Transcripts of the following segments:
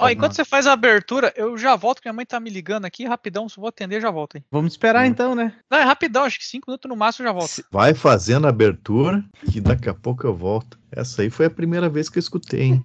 Ó, enquanto você faz a abertura, eu já volto, que minha mãe tá me ligando aqui, rapidão, se vou atender, já volto, hein. Vamos esperar então, né? Não, é rapidão, acho que cinco minutos no máximo eu já volto. Vai fazendo a abertura que daqui a pouco eu volto. Essa aí foi a primeira vez que eu escutei, hein?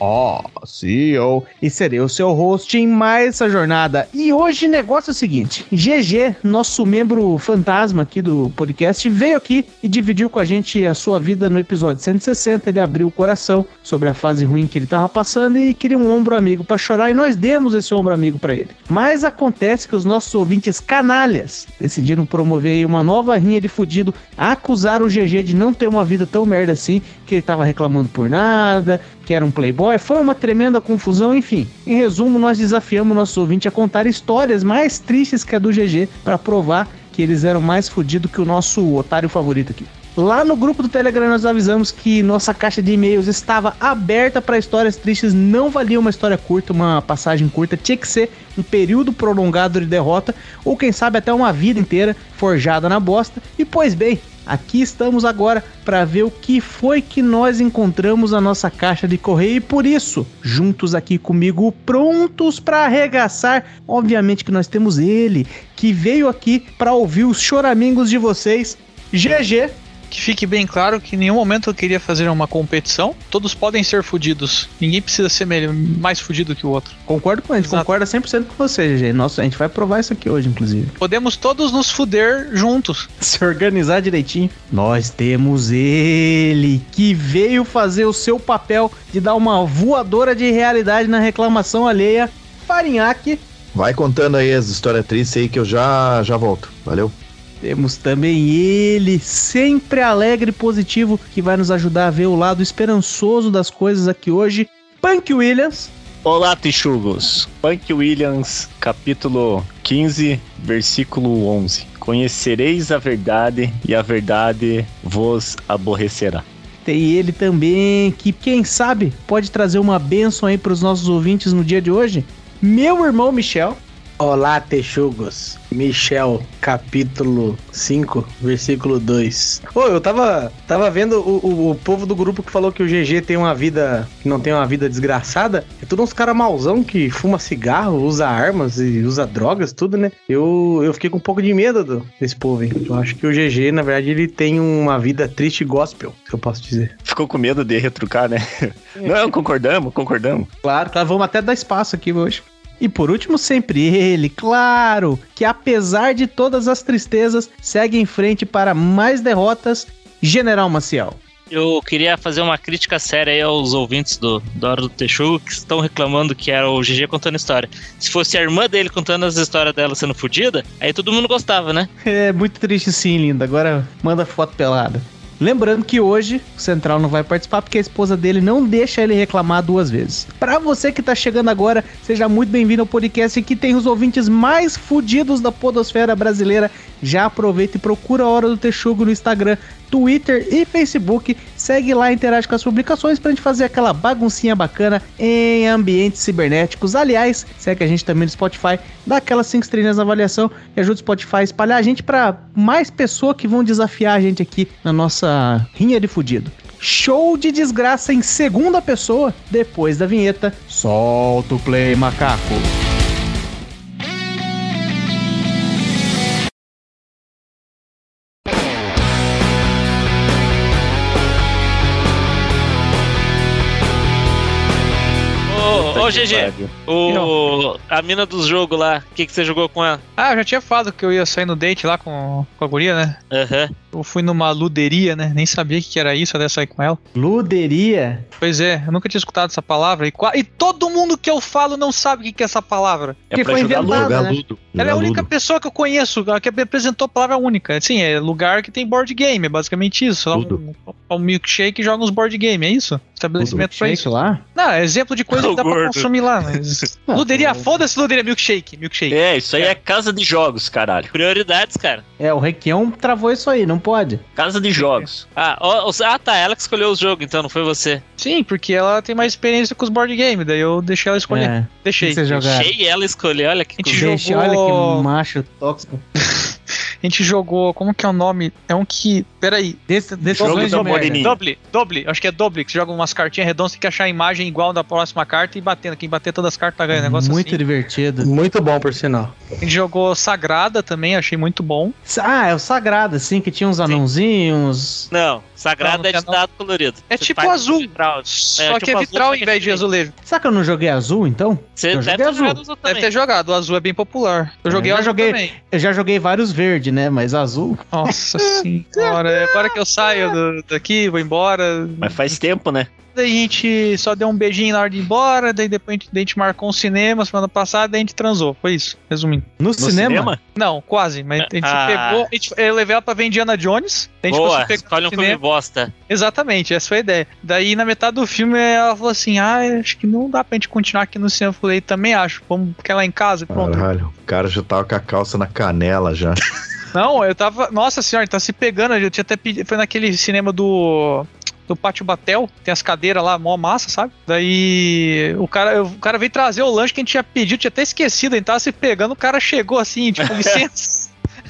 Ó, oh, CEO, e serei o seu host em mais essa jornada. E hoje o negócio é o seguinte: GG, nosso membro fantasma aqui do podcast, veio aqui e dividiu com a gente a sua vida no episódio 160. Ele abriu o coração sobre a fase ruim que ele tava passando e queria um ombro amigo para chorar, e nós demos esse ombro amigo para ele. Mas acontece que os nossos ouvintes canalhas decidiram promover uma nova rinha de fudido, acusaram o GG de não ter uma vida tão merda assim, que ele tava reclamando por nada, que era um playboy, foi uma tremenda confusão, enfim. Em resumo, nós desafiamos nosso ouvinte a contar histórias mais tristes que a do GG para provar que eles eram mais fodidos que o nosso otário favorito aqui. Lá no grupo do Telegram nós avisamos que nossa caixa de e-mails estava aberta para histórias tristes, não valia uma história curta, uma passagem curta, tinha que ser um período prolongado de derrota ou quem sabe até uma vida inteira forjada na bosta. E pois bem, Aqui estamos agora para ver o que foi que nós encontramos na nossa caixa de correio e por isso, juntos aqui comigo, prontos para arregaçar. Obviamente que nós temos ele, que veio aqui para ouvir os choramingos de vocês. GG, que fique bem claro que em nenhum momento eu queria fazer uma competição. Todos podem ser fudidos. Ninguém precisa ser mais fudido que o outro. Concordo com a gente, concorda 100% com você, GG. Nossa, a gente vai provar isso aqui hoje, inclusive. Podemos todos nos fuder juntos. Se organizar direitinho. Nós temos ele, que veio fazer o seu papel de dar uma voadora de realidade na reclamação alheia. Farinhaque. Vai contando aí as histórias tristes aí que eu já, já volto. Valeu. Temos também ele, sempre alegre e positivo, que vai nos ajudar a ver o lado esperançoso das coisas aqui hoje. Punk Williams. Olá, Tichugos. Punk Williams, capítulo 15, versículo 11. Conhecereis a verdade e a verdade vos aborrecerá. Tem ele também, que quem sabe pode trazer uma benção aí para os nossos ouvintes no dia de hoje. Meu irmão Michel. Olá, Texugos. Michel, capítulo 5, versículo 2. Ô, eu tava, tava vendo o, o, o, povo do grupo que falou que o GG tem uma vida. que não tem uma vida desgraçada. É tudo uns caras mauzão que fuma cigarro, usa armas e usa drogas, tudo, né? Eu, eu fiquei com um pouco de medo do, desse povo, hein? Eu acho que o GG, na verdade, ele tem uma vida triste gospel, se eu posso dizer. Ficou com medo de retrucar, né? É. Não, concordamos, concordamos. Claro, claro, vamos até dar espaço aqui hoje. E por último, sempre ele, claro, que apesar de todas as tristezas, segue em frente para mais derrotas, General Maciel. Eu queria fazer uma crítica séria aí aos ouvintes do, do Hora do Texugo que estão reclamando que era o GG contando história. Se fosse a irmã dele contando as histórias dela sendo fodida, aí todo mundo gostava, né? É muito triste sim, linda. Agora manda foto pelada. Lembrando que hoje o Central não vai participar porque a esposa dele não deixa ele reclamar duas vezes. Para você que tá chegando agora, seja muito bem-vindo ao podcast que tem os ouvintes mais fudidos da podosfera brasileira. Já aproveita e procura a Hora do Texugo no Instagram, Twitter e Facebook. Segue lá e interage com as publicações pra gente fazer aquela baguncinha bacana em ambientes cibernéticos. Aliás, segue a gente também no Spotify, dá aquelas 5 estrelinhas na avaliação e ajuda o Spotify a espalhar a gente para mais pessoas que vão desafiar a gente aqui na nossa rinha de fudido. Show de desgraça em segunda pessoa, depois da vinheta. Solta o play, macaco. Ô, GG, o, a mina dos jogos lá, o que, que você jogou com ela? Ah, eu já tinha falado que eu ia sair no date lá com, com a guria, né? Aham. Uhum. Eu fui numa luderia, né? Nem sabia que era isso, até sair com ela. Luderia? Pois é, eu nunca tinha escutado essa palavra. E, e todo mundo que eu falo não sabe o que é essa palavra. É Porque foi inventada, né? Ludo, ela é a única pessoa que eu conheço que apresentou a palavra única. Sim, é lugar que tem board game, é basicamente isso. Ludo. o milkshake e joga uns board game, é isso? Estabelecimento pra Shake isso. lá? Não, é exemplo de coisa O que dá pra gordo. consumir lá, mas. Luderia, foda-se luderia, milkshake, milkshake. É, isso aí é casa de jogos, caralho. Prioridades, cara. É, o Requião travou isso aí, não pode. Casa de jogos. Ah, ó, ah, tá. Ela que escolheu o jogo, então, não foi você. Sim, porque ela tem mais experiência com os board game, daí eu deixei ela escolher. É. Deixei. Achei ela escolher, olha que gente jogou- olha que macho tóxico. A gente jogou. Como que é o nome? É um que. Peraí. Desse, Jogo decisões do. Moreninho. Doble, doble, acho que é doble, que você joga umas cartinhas redondas, tem que achar a imagem igual da próxima carta e batendo. Quem bater todas as cartas tá ganhando. Negócio Muito assim. divertido. Muito bom, por sinal. A gente jogou Sagrada também, achei muito bom. Ah, é o Sagrado, assim, que tinha uns anãozinhos. Não, Sagrado Não, não é de dado colorido. É Você tipo azul. vitral. Só É, que tipo é vitral em é vez de azulejo. Será que eu não joguei azul, então? Você Eu deve joguei ter azul. jogado azul Deve ter jogado, o azul é bem popular. Eu É, joguei eu já azul joguei. também. Eu já joguei vários verde, né? Mas azul. Nossa senhora, agora que eu saio do- daqui, vou embora. Mas faz tempo, né? Daí a gente só deu um beijinho na hora de ir embora, daí depois a gente, a gente marcou um cinema semana passada, daí a gente transou. Foi isso, resumindo. No, No cinema? Não, quase, mas a gente Ah. pegou. A gente, eu levei ela pra ver Indiana Jones. daí A gente Boa, conseguiu pegar escolhe um filme cinema. bosta. Exatamente, essa foi a ideia. Daí na metade do filme ela falou assim: Ah, acho que não dá pra gente continuar aqui no cinema. Eu falei, também acho, vamos ficar lá em casa e pronto. Caralho, o cara já tava com a calça na canela já. Não, eu tava. Nossa senhora, ele tá se pegando. Eu tinha até pedido. Foi naquele cinema do. Do Pátio Batel, tem as cadeiras lá, mó massa, sabe? Daí o cara, o cara veio trazer o lanche que a gente tinha pedido, tinha até esquecido, a gente tava se pegando, o cara chegou assim, tipo, licença.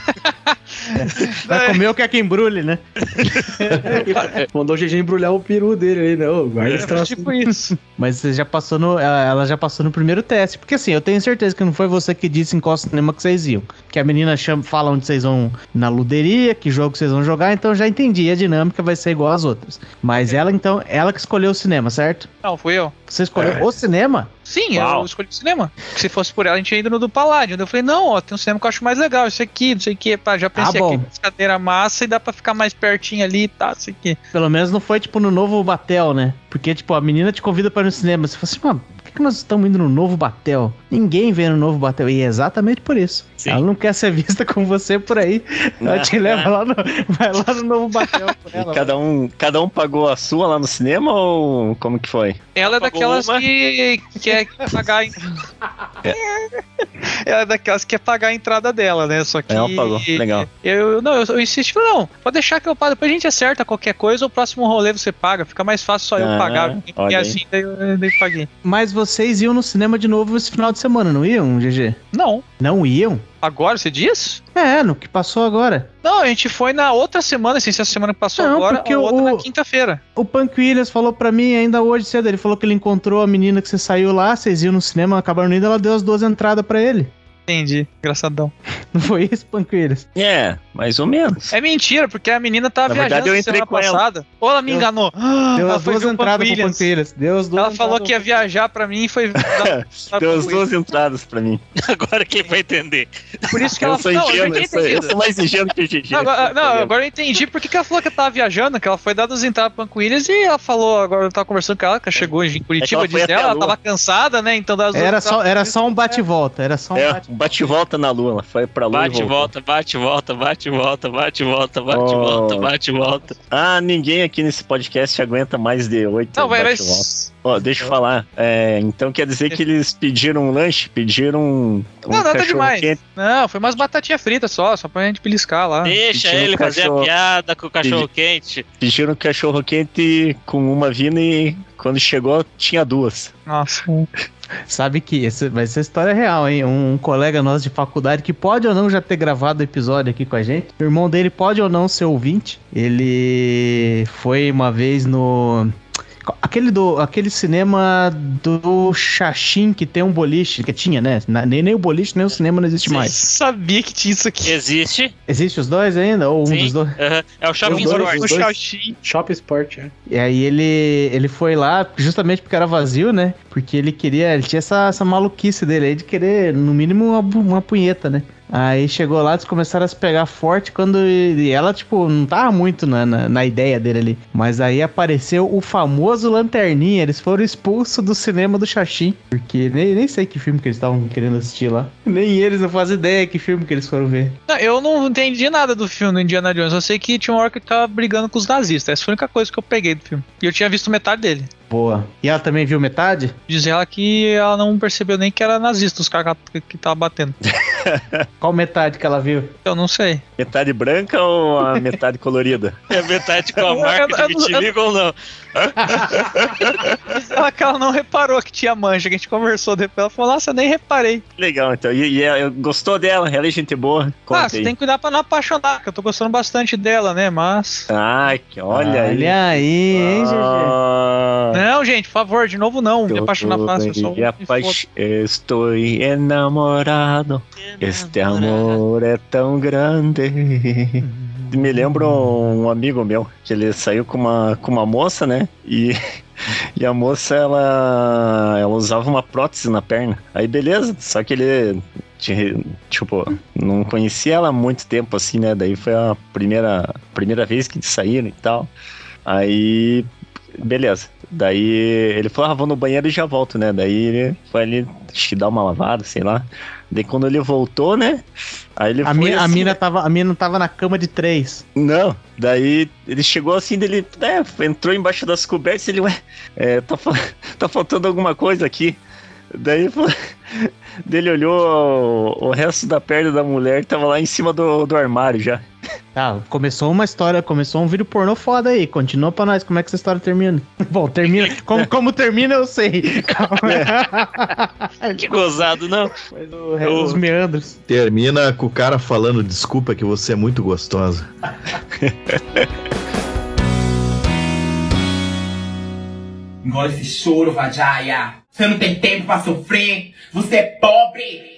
Vai comer o que é que embrulhe, né? Mandou o GG embrulhar o peru dele aí, né? Ô, guarda esse troço. tipo isso. Mas você já passou no. Ela já passou no primeiro teste. Porque assim, eu tenho certeza que não foi você que disse em qual cinema que vocês iam. Que a menina chama, fala onde vocês vão na luderia, que jogo vocês vão jogar, então eu já entendi. A dinâmica vai ser igual às outras. Mas ela, então, ela que escolheu o cinema, certo? Não, fui eu. Você escolheu o cinema? Sim, Uau. eu escolhi o cinema. Se fosse por ela, a gente ia ido no do Paládio. Daí Eu falei, não, ó, tem um cinema que eu acho mais legal, esse aqui, não sei o que, pá, já pensei bom. aqui cadeiras massa e dá pra ficar mais pertinho ali e tá, não sei o que. Pelo menos não foi tipo no novo Batel, né? Porque, tipo, a menina te convida para ir no cinema. Você fala assim, mano, por que, que nós estamos indo no novo Batel? Ninguém vem no novo Batel. E é exatamente por isso. Sim. Ela não quer ser vista com você por aí. Ela te leva lá no. Vai lá no novo Batel com ela. cada um, cada um pagou a sua lá no cinema ou como que foi? Ela é Pagou daquelas uma. que quer pagar. em- Ela é daquelas que quer pagar a entrada dela, né? Só que. Ela pagou, legal. Eu, não, eu, eu insisto, não, pode deixar que eu pago. Depois a gente acerta qualquer coisa, o próximo rolê você paga. Fica mais fácil só eu Ah, pagar. E olha aí. assim, daí eu, daí eu paguei. Mas vocês iam no cinema de novo esse final de semana, não iam, GG? Não. Não iam? Agora você diz? É, no que passou agora. Não, a gente foi na outra semana, assim, se essa semana que passou Não, agora, porque a outra o- na quinta-feira. O Punk Williams falou pra mim ainda hoje cedo. Ele falou que ele encontrou a menina que você saiu lá, vocês iam no cinema, acabaram indo, ela deu as duas entradas pra ele. Entendi, engraçadão. Não foi isso, Williams? É, mais ou menos. É mentira, porque a menina tava Na viajando verdade, eu semana entrei com ela. passada. Ou ela me Deu- enganou. Deu ela as foi duas ver o Punk entradas pro Williams. Punk Williams. Deu as duas Ela falou entradas que ia viajar pra mim e foi. dar- Deu as duas entradas pra mim. Agora quem vai entender? Por isso que Eu ela sou não, eu já ingênuo, tinha eu sou, eu entendido. sou mais ingênuo que o GG. Não, agora, não, agora eu entendi por que que ela falou que ela tava viajando, que ela foi dar as entradas pro Williams e ela falou, agora eu tava conversando com ela, que ela chegou em Curitiba, ela foi disse até ela, a ela Lua. tava cansada, né? Então das Era só, era só um bate-volta. Era só um É, bate bate-volta na lua. Ela foi pra lua Bate e volta, bate e volta, bate e volta, bate e volta, bate e Oh. volta, bate e volta. Ah, ninguém aqui nesse podcast aguenta mais de oito Não, vai, vai. Ó, deixa eu falar. É, então quer dizer que eles pediram um lanche, pediram um, Não, nada cachorro demais. quente. Não, foi umas batatinhas fritas só, só pra gente beliscar lá. Deixa Pediu ele um fazer a cachorro- piada com o cachorro quente. Pediram um cachorro quente com uma vina e quando chegou tinha duas. Nossa. Sabe que essa vai ser história real, hein? Um, colega nosso de faculdade que pode ou não já ter gravado o episódio aqui com a gente. O irmão dele pode ou não ser ouvinte. Ele foi uma vez no. Aquele, do, aquele cinema do Xaxim que tem um boliche, que tinha, né? Nem, nem o boliche, nem o cinema não existe Eu mais. sabia que tinha isso aqui. Existe. Existe os dois ainda? Ou um Sim. dos dois? aham. É o Shopping Os dois, Sport. O. Xaxim. Shop Sport, é. E aí ele, ele foi lá justamente porque era vazio, né? Porque ele queria, ele tinha essa, essa maluquice dele aí de querer, no mínimo, uma, uma punheta, né? Aí chegou lá, eles começaram a se pegar forte quando e ela, tipo, não tava muito na, na, na ideia dele ali. Mas aí apareceu o famoso Lanterninha. Eles foram expulsos do cinema do Xaxim. Porque nem, nem sei que filme que eles estavam querendo assistir lá. Nem eles não fazem ideia que filme que eles foram ver. Não, eu não entendi nada do filme do Indiana Jones. Eu sei que tinha uma que tava brigando com os nazistas. Essa foi a única coisa que eu peguei do filme. E eu tinha visto metade dele. Boa. E ela também viu metade? Diz ela que ela não percebeu nem que era nazista os caras que, que tava batendo. Qual metade que ela viu? Eu não sei. Metade branca ou a metade colorida? É metade com a marca Eu- eu- de vitiligo ou não? Diz ela que ela não reparou que tinha mancha, que a gente conversou depois. Ela falou, nossa, eu nem reparei. Legal, então. E, e ela- gostou dela? Ela é gente boa? Conta ah, você aí. tem que cuidar pra não apaixonar, que eu tô gostando bastante dela, né? Mas. Ai, que olha aí. Olha aí, hein, GG? Ah, Não, gente, por favor, de novo não. Me apaixonar fácil, eu sou. apaix- Estou enamorado. Este amor é tão grande. Me lembro um amigo meu que ele saiu com uma, com uma moça, né? E, e a moça ela, ela usava uma prótese na perna. Aí beleza, só que ele ti- tipo não conhecia ela há muito tempo assim, né? Daí foi a primeira primeira vez que saíram e tal. Aí beleza. Daí ele falou: "Ah, vou no banheiro e já volto", né? Daí ele foi ali que dar uma lavada, sei lá. Daí quando ele voltou, né? Aí ele A, foi mina, a, assim, mina tava, a mina tava na cama de três. não, daí ele chegou assim, dele é, entrou embaixo das cobertas e ele, ué, é, tá, tá faltando alguma coisa aqui. Daí ele olhou o, o resto da perna da mulher tava lá em cima do, do armário já. Ah, começou uma história, começou um vídeo pornô foda aí. Continua pra nós, como é que essa história termina? Bom, termina. Como, como termina, eu sei. Calma. Que gozado, não. Mas o- Os meandros. Termina com o cara falando desculpa que você é muito gostosa. Engole esse choro, Vajaya. Você não tem tempo pra sofrer. Você é pobre.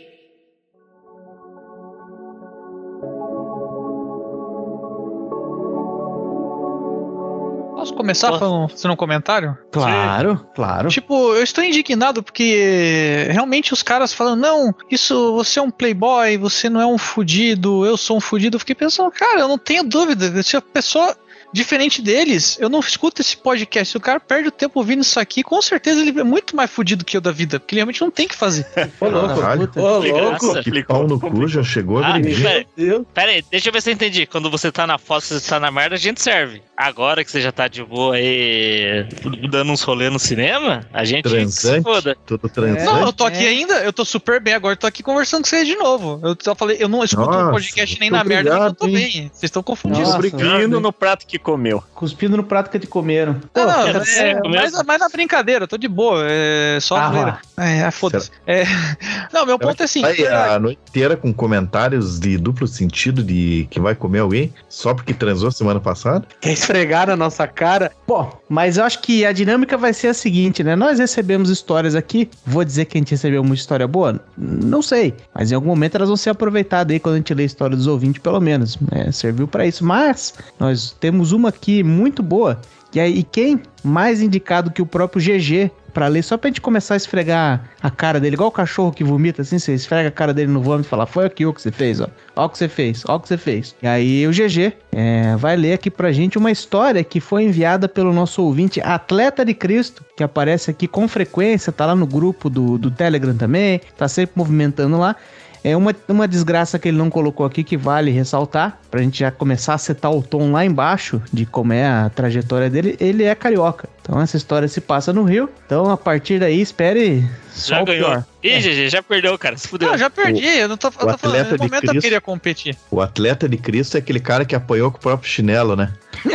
Posso começar Posso. falando, fazendo um comentário? Claro, claro. Tipo, eu estou indignado porque realmente os caras falam, não, isso, você é um playboy, você não é um fudido, eu sou um fudido. Eu fiquei pensando, cara, eu não tenho dúvida, se a pessoa diferente deles, eu não escuto esse podcast, se o cara perde o tempo ouvindo isso aqui, com certeza ele é muito mais fudido que eu da vida, porque ele realmente não tem o que fazer. Ô, louco. Ô, louco. que pau no cu já chegou Ah, agredindo. pera, pera aí, deixa eu ver se eu entendi. Quando você tá na foto, você tá na merda, a gente serve. Agora que você já tá de boa aí, dando uns rolê no cinema, a gente se Transante, foda. tudo transante. Não, eu tô É. aqui ainda, eu tô super bem agora, eu tô aqui conversando com vocês de novo. Eu só falei, eu não escuto Nossa, o podcast nem na merda, mas eu tô obrigado, bem. Vocês estão confundindo. Cuspindo no prato que comeu. Cuspindo no prato que te comeram. Pô, Não, não, é é, mas, mas na brincadeira, eu tô de boa, é só Ah. É, ah, foda-se. É, não, meu ponto é assim. Vai a noite inteira com comentários de duplo sentido de que vai comer alguém só porque transou semana passada? Quer esfregar na nossa cara? Pô, mas eu acho que a dinâmica vai ser a seguinte, né? Nós recebemos histórias aqui. Vou dizer que a gente recebeu uma história boa? Não sei. Mas em algum momento elas vão ser aproveitadas aí quando a gente lê a história dos ouvintes, pelo menos. né? Serviu pra isso. Mas nós temos uma aqui muito boa. E aí, quem mais indicado que o próprio GG pra ler, só pra gente começar a esfregar a cara dele, igual o cachorro que vomita, assim, você esfrega a cara dele no vômito e fala, foi aqui o que você fez, ó. Ó o que você fez, ó o que você fez. E aí o GG é, vai ler aqui pra gente uma história que foi enviada pelo nosso ouvinte Atleta de Cristo, que aparece aqui com frequência, tá lá no grupo do, do Telegram também, tá sempre movimentando lá. É uma, uma desgraça que ele não colocou aqui que vale ressaltar, pra gente já começar a setar o tom lá embaixo de como é a trajetória dele. Ele é carioca. Então essa história se passa no Rio. Então a partir daí espere só Já o ganhou. pior. Ih, GG, já perdeu, cara. Se fudeu. Não, eu já perdi, eu não tô, eu tô falando, no momento eu Cristo. queria competir. O atleta de Cristo é aquele cara que apanhou com o próprio chinelo, né?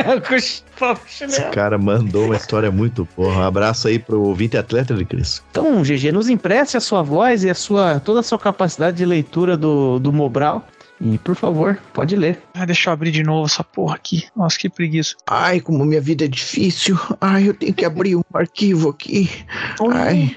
Esse cara mandou uma história muito boa. Um abraço aí pro ouvinte atleta de Cristo. Então, GG, nos empreste a sua voz e a sua, toda a sua capacidade de leitura do, do Mobral. E por favor, pode ler. Ah, deixa eu abrir de novo essa porra aqui. Nossa, que preguiça. Ai, como minha vida é difícil. Ai, eu tenho que abrir um arquivo aqui. Ai.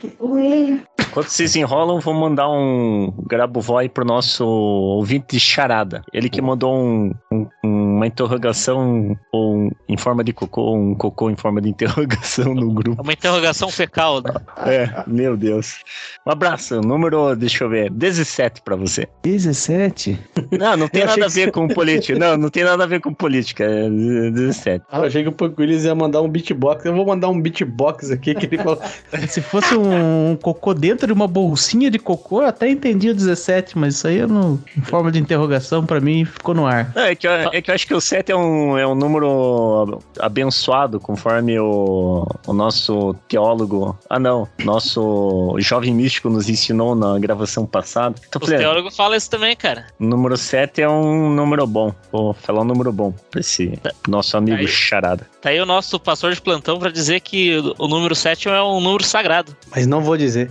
Enquanto vocês enrolam, vou mandar um Grabovoi pro nosso ouvinte charada. Ele que mandou um, um- uma interrogação ou um- em forma de cocô, um cocô em forma de interrogação no grupo. uma interrogação fecal, né? É, meu Deus. Um abraço. Número, deixa eu ver, 17 pra você. 17? Não, não tem nada a que ver com política. Não, não tem nada a ver com política. É 17. Ah, eu achei que o Paco Willis ia mandar um beatbox. Eu vou mandar um beatbox aqui que ele falou. Se fosse um cocô dentro de uma bolsinha de cocô, eu até entendi o 17, mas isso aí eu não, em forma de interrogação pra mim ficou no ar. Não, é, que eu, é que eu acho que o 7 é um, é um número abençoado, conforme o, o nosso teólogo. Ah, não. Nosso jovem místico nos ensinou na gravação passada. Então, Os falei, teólogos falam isso também, cara. o número 7 é um número bom. Vou falar um número bom pra esse nosso amigo Aí. charada. Tá aí o nosso pastor de plantão pra dizer que o número 7 é um número sagrado. Mas não vou dizer.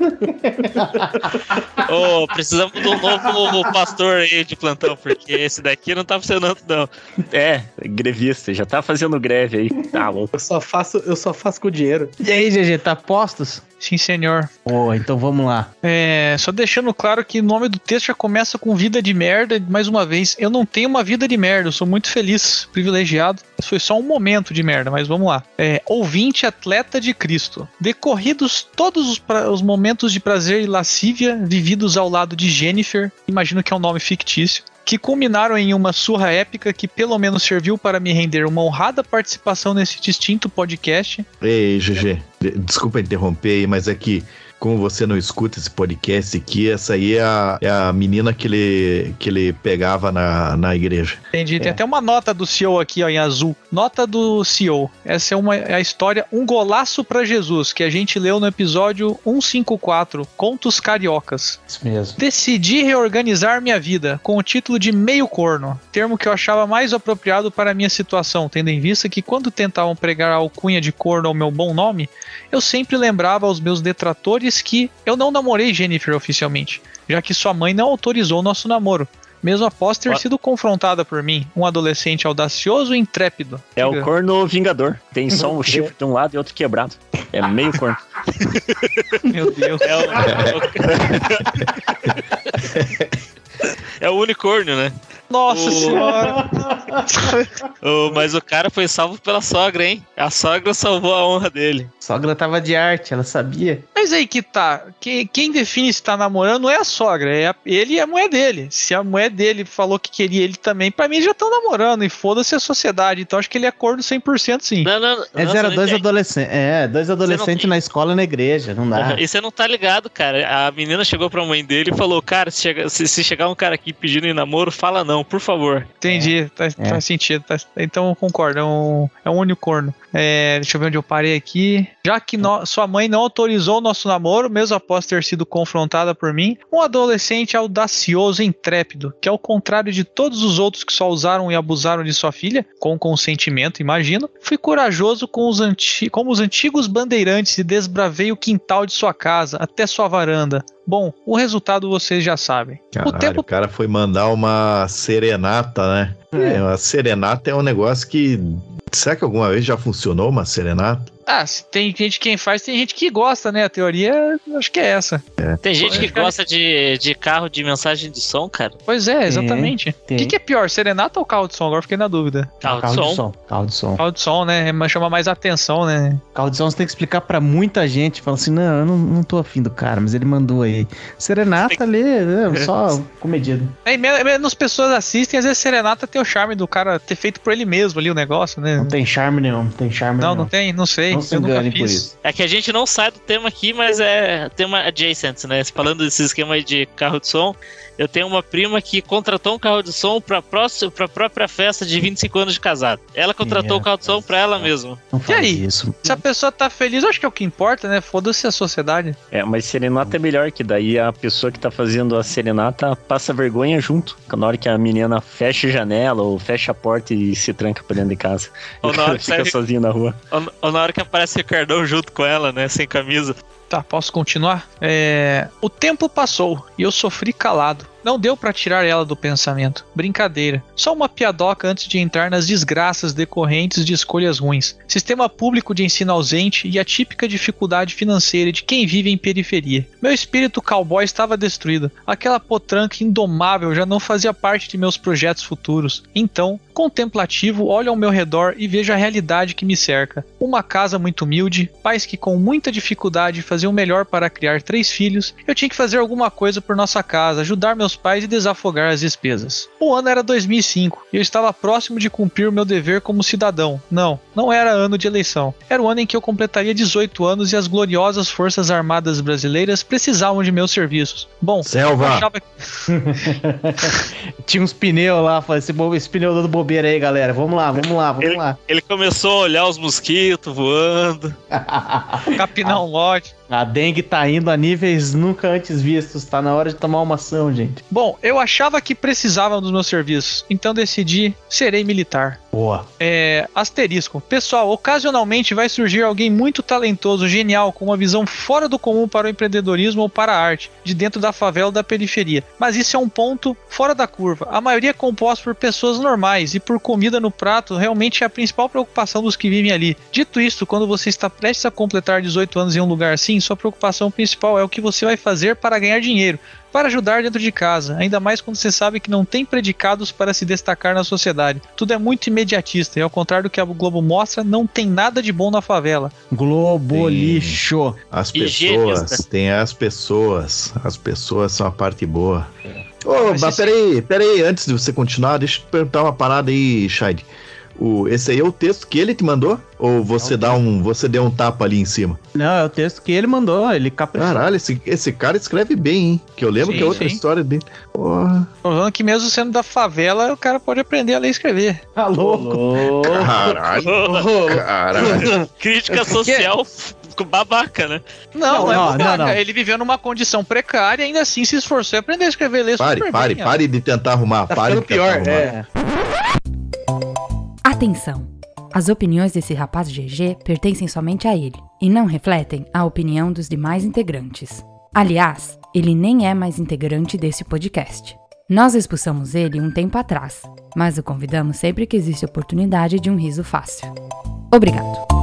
Ô, precisamos de um novo pastor aí de plantão, porque esse daqui não tá funcionando, não. É, grevista, já tá fazendo greve aí. Tá louco. Eu só faço, eu só faço com dinheiro. E aí, GG, tá postos? Sim, senhor. Pô, então vamos lá. É, só deixando claro que o nome do texto já começa com vida de merda. Mais uma vez, eu não tenho uma vida de merda, eu sou muito feliz, privilegiado. Foi só um momento de merda, mas vamos lá. É, ouvinte atleta de Cristo. Decorridos todos os, pra- os momentos de prazer e lascívia vividos ao lado de Jennifer, imagino que é um nome fictício. Que culminaram em uma surra épica que pelo menos serviu para me render uma honrada participação nesse distinto podcast. Ei, GG, de- desculpa interromper mas é que, como você não escuta esse podcast aqui, essa aí é a, é a menina que ele, que ele pegava na, na igreja. Entendi. Tem É. até uma nota do CEO aqui, ó, em azul. Nota do CEO. Essa é, uma, é a história Um Golaço pra Jesus, que a gente leu no episódio 154, Contos Cariocas. Isso mesmo. Decidi reorganizar minha vida, com o título de meio corno, termo que eu achava mais apropriado para a minha situação, tendo em vista que quando tentavam pregar a alcunha de corno ao meu bom nome, eu sempre lembrava aos meus detratores que eu não namorei Jennifer oficialmente, já que sua mãe não autorizou o nosso namoro. Mesmo após ter What? sido confrontada por mim, um adolescente audacioso e intrépido. É o Diga. corno vingador. Tem só um chifre de um lado e outro quebrado. É meio corno. Meu Deus. É o, é o unicórnio, né? Nossa O- senhora. Mas o cara foi salvo pela sogra, hein? A sogra salvou a honra dele. Sogra tava de arte, ela sabia. Mas aí que tá. Quem, quem define se tá namorando não é a sogra, é a- ele e a mulher dele. Se a mulher dele falou que queria ele também, pra mim já estão namorando. E foda-se a sociedade. Então acho que ele é corno 100% sim. Não, não, É não, não dois adolescentes. É, dois adolescentes na escola e na igreja, não dá. E você não tá ligado, cara. A menina chegou pra mãe dele e falou: Cara, se, chega- se- se chegar um cara aqui pedindo em namoro, fala não, por favor. Entendi, tá- É. faz sentido. tá- então concordo, é um, é um unicorno. É, deixa eu ver onde eu parei aqui. Já que no- sua mãe não autorizou o nosso namoro, mesmo após ter sido confrontada por mim, um adolescente audacioso e intrépido, que ao contrário de todos os outros que só usaram e abusaram de sua filha, com consentimento, imagino, fui corajoso com os anti- como os antigos bandeirantes e desbravei o quintal de sua casa até sua varanda. Bom, o resultado vocês já sabem. Caralho, o tempo o cara foi mandar uma serenata, né? É. É, uma serenata é um negócio que. Será que alguma vez já funcionou uma serenata? Ah, se tem gente quem faz, tem gente que gosta, né? A teoria, acho que é essa. Tem gente que Cara, gosta de, de carro de mensagem de som, cara. Pois é, exatamente. O tem. que, que é pior, serenata ou carro de som? Agora fiquei na dúvida. Carro, Carro de de som. som. Carro de som. Carro de som, né? Mas Chama mais atenção, né? Carro de som você tem que explicar pra muita gente. Fala assim, não, eu não, não tô afim do cara, mas ele mandou aí. Serenata ali, é, só comedido. É, e me- menos pessoas assistem, às vezes serenata tem o charme do cara ter feito por ele mesmo ali o negócio, né? Não tem charme nenhum, não tem charme Não, nenhum. não tem, não sei. Não se eu nunca engane por isso. É que a gente não sai do tema aqui, mas é tema adjacent, né? Falando desse esquema aí de carro de som, eu tenho uma prima que contratou um carro de som pra, próxima, pra própria festa de 25 anos de casado. Ela contratou o carro de som pra ela mesma. Não faz aí? isso. Se a pessoa tá feliz, eu acho que é o que importa, né? Foda-se a sociedade. É, mas serenata é melhor, que daí a pessoa que tá fazendo a serenata passa vergonha junto. Na hora que a menina fecha a janela ou fecha a porta e se tranca pra dentro de casa. Ou E na hora que fica sai- sozinho na rua. Ou, ou na hora que aparece o Ricardão junto com ela, né? Sem camisa. Tá, posso continuar? É, O tempo passou e eu sofri calado. Não deu para tirar ela do pensamento. Brincadeira. Só uma piadoca antes de entrar nas desgraças decorrentes de escolhas ruins. Sistema público de ensino ausente e a típica dificuldade financeira de quem vive em periferia. Meu espírito cowboy estava destruído. Aquela potranca indomável já não fazia parte de meus projetos futuros. Então, contemplativo, olho ao meu redor e vejo a realidade que me cerca. Uma casa muito humilde, pais que com muita dificuldade faziam o melhor para criar três filhos. Eu tinha que fazer alguma coisa por nossa casa, ajudar meus pais e desafogar as despesas. O ano era 2005 e eu estava próximo de cumprir o meu dever como cidadão. Não, não era ano de eleição. Era o ano em que eu completaria 18 anos e as gloriosas Forças Armadas Brasileiras precisavam de meus serviços. Bom, Selva. eu achava Tinha uns pneus lá, esse, bo- esse pneu dando bobeira aí, galera. Vamos lá, vamos lá, vamos Ele, lá. ele começou a olhar os mosquitos voando. capinar um lote. A dengue tá indo a níveis nunca antes vistos. Tá na hora de tomar uma ação, gente. Bom, eu achava que precisavam dos meus serviços, então decidi serei militar. Boa. É, asterisco. Pessoal, ocasionalmente vai surgir alguém muito talentoso, genial, com uma visão fora do comum para o empreendedorismo ou para a arte, de dentro da favela ou da periferia. Mas isso é um ponto fora da curva. A maioria é composta por pessoas normais e por comida no prato realmente é a principal preocupação dos que vivem ali. Dito isto, quando você está prestes a completar 18 anos em um lugar assim, sua preocupação principal é o que você vai fazer para ganhar dinheiro para ajudar dentro de casa, ainda mais quando você sabe que não tem predicados para se destacar na sociedade. Tudo é muito imediatista e ao contrário do que a Globo mostra, não tem nada de bom na favela. Globo Sim. lixo. As Higienista. pessoas, tem as pessoas. As pessoas são a parte boa. Ô, Mas mas peraí, peraí, antes de você continuar, deixa eu te perguntar uma parada aí, Shade. O, esse aí é o texto que ele te mandou? Ou você dá um. Você deu um tapa ali em cima? Não, é o texto que ele mandou. Ele caprichou. Caralho, esse, esse cara escreve bem, hein? Que eu lembro Sim, que é outra sim. história dele. Porra. Tô falando que mesmo sendo da favela, o cara pode aprender a ler e escrever. Tá louco. Caralho, caralho. Crítica social babaca, né? Não, não, é Não, babaca. não, não. Ele viveu numa condição precária e ainda assim se esforçou em aprender a escrever e ler Pare, super pare, bem, ó. pare de tentar arrumar. Tá pare de tentar pior. arrumar. É. Atenção! As opiniões desse rapaz GG pertencem somente a ele e não refletem a opinião dos demais integrantes. Aliás, ele nem é mais integrante desse podcast. Nós expulsamos ele um tempo atrás, mas o convidamos sempre que existe oportunidade de um riso fácil. Obrigado.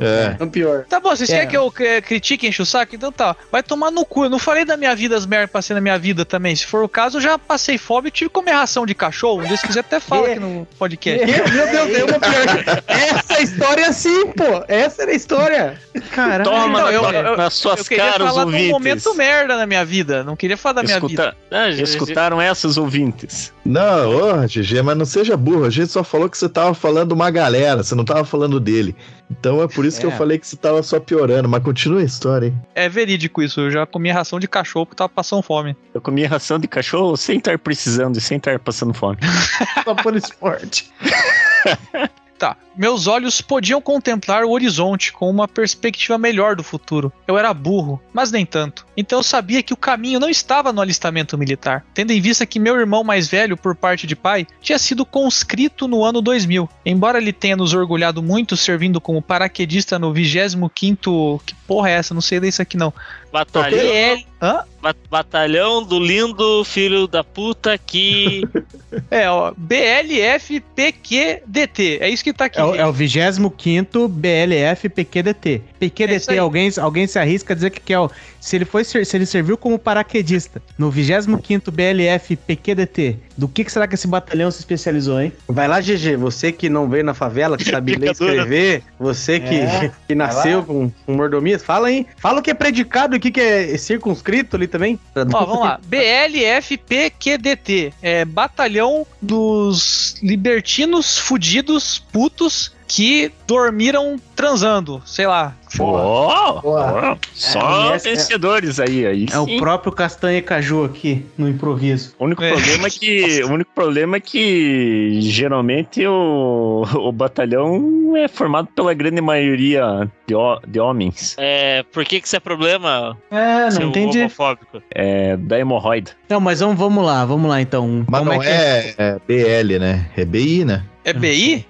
É. Não pior. Tá bom, vocês É. querem que eu critique e enche o saco? Então tá. Vai tomar no cu. Eu não falei da minha vida, as merdas que passei na minha vida também. Se for o caso, eu já passei fome e tive que comer ração de cachorro. Um dia, se quiser, até fala aqui no podcast. Meu Deus, tem uma pior. Essa história é assim, pô. Essa era a história. Caralho. Toma não, eu- na- eu- nas suas Eu queria caras, falar de um ouvintes. momento merda na minha vida. Não queria falar da minha vida. Escuta- Ah, Escutaram essas ouvintes? Não, ô, GG, mas não seja burro. A gente só falou que você tava falando uma galera, você não tava falando dele. Então é por isso que É. eu falei que você tava só piorando, mas continua a história, hein? É verídico isso. Eu já comi ração de cachorro porque tava passando fome. Eu comi ração de cachorro sem estar precisando e sem estar passando fome. Só por esporte. Tá. Meus olhos podiam contemplar o horizonte com uma perspectiva melhor do futuro. Eu era burro, mas nem tanto. Então eu sabia que o caminho não estava no alistamento militar, tendo em vista que meu irmão mais velho, por parte de pai, tinha sido conscrito no ano 2000. Embora ele tenha nos orgulhado muito servindo como paraquedista no 25º. Que porra é essa? Não sei disso aqui não. Batalhão. Hã? ba- batalhão do lindo filho da puta que. É, ó. BLFPQDT. É isso que tá aqui. É, o- é o 25 BLF PQDT. É alguém, alguém se arrisca a dizer que, que é o. Se ele, foi, se ele serviu como paraquedista no 25 BLF PQDT, do que, que será que esse batalhão se especializou, hein? Vai lá, GG. Você que não veio na favela, que sabe ler e escrever. Você que, É. que nasceu com, com mordomias. Fala aí. Fala o que é predicado e o que, que é circunscrito ali também. Ó, vamos lá. BLFPQDT. É Batalhão dos Libertinos Fudidos Putos que dormiram transando. Sei lá. Ó, Boa. ó, só É, é- vencedores aí, aí. É o sim. próprio Castanha e Caju aqui, no improviso. O único É. problema é que o único problema é que geralmente o, o batalhão é formado pela grande maioria de, de homens. É, por que que isso é problema? É, não entendi. homofóbico? É da hemorroida. Não, mas vamos, vamos lá, vamos lá então. Mas Como não que é, é BL, né? É BI, né? É BI?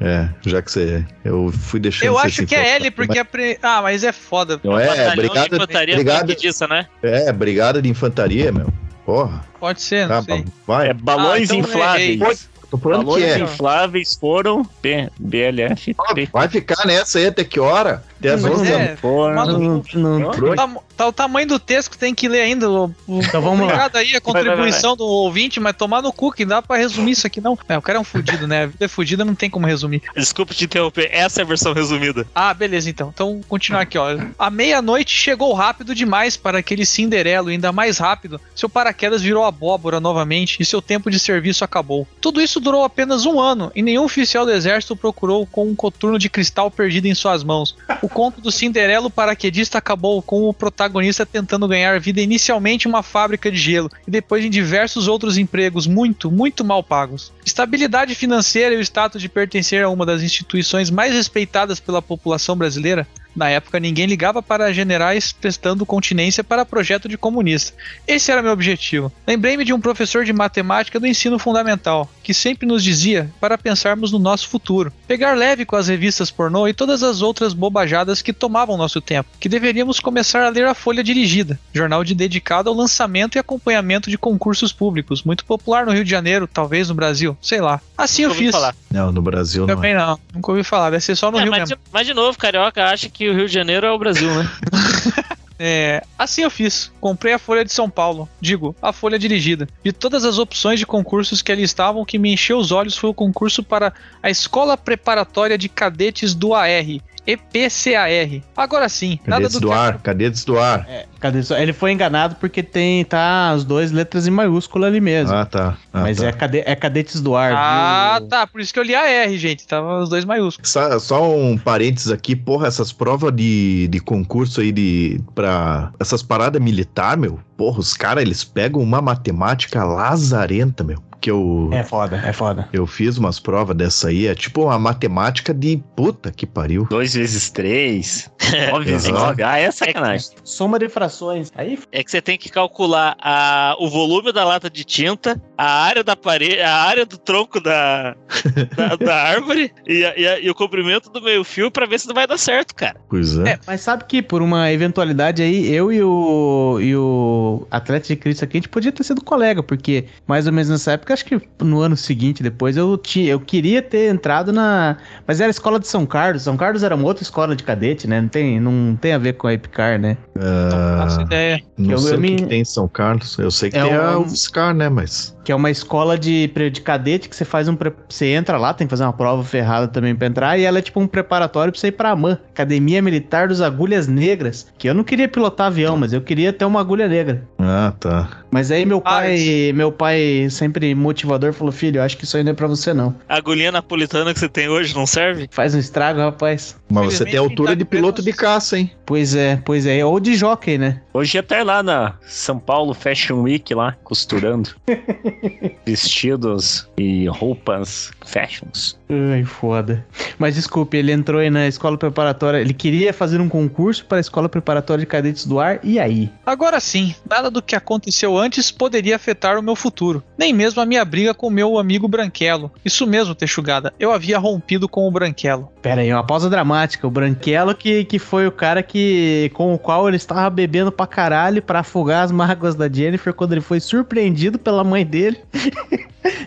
É, já que você. Eu fui deixando Eu acho que é. L, porque. apre- Ah, mas é foda. Não é, Batalhão de infantaria brigada, disso, né? é, brigada de infantaria, meu. Porra, Pode ser, não tá, sei. vai. É balões Ah, então infláveis. Tô falando Balões que é. infláveis foram B, BLF. Vai ficar nessa aí até que hora? As Mas 11 da é, maluco. Não, não-. Tá, tá o tamanho do texto que tem que ler ainda. O, o, Então vamos lá. Obrigado aí a vai, contribuição do ouvinte, mas tomar no cu que dá pra resumir isso aqui, não. É, o cara é um fudido, né? A vida é fudida, não tem como resumir. Desculpa te interromper, essa é a versão resumida. Ah, beleza, então. Então, continuar aqui, ó. A meia-noite chegou rápido demais para aquele Cinderelo, ainda mais rápido, seu paraquedas virou abóbora novamente e seu tempo de serviço acabou. Tudo isso durou apenas um ano, e nenhum oficial do exército procurou com um coturno de cristal perdido em suas mãos. O conto do Cinderelo paraquedista acabou com o protagonista tentando ganhar vida inicialmente em uma fábrica de gelo, e depois em diversos outros empregos muito, muito mal pagos. Estabilidade financeira e o status de pertencer a uma das instituições mais respeitadas pela população brasileira na época, ninguém ligava para generais prestando continência para projeto de comunista. Esse era meu objetivo. Lembrei-me de um professor de matemática do ensino fundamental, que sempre nos dizia para pensarmos no nosso futuro, pegar leve com as revistas pornô e todas as outras bobajadas que tomavam nosso tempo, que deveríamos começar a ler a Folha Dirigida, jornal de dedicado ao lançamento e acompanhamento de concursos públicos, muito popular no Rio de Janeiro, talvez no Brasil, sei lá. Assim eu Nunca ouvi fiz. falar. Não, no Brasil não. Também É. não, nunca ouvi falar, deve ser só no É, Rio mas, mesmo. mas de novo, carioca acha que o Rio de Janeiro é o Brasil, né? É, assim eu fiz. Comprei a Folha de São Paulo. Digo, a Folha dirigida. De todas as opções de concursos que ali estavam, o que me encheu os olhos foi o concurso para a Escola Preparatória de Cadetes do AR. EPCAR. Agora sim, nada Cadetes do do que ar, cadetes do ar. Cadê só? Ele foi enganado porque tem tá as duas letras em maiúsculo ali mesmo. Ah, tá. Ah, Mas tá. é, cade, é cadetes do ar. Ah, viu? tá. Por isso que eu li AR, gente. Tava os dois maiúsculos. Só, só um parênteses aqui, porra, essas provas de, de concurso aí de pra essas paradas militar, meu, porra, os caras eles pegam uma matemática lazarenta, meu. Que eu, É foda, é foda. eu fiz umas provas dessa aí, é tipo uma matemática de puta que pariu. 2 vezes 3. 9 vezes Exato. 9. Ah, é sacanagem. Soma de frações. Aí É que você tem que calcular a, o volume da lata de tinta, a área da parede, a área do tronco da, da, da árvore e, a- e a- e o comprimento do meio fio pra ver se não vai dar certo, cara. Pois é. É, mas sabe que por uma eventualidade aí, eu e o, e o atleta de Cristo aqui, a gente podia ter sido colega, porque mais ou menos nessa época, acho que no ano seguinte, depois, eu, tinha, eu queria ter entrado na. Mas era a escola de São Carlos. São Carlos era uma outra escola de cadete, né? Não tem, não tem a ver com a Epicar, né? Não faço ideia. Não eu- sei eu o que, me- que tem em São Carlos. Eu sei que É tem a um- UFSCar, né? Mas. Que é uma escola de, de cadete que você faz um. Você entra lá, tem que fazer uma prova ferrada também pra entrar, e ela é tipo um preparatório pra você ir pra AMAN Academia Militar dos Agulhas Negras. Que eu não queria pilotar avião, mas eu queria ter uma agulha negra. Ah, tá. Mas aí meu Ah, pai, meu pai sempre motivador falou: "Filho, eu acho que isso aí não é pra você não. A agulhinha napolitana que você tem hoje não serve? Faz um estrago, rapaz." Mas você tem altura tá de piloto de caça, hein? Pois é, pois é, ou de jockey, né? Hoje ia estar lá na São Paulo Fashion Week lá, costurando. Vestidos e roupas fashions. Ai, foda. Mas desculpe, ele entrou aí na escola preparatória, ele queria fazer um concurso para a escola preparatória de cadetes do ar, e aí? Agora sim, nada do que aconteceu antes poderia afetar o meu futuro. Nem mesmo a minha briga com meu amigo Branquelo. Isso mesmo, Texugada. Eu havia rompido com o Branquelo. Pera aí, uma pausa dramática. O Branquelo que, que foi o cara que com o qual ele estava bebendo pra caralho pra afogar as mágoas da Jennifer quando ele foi surpreendido pela mãe dele.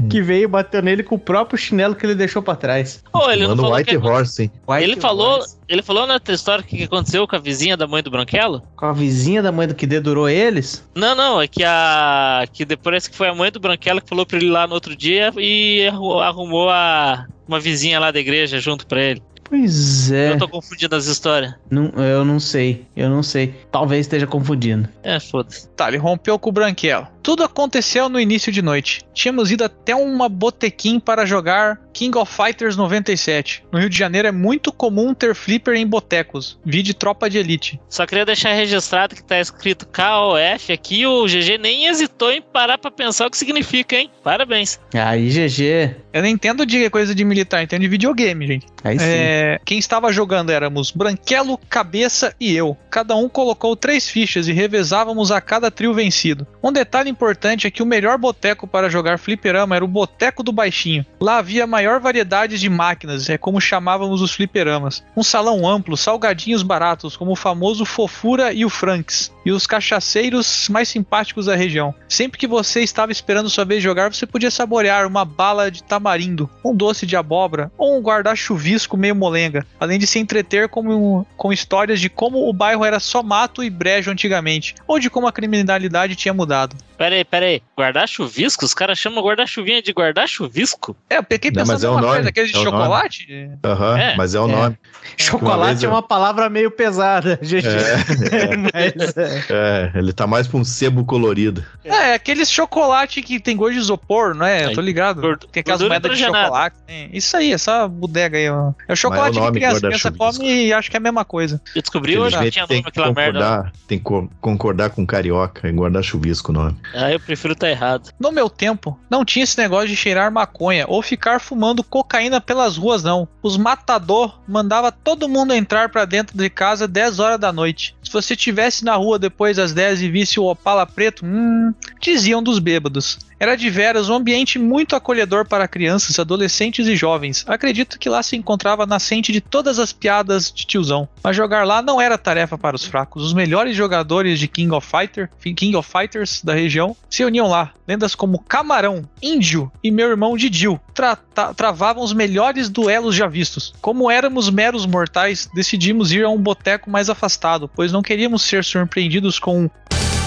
que veio e bateu nele com o próprio chinelo que ele deixou pra trás. Pô, ele não Mano, falou White que Horse, hein? Ele falou, Horse. ele falou na outra história o que que aconteceu com a vizinha da mãe do Branquelo? Com a vizinha da mãe do que dedurou eles? Não, não, é que a. Que depois que foi a mãe do Branquelo que falou pra ele lá no outro dia e arru- arrumou a. Uma vizinha lá da igreja junto pra ele. Pois é. Eu tô confundindo as histórias. Não, eu não sei. Eu não sei. Talvez esteja confundindo. É, foda-se. Tá, ele rompeu com o Branquelo. Tudo aconteceu no início de noite. Tínhamos ido até uma botequim para jogar King of Fighters 97. No Rio de Janeiro é muito comum ter flipper em botecos. Vide Tropa de Elite. Só queria deixar registrado que tá escrito KOF aqui. O GG nem hesitou em parar pra pensar o que significa, hein? Parabéns. Aí, GG. Eu nem entendo de coisa de militar, entendo de videogame, gente. Aí sim. É, quem estava jogando éramos Branquelo, Cabeça e eu. Cada um colocou três fichas e revezávamos a cada trio vencido. Um detalhe importante é que o melhor boteco para jogar fliperama era o Boteco do Baixinho. Lá havia maior variedade de máquinas, é como chamávamos os fliperamas. Um salão amplo, salgadinhos baratos, como o famoso Fofura e o Franks. E os cachaceiros mais simpáticos da região. Sempre que você estava esperando sua vez de jogar, você podia saborear uma bala de tamarindo, um doce de abóbora ou um guarda-chuvisco meio molenga, além de se entreter com, com histórias de como o bairro era só mato e brejo antigamente, ou de como a criminalidade tinha mudado. Pera aí, pera aí. Guardar-chuvisco? Os caras chamam guarda-chuvinha de guarda-chuvisco? É, eu Não, pensando mas é o numa nome, coisa, aquele de é chocolate. Aham, É. mas é o É. nome. Chocolate vez é eu- uma palavra meio pesada, GG. Mas, é. É, ele tá mais pra um sebo colorido. É, é aqueles chocolate que tem gosto de isopor, não é? Eu tô ligado. Tem aquelas moedas de chocolate. É, isso aí, essa bodega aí, ó. É o chocolate nome, que criança, criança come e acha que é a mesma coisa. Eu descobri hoje que tinha tem nome que aquela merda. concordar, tem que co- concordar com carioca e guardar chuvisco o nome. Ah, eu prefiro tá errado. No meu tempo, não tinha esse negócio de cheirar maconha ou ficar fumando cocaína pelas ruas, não. Os matador mandava todo mundo entrar pra dentro de casa 10 horas da noite. Se você tivesse na rua depois das 10 e visse o Opala preto, hum, diziam dos bêbados. Era de veras um ambiente muito acolhedor para crianças, adolescentes e jovens. Acredito que lá se encontrava a nascente de todas as piadas de tiozão. Mas jogar lá não era tarefa para os fracos. Os melhores jogadores de King of Fighter, King of Fighters da região se uniam lá. Lendas como Camarão, Índio e meu irmão Didil tra- tra- travavam os melhores duelos já vistos. Como éramos meros mortais, decidimos ir a um boteco mais afastado, pois não queríamos ser surpreendidos com um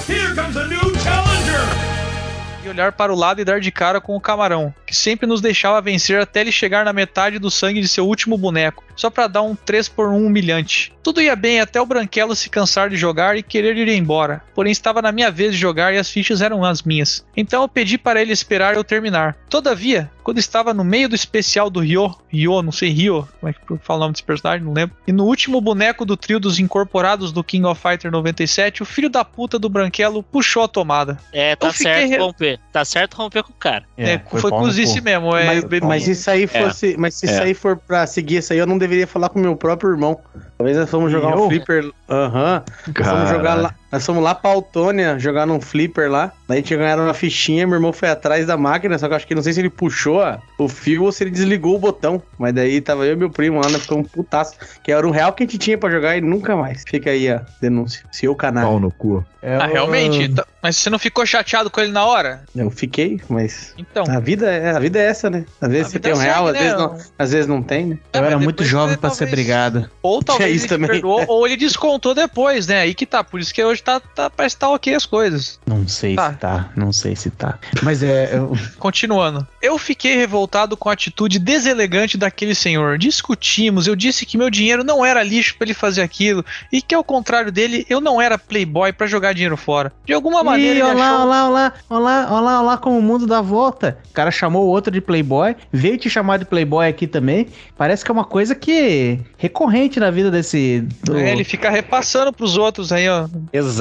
Here comes a new olhar para o lado e dar de cara com o camarão, que sempre nos deixava vencer até ele chegar na metade do sangue de seu último boneco, só para dar um 3 por 1 humilhante. Tudo ia bem até o Branquelo se cansar de jogar e querer ir embora, porém estava na minha vez de jogar e as fichas eram as minhas. Então eu pedi para ele esperar eu terminar. Todavia, quando estava no meio do especial do Ryo, Ryo, não sei Ryo, como é que fala o nome desse personagem, não lembro, e no último boneco do trio dos incorporados do King of Fighter 97, o filho da puta do Branquelo puxou a tomada. É, tá certo re-. Tá certo romper com o cara. É, foi, pau no cozice cu. mesmo. É, Mas, mas se isso aí fosse. Mas se isso É. aí for pra seguir isso aí, eu não deveria falar com meu próprio irmão. Talvez nós fomos jogar Eu? um flipper. Aham. Fomos jogar lá. Nós fomos lá pra Autônia jogar num flipper lá. Daí a gente ganharam uma fichinha, meu irmão foi atrás da máquina, só que eu acho que não sei se ele puxou a- o fio ou se ele desligou o botão. Mas daí tava eu e meu primo lá, né? Ficou um putaço. Que era um real que a gente tinha pra jogar e nunca mais. Fica aí a denúncia. Se eu canal. Pau no cu. É Ah, o- realmente. tá- Mas você não ficou chateado com ele na hora? Eu fiquei, mas. Então. A vida, é, a vida é essa, né? Às vezes a você tem um real, segue, às, né? vezes não, às vezes não tem, né? É, Eu era muito jovem pra ser talvez- brigado. Ou talvez isso ele também. perdoou, ou ele descontou depois, né? Aí que tá. Por isso que hoje tá, tá, parece que tá ok as coisas. Não sei Tá. se tá, não sei se tá. Mas é. eu- Continuando. Eu fiquei revoltado com a atitude deselegante daquele senhor. Discutimos, eu disse que meu dinheiro não era lixo pra ele fazer aquilo e que ao contrário dele, eu não era playboy pra jogar dinheiro fora. De alguma maneira Ih, olá, achou... olá, olá, olá, olá, olá, como o mundo dá volta. O cara chamou o outro de playboy, veio te chamar de playboy aqui também. Parece que é uma coisa que recorrente na vida desse. do- É, ele fica repassando pros outros aí, ó. Exato.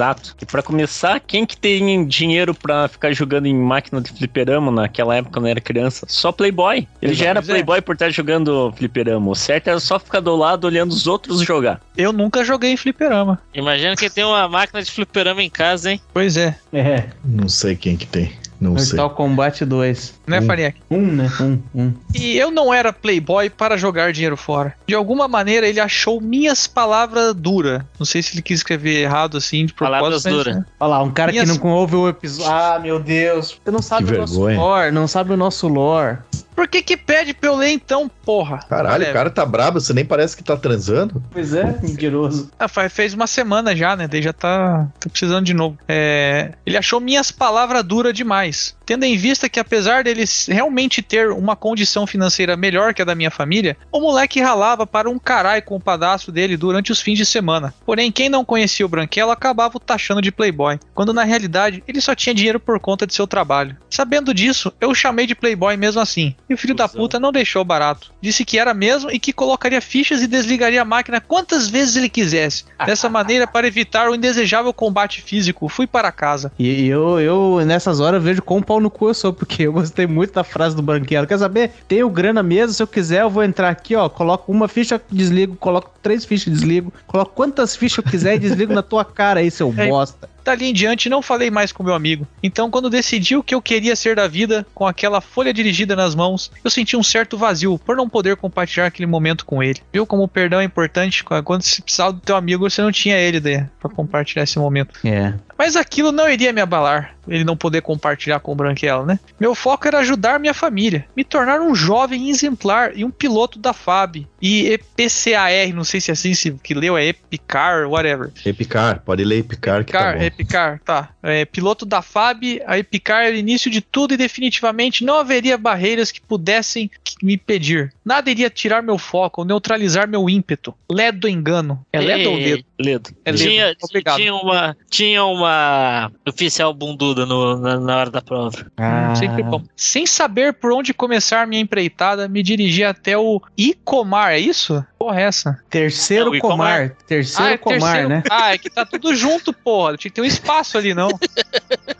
E pra começar, quem que tem dinheiro pra ficar jogando em máquina de fliperama naquela época quando era criança? Só Playboy. Ele já era é. Playboy por estar jogando fliperama. O certo era só ficar do lado olhando os outros jogar. Eu nunca joguei em fliperama. Imagina que tem uma máquina de fliperama em casa, hein? Pois é. É, Não sei quem que tem. Não sei. Mortal Kombat 2. Né, um, Fariek? um, né? Um, um. E eu não era playboy para jogar dinheiro fora. De alguma maneira ele achou minhas palavras duras. Não sei se ele quis escrever errado assim de propósito. Palavras mas, né? Olha lá, um cara Minhas- que não ouve o episódio. Ah, meu Deus. Você não sabe Que o nosso vergonha. lore, não sabe o nosso lore. Por que que pede pra eu ler então, porra? Caralho, o cara tá brabo, você nem parece que tá transando. Pois é, mentiroso. Ah, fez uma semana já, né? Daí já tá, tá precisando de novo. É, ele achou minhas palavras duras demais. Tendo em vista que, apesar dele realmente ter uma condição financeira melhor que a da minha família, o moleque ralava para um caralho com o padastro dele durante os fins de semana. Porém, quem não conhecia o Branquelo acabava o taxando de playboy, quando na realidade ele só tinha dinheiro por conta de seu trabalho. Sabendo disso, eu o chamei de playboy mesmo assim. E o filho da Cusão. puta não deixou barato. Disse que era mesmo e que colocaria fichas e desligaria a máquina quantas vezes ele quisesse. Dessa maneira, para evitar o indesejável combate físico, fui para casa. E eu, eu, nessas horas, vejo quão pau no cu eu sou, porque eu gostei muito da frase do Branquelo. Quer saber? Tenho grana mesmo, se eu quiser, eu vou entrar aqui, ó. Coloco uma ficha, desligo, coloco três fichas, desligo. Coloco quantas fichas eu quiser e desligo na tua cara aí, seu É. bosta. Dali em diante, não falei mais com meu amigo. Então, quando decidi o que eu queria ser da vida, com aquela folha dirigida nas mãos, eu senti um certo vazio por não poder compartilhar aquele momento com ele. Viu como o perdão é importante? Quando se precisava do teu amigo, você não tinha ele para compartilhar esse momento. É. Mas aquilo não iria me abalar, ele não poder compartilhar com o Branquelo, né? Meu foco era ajudar minha família, me tornar um jovem exemplar e um piloto da FAB e EPCAR, não sei se é assim se que leu é Epicar, whatever. Epicar, pode ler Epicar que tá Epicar, bom. Epicar, tá. É, piloto da FAB, a Epicar era o início de tudo e definitivamente não haveria barreiras que pudessem me impedir. Nada iria tirar meu foco ou neutralizar meu ímpeto. Ledo engano. É ledo ou dedo? Ledo. É ledo. Tinha, Obrigado. tinha uma, tinha uma oficial bunduda no- na, na hora da prova. Ah, Sempre bom. Sem saber por onde começar minha empreitada, me dirigi até o Icomar, é isso? Porra, é essa? Terceiro Não, o Icomar. comar. Terceiro é comar, terceiro- né? Ah, é que tá tudo junto, porra. Tinha que ter um espaço ali, não.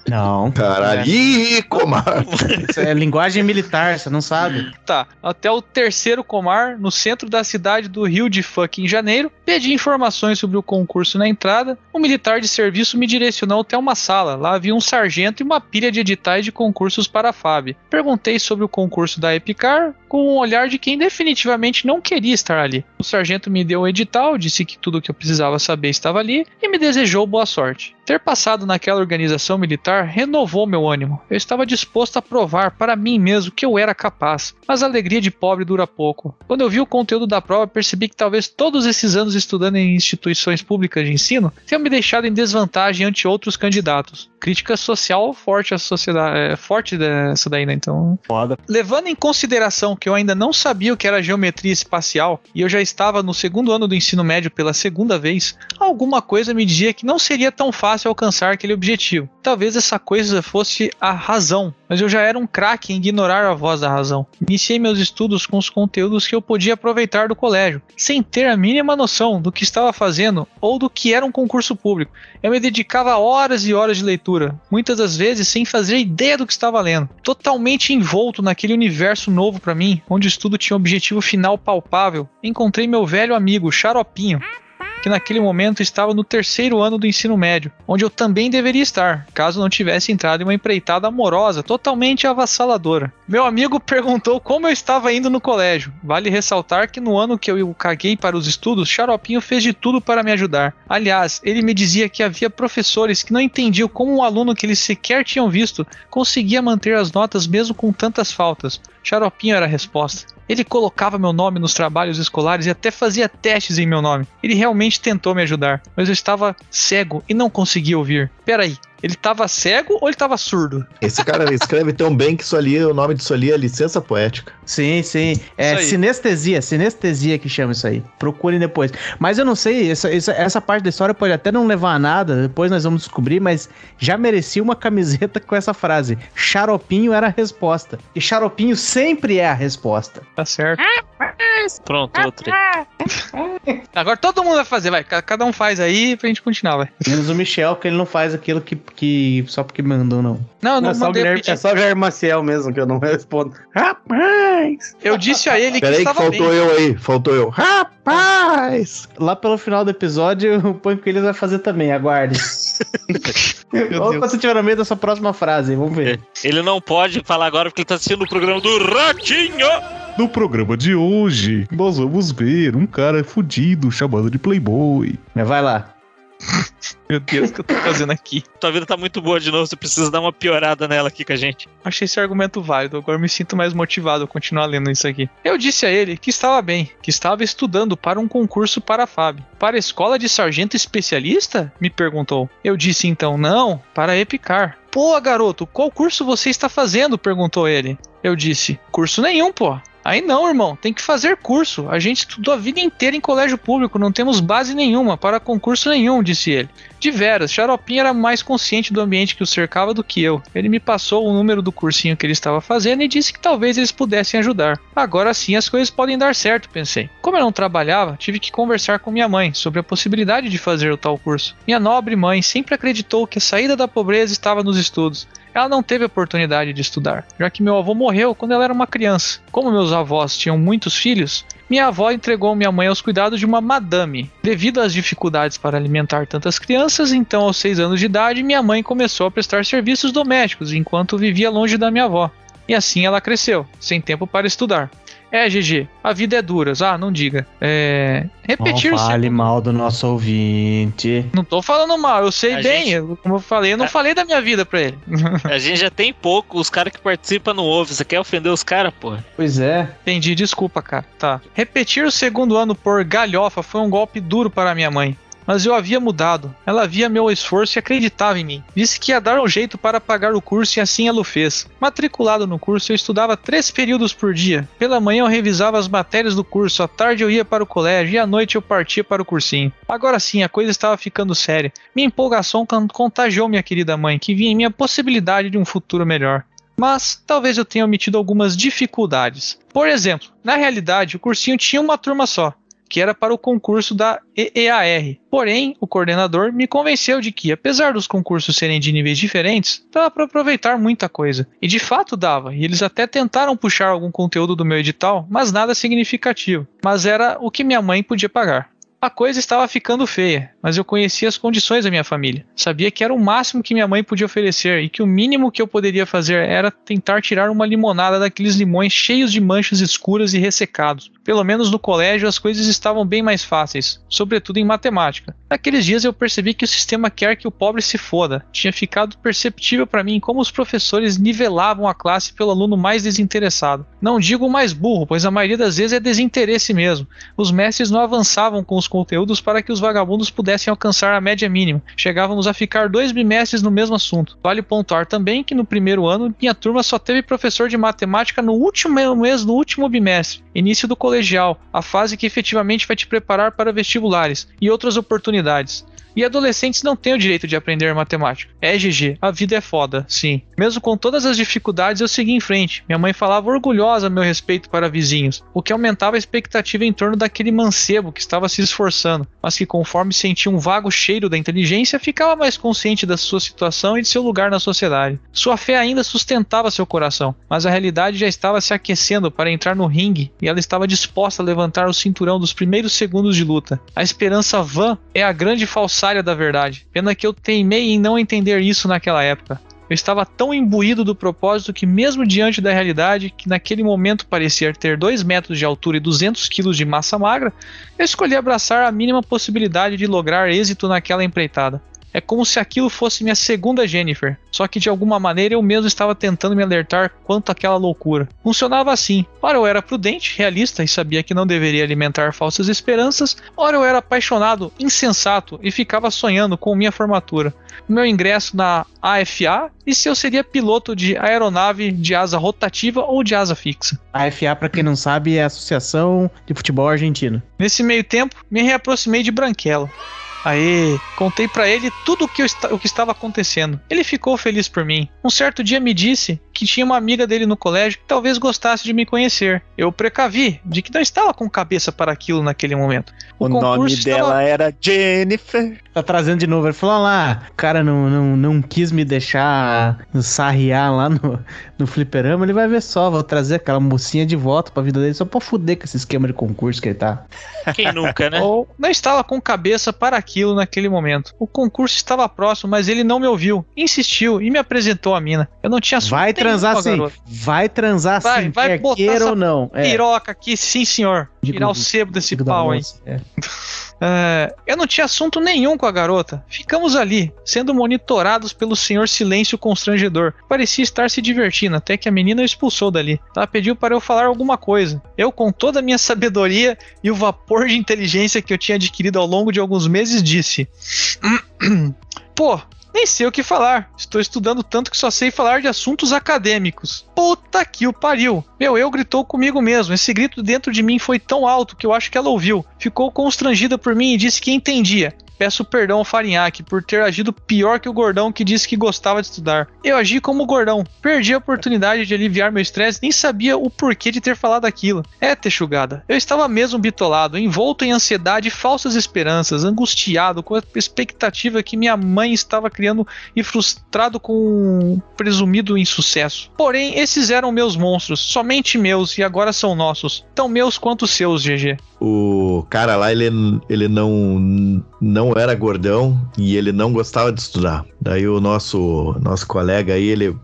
Não. Caralho, Ih, comar. Isso é linguagem militar, você não sabe. Tá, até o terceiro comar, no centro da cidade do Rio de fucking Janeiro, pedi informações sobre o concurso na entrada. Um militar de serviço me direcionou até uma sala. Lá havia um sargento e uma pilha de editais de concursos para a FAB. Perguntei sobre o concurso da Epicar com um olhar de quem definitivamente não queria estar ali. O sargento me deu o edital, disse que tudo o que eu precisava saber estava ali e me desejou boa sorte. Ter passado naquela organização militar renovou meu ânimo. Eu estava disposto a provar para mim mesmo que eu era capaz, mas a alegria de pobre dura pouco. Quando eu vi o conteúdo da prova, percebi que talvez todos esses anos estudando em instituições públicas de ensino tenham me deixado em desvantagem ante outros candidatos. Crítica social forte à sociedade, é, forte dessa daí, né? Então, Foda. Levando em consideração que eu ainda não sabia o que era geometria espacial e eu já estava no segundo ano do ensino médio pela segunda vez, alguma coisa me dizia que não seria tão fácil alcançar aquele objetivo. Talvez essa coisa fosse a razão, mas eu já era um craque em ignorar a voz da razão. Iniciei meus estudos com os conteúdos que eu podia aproveitar do colégio, sem ter a mínima noção do que estava fazendo ou do que era um concurso público. Eu me dedicava horas e horas de leitura, muitas das vezes sem fazer ideia do que estava lendo, totalmente envolto naquele universo novo para mim, onde o estudo tinha um objetivo final palpável. Encontrei meu velho amigo Xaropinho, que naquele momento estava no terceiro ano do ensino médio, onde eu também deveria estar, caso não tivesse entrado em uma empreitada amorosa totalmente avassaladora. Meu amigo perguntou como eu estava indo no colégio. Vale ressaltar que no ano que eu caguei para os estudos, Xaropinho fez de tudo para me ajudar. Aliás, ele me dizia que havia professores que não entendiam como um aluno que eles sequer tinham visto conseguia manter as notas mesmo com tantas faltas. Xaropinho era a resposta. Ele colocava meu nome nos trabalhos escolares e até fazia testes em meu nome. Ele realmente tentou me ajudar, mas eu estava cego e não conseguia ouvir. Peraí, ele estava cego ou ele estava surdo? Esse cara escreve tão bem que isso ali, o nome disso ali é licença poética. Sim, sim. É sinestesia, sinestesia que chama isso aí. Procurem depois. Mas eu não sei, essa, essa, essa parte da história pode até não levar a nada, depois nós vamos descobrir, mas já merecia uma camiseta com essa frase. Xaropinho era a resposta. E xaropinho sempre é a resposta. Tá certo. Pronto, outro. Agora todo mundo vai fazer, vai. Ca- Cada um faz aí pra gente continuar, vai. Menos o Michel, que ele não faz aquilo que, que só porque mandou, não. Não, eu Não, não é, só Guilherme, é só o Guilherme Maciel mesmo que eu não respondo. Rapaz! Eu disse a ele que Peraí que faltou bem. eu aí, faltou eu. Rapaz! Lá pelo final do episódio, o Punk Williams vai fazer também, aguarde. Você tiver no meio dessa próxima frase, vamos ver. Ele não pode falar agora porque ele tá assistindo o programa do Ratinho. No programa de hoje, nós vamos ver um cara fudido chamado de Playboy. Mas vai lá. Meu Deus, o que eu tô fazendo aqui? Tua vida tá muito boa de novo, você precisa dar uma piorada nela aqui com a gente. Achei esse argumento válido, agora me sinto mais motivado a continuar lendo isso aqui. Eu disse a ele que estava bem, que estava estudando para um concurso para a FAB. Para a escola de sargento especialista? Me perguntou. Eu disse então, não, para a Epicar. Pô, garoto, qual curso você está fazendo? perguntou ele. Eu disse, curso nenhum, pô. Aí não, irmão, tem que fazer curso. A gente estudou a vida inteira em colégio público, não temos base nenhuma para concurso nenhum, disse ele. De veras, Xaropinho era mais consciente do ambiente que o cercava do que eu. Ele me passou o número do cursinho que ele estava fazendo e disse que talvez eles pudessem ajudar. Agora sim as coisas podem dar certo, pensei. Como eu não trabalhava, tive que conversar com minha mãe sobre a possibilidade de fazer o tal curso. Minha nobre mãe sempre acreditou que a saída da pobreza estava nos estudos. Ela não teve oportunidade de estudar, já que meu avô morreu quando ela era uma criança. Como meus avós tinham muitos filhos, minha avó entregou minha mãe aos cuidados de uma madame. Devido às dificuldades para alimentar tantas crianças, então aos seis anos de idade, minha mãe começou a prestar serviços domésticos enquanto vivia longe da minha avó. E assim ela cresceu, sem tempo para estudar. É, GG, a vida é dura. Ah, não diga. É. Repetir Não o fale mal do nosso ouvinte. Não tô falando mal, eu sei A bem. gente- eu- como eu falei, eu não É. falei da minha vida pra ele. A gente já tem pouco, os caras que participam não ouvem. Você quer ofender os caras, porra? Pois é. Entendi, desculpa, cara. Tá. Repetir o segundo ano por galhofa foi um golpe duro para minha mãe. Mas eu havia mudado. Ela via meu esforço e acreditava em mim. Disse que ia dar um jeito para pagar o curso e assim ela o fez. Matriculado no curso, eu estudava três períodos por dia. Pela manhã eu revisava as matérias do curso, à tarde eu ia para o colégio e à noite eu partia para o cursinho. Agora sim, a coisa estava ficando séria. Minha empolgação con- contagiou minha querida mãe, que via em mim a possibilidade de um futuro melhor mas talvez eu tenha omitido algumas dificuldades. Por exemplo, na realidade, o cursinho tinha uma turma só, que era para o concurso da EEAR. Porém, o coordenador me convenceu de que, apesar dos concursos serem de níveis diferentes, dava para aproveitar muita coisa. E de fato dava, e eles até tentaram puxar algum conteúdo do meu edital, mas nada significativo. Mas era o que minha mãe podia pagar. A coisa estava ficando feia, mas eu conhecia as condições da minha família. Sabia que era o máximo que minha mãe podia oferecer e que o mínimo que eu poderia fazer era tentar tirar uma limonada daqueles limões cheios de manchas escuras e ressecados. Pelo menos no colégio as coisas estavam bem mais fáceis, sobretudo em matemática. Naqueles dias eu percebi que o sistema quer que o pobre se foda. Tinha ficado perceptível para mim como os professores nivelavam a classe pelo aluno mais desinteressado. Não digo o mais burro, pois a maioria das vezes é desinteresse mesmo. Os mestres não avançavam com os conteúdos para que os vagabundos pudessem alcançar a média mínima. Chegávamos a ficar dois bimestres no mesmo assunto. Vale pontuar também que no primeiro ano minha turma só teve professor de matemática no último mês do último bimestre, início do colegial, a fase que efetivamente vai te preparar para vestibulares e outras oportunidades. E adolescentes não têm o direito de aprender matemática. É, GG, a vida é foda, sim. Mesmo com todas as dificuldades, eu segui em frente. Minha mãe falava orgulhosa a meu respeito para vizinhos, o que aumentava a expectativa em torno daquele mancebo que estava se esforçando, mas que, conforme sentia um vago cheiro da inteligência, ficava mais consciente da sua situação e de seu lugar na sociedade. Sua fé ainda sustentava seu coração, mas a realidade já estava se aquecendo para entrar no ringue e ela estava disposta a levantar o cinturão dos primeiros segundos de luta. A esperança vã é a grande falsária da verdade. Pena que eu teimei em não entender isso naquela época. Eu estava tão imbuído do propósito que, mesmo diante da realidade, que naquele momento parecia ter 2 metros de altura e 200 quilos de massa magra, eu escolhi abraçar a mínima possibilidade de lograr êxito naquela empreitada. É como se aquilo fosse minha segunda Jennifer, só que de alguma maneira eu mesmo estava tentando me alertar quanto àquela loucura. Funcionava assim: ora eu era prudente, realista e sabia que não deveria alimentar falsas esperanças, ora eu era apaixonado, insensato e ficava sonhando com minha formatura, o meu ingresso na AFA e se eu seria piloto de aeronave de asa rotativa ou de asa fixa. A FA, pra quem não sabe, é a Associação de Futebol Argentino. Nesse meio tempo, me reaproximei de Branquelo. Aê, contei pra ele tudo o que, eu o que estava acontecendo. Ele ficou feliz por mim. Um certo dia me disse que tinha uma amiga dele no colégio que talvez gostasse de me conhecer. Eu o precavi de que não estava com cabeça para aquilo naquele momento. O, nome concurso estava- dela era Jennifer. Tá trazendo de novo. Ele falou lá, o cara não, não, não quis me deixar sarriar lá no, no fliperama. Ele vai ver só, vou trazer aquela mocinha de volta pra vida dele só pra fuder com esse esquema de concurso que ele tá. Quem nunca, né? Ou não estava com cabeça para aquilo naquele momento. O concurso estava próximo, mas ele não me ouviu. Insistiu e me apresentou a mina. Eu não tinha assunto Vai transar sim. Vai transar Vai, sim, vai quer botar queira ou não. É. Piroca aqui, sim senhor. Digo- Tirar o sebo desse pau, hein? é. É, eu não tinha assunto nenhum com a garota. Ficamos ali, sendo monitorados pelo senhor silêncio constrangedor. Parecia estar se divertindo, até que a menina o expulsou dali. Ela pediu para eu falar alguma coisa. Eu, com toda a minha sabedoria e o vapor de inteligência que eu tinha adquirido ao longo de alguns meses, disse: Pô, nem sei o que falar. Estou estudando tanto que só sei falar de assuntos acadêmicos. Puta que o pariu. Meu eu gritou comigo mesmo. Esse grito dentro de mim foi tão alto que eu acho que ela ouviu. Ficou constrangida por mim e disse que entendia. Peço perdão ao Farinhaque por ter agido pior que o gordão que disse que gostava de estudar. Eu agi como gordão, perdi a oportunidade de aliviar meu estresse, nem sabia o porquê de ter falado aquilo. É, Texugada, eu estava mesmo bitolado, envolto em ansiedade e falsas esperanças, angustiado com a expectativa que minha mãe estava criando e frustrado com um presumido insucesso. Porém, esses eram meus monstros, somente meus e agora são nossos, tão meus quanto seus, GG. O cara lá, ele, ele não, não era gordão e ele não gostava de estudar. Daí o nosso, nosso colega aí, ele,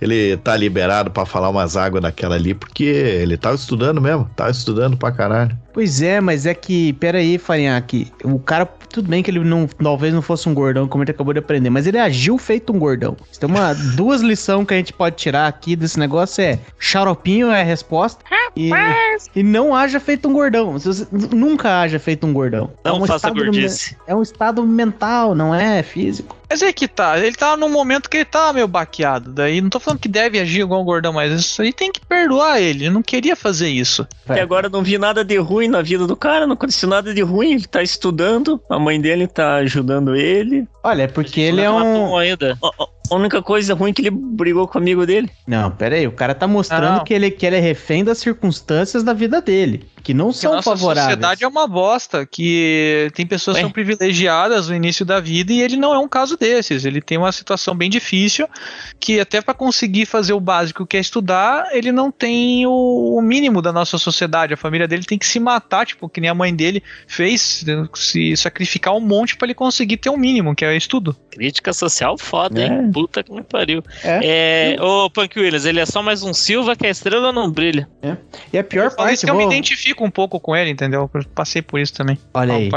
ele tá liberado pra falar umas águas daquela ali, porque ele tava estudando mesmo, tava estudando pra caralho. Pois é, mas é que, pera aí, Farinhaque, o cara, tudo bem que ele não, talvez não fosse um gordão, como ele acabou de aprender, mas ele agiu feito um gordão. Tem uma, duas lições que a gente pode tirar aqui desse negócio é, xaropinho é a resposta e, e não haja feito um gordão. Você nunca haja feito um gordão. Não é um faça gordice. É um estado mental, não é físico. Mas é que tá, ele tá num momento que ele tá meio baqueado. Daí não tô falando que deve agir igual um gordão, mas isso aí tem que perdoar ele. Ele não queria fazer isso. E agora não vi nada de ruim na vida do cara, não aconteceu nada de ruim. Ele tá estudando, a mãe dele tá ajudando ele. Olha, é porque ele é Não um. matou ainda. A- a- A única coisa ruim é que ele brigou com o amigo dele. Não, pera aí, o cara tá mostrando Não. que ele, que ele é refém das circunstâncias da vida dele, que não a são nossa favoráveis. sociedade é uma bosta, que tem pessoas que Ué. são privilegiadas no início da vida e ele não é um caso desses. Ele tem uma situação bem difícil, que até para conseguir fazer o básico que é estudar, ele não tem o, o mínimo da nossa sociedade. A família dele tem que se matar, tipo, que nem a mãe dele fez, se sacrificar um monte para ele conseguir ter um mínimo, que é estudo. Crítica social foda, hein? É. Puta que me pariu. É. É, ô, Punk Williams, ele é só mais um Silva que a estrela não brilha. E a pior Por isso parte, que eu me vou- identifico um pouco com ele, entendeu? Eu passei por isso também. olha aí.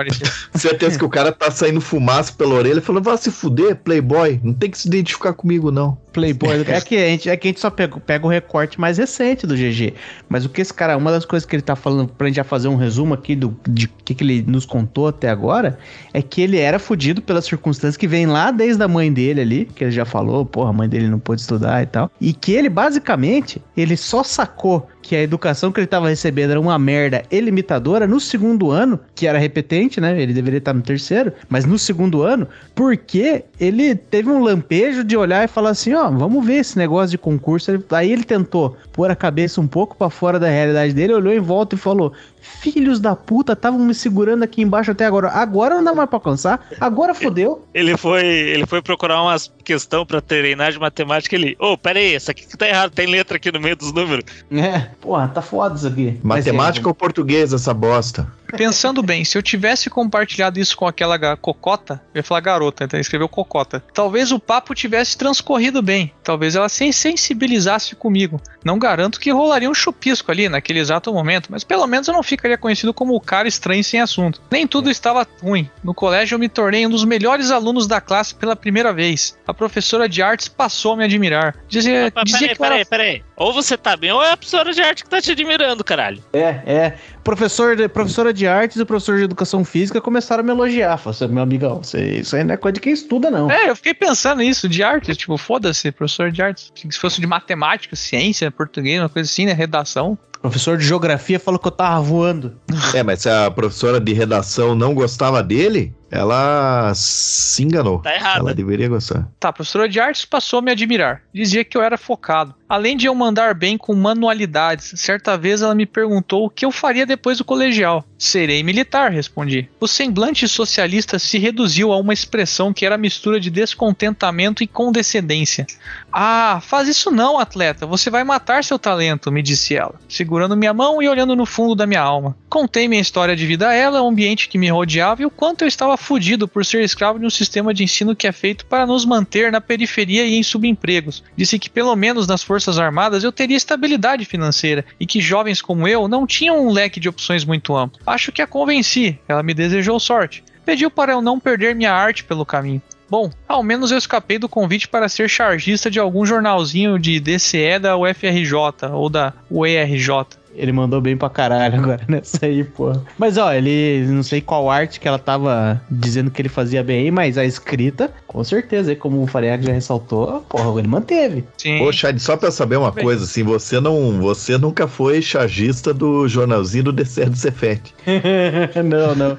Certeza que o cara tá saindo fumaça pela orelha e falando, vai se fuder, playboy, não tem que se identificar comigo não. Playboy. É que a gente, é que a gente só pega, pega o recorte mais recente do GG. Mas o que esse cara, uma das coisas que ele tá falando pra gente já fazer um resumo aqui do de que, que ele nos contou até agora, é que ele era fudido pelas circunstâncias que vem lá desde a mãe dele ali, que ele já falou, porra, a mãe dele não pôde estudar e tal. E que ele basicamente, ele só sacou que a educação que ele tava recebendo era uma merda e limitadora no segundo ano, que era repetente, né? Ele deveria estar no terceiro, mas no segundo ano, porque ele teve um lampejo de olhar e falar assim, ó, vamos ver esse negócio de concurso. Aí ele tentou pôr a cabeça um pouco pra fora da realidade dele, olhou em volta e falou: "Filhos da puta, estavam me segurando aqui embaixo até agora. Agora não dá mais pra alcançar. Agora fodeu." Ele foi, ele foi procurar umas questão pra treinar de matemática. Ele, ô, pera aí, isso aqui que tá errado, tem letra aqui no meio dos números. É, porra, tá foda isso aqui. Matemática ou português, essa bosta? Pensando bem, se eu tivesse compartilhado isso com aquela cocota, eu ia falar garota, então escreveu cocota. Talvez o papo tivesse transcorrido bem. Talvez ela se sensibilizasse comigo. Não garanto que rolaria um chupisco ali naquele exato momento, mas pelo menos eu não ficaria conhecido como o cara estranho sem assunto. Nem tudo estava ruim. No colégio eu me tornei um dos melhores alunos da classe pela primeira vez. A professora de artes passou a me admirar. Dizia, dizia peraí, que era peraí, peraí. Ou você tá bem, ou é a professora de arte que tá te admirando, caralho. É, é. Professor de, professora de artes e o professor de educação física começaram a me elogiar. Falaram assim, meu amigão, você, isso aí não é coisa de quem estuda, não. É, eu fiquei pensando nisso, de artes, tipo, foda-se, professor de artes. Se fosse de matemática, ciência, português, uma coisa assim, né? Redação. Professor de geografia falou que eu tava voando. É, mas se a professora de redação não gostava dele, ela se enganou. Tá errado. Ela deveria gostar. Tá, a professora de artes passou a me admirar. Dizia que eu era focado. Além de eu mandar bem com manualidades, certa vez ela me perguntou o que eu faria depois do colegial. Serei militar, respondi. O semblante socialista se reduziu a uma expressão que era mistura de descontentamento e condescendência. Ah, faz isso não, atleta. Você vai matar seu talento, me disse ela, segurando minha mão e olhando no fundo da minha alma. Contei minha história de vida a ela, o ambiente que me rodeava e o quanto eu estava fudido por ser escravo de um sistema de ensino que é feito para nos manter na periferia e em subempregos. Disse que pelo menos nas Forças Armadas eu teria estabilidade financeira e que jovens como eu não tinham um leque de opções muito amplo. Acho que a convenci, ela me desejou sorte. Pediu para eu não perder minha arte pelo caminho. Bom, ao menos eu escapei do convite para ser chargista de algum jornalzinho de DCE da UFRJ ou da UERJ. Ele mandou bem pra caralho agora nessa aí, pô. Mas ó, ele não sei qual arte que ela tava dizendo que ele fazia bem aí, mas a escrita, com certeza, aí, como o Fariag já ressaltou, porra, ele manteve. Sim. Ô, Chad, só pra saber uma Bem. coisa, assim, você não, você nunca foi chargista do jornalzinho do do Cefete. não, não.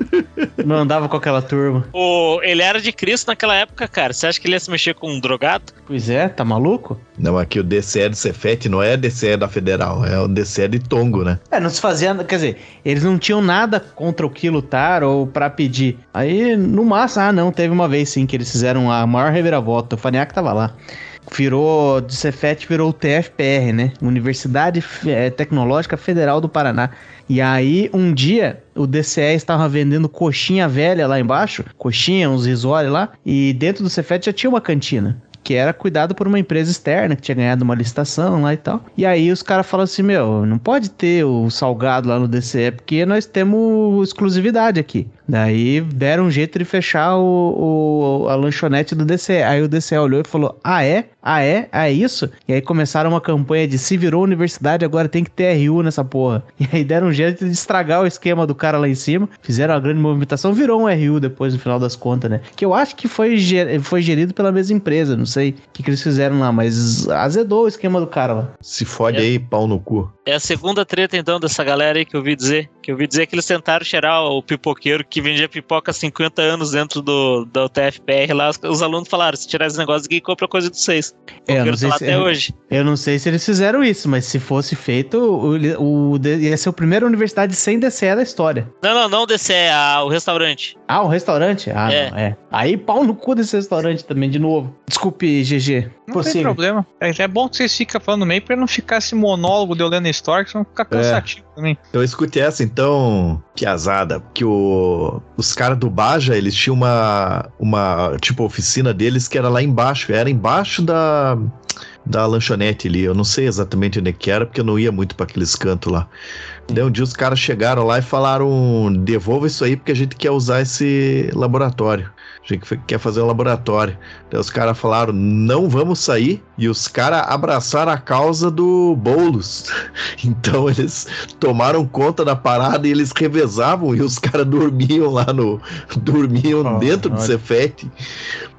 Não andava com aquela turma. O, ele era de Cristo naquela época, cara. Você acha que ele ia se mexer com um drogado? Pois é, tá maluco? Não, aqui o DCE do Cefete não é DCE da Federal, é o DCE de Tongo, né? É, não se fazia, quer dizer, eles não tinham nada contra o que lutar ou pra pedir. Aí, no máximo, ah, não, teve uma vez sim que eles fizeram a maior reviravolta. O Faniac tava lá. Virou, de Cefet virou o TFPR, né? Universidade eh, Tecnológica Federal do Paraná. E aí, um dia, o DCE estava vendendo coxinha velha lá embaixo, coxinha, uns risórios lá, e dentro do Cefet já tinha uma cantina. Que era cuidado por uma empresa externa que tinha ganhado uma licitação lá e tal. E aí os caras falaram assim: Meu, não pode ter o salgado lá no DCE, porque nós temos exclusividade aqui. Daí deram um jeito de fechar o, o- a lanchonete do DCE. Aí o DCE olhou e falou: Ah, é? Ah, é? Ah, é isso? E aí começaram uma campanha de se virou universidade, agora tem que ter RU nessa porra. E aí deram um jeito de estragar o esquema do cara lá em cima. Fizeram uma grande movimentação, virou um RU depois no final das contas, né? Que eu acho que foi, ge- foi gerido pela mesma empresa, não sei o que, que eles fizeram lá, mas azedou o esquema do cara lá. Se fode É. aí, pau no cu. É a segunda treta, então, dessa galera aí que eu ouvi dizer. Que eu ouvi dizer que eles tentaram cheirar o pipoqueiro que vendia pipoca há 50 anos dentro do, do TFPR lá. Os, os alunos falaram: se tirar esse negócio aqui, compra coisa de vocês. É, eu não sei se- até hoje. Eu não sei se eles fizeram isso, mas se fosse feito, o, o, ia ser a primeira universidade sem DCE da história. Não, não, não é a- o restaurante. Ah, um restaurante? Ah, É. não, é. Aí pau no cu desse restaurante também, de novo. Desculpe, GG. Não tem Prossiga. problema. É, é bom que vocês ficam falando no meio pra não ficar esse monólogo de eu lendo a história, que senão fica cansativo também. Então escute essa então, piazada, que o, os caras do Baja, eles tinham uma, uma, tipo, oficina deles que era lá embaixo, era embaixo da, da lanchonete ali, eu não sei exatamente onde é que era, porque eu não ia muito pra aqueles cantos lá. Daí um dia os caras chegaram lá e falaram, devolva isso aí porque a gente quer usar esse laboratório. A gente quer fazer um laboratório. Daí os caras falaram, não vamos sair. E os caras abraçaram a causa do Boulos. Então eles tomaram conta da parada e eles revezavam e os caras dormiam lá no. dormiam Oh, dentro do. Cefete.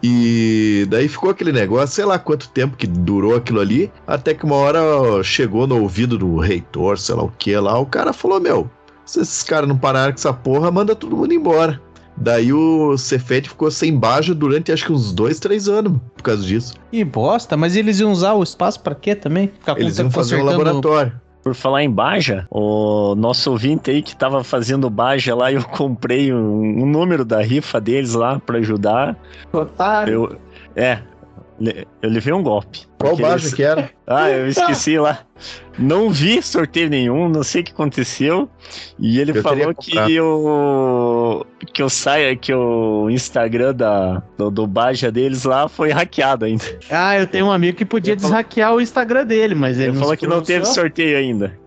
E daí ficou aquele negócio, sei lá quanto tempo que durou aquilo ali, até que uma hora chegou no ouvido do reitor, sei lá o que lá, o cara falou: Meu, se esses caras não pararem com essa porra, manda todo mundo embora. Daí o Cefete ficou sem baja durante acho que uns dois, três anos por causa disso. Ih, bosta, mas eles iam usar o espaço pra quê também? Ficar Eles iam fazer um laboratório. Por falar em Baja, o nosso ouvinte aí que tava fazendo Baja lá, eu comprei um, um número da rifa deles lá pra ajudar. Otário. Eu, é, eu levei um golpe. Qual Porque baja eles- que era? Ah, eu esqueci lá. Não vi sorteio nenhum, não sei o que aconteceu. E ele Eu falou que o que eu saia, que o Instagram da, do, do Baja deles lá foi hackeado ainda. Ah, eu tenho um amigo que podia falou- deshackear o Instagram dele, mas ele Ele falou que não teve sorteio ainda,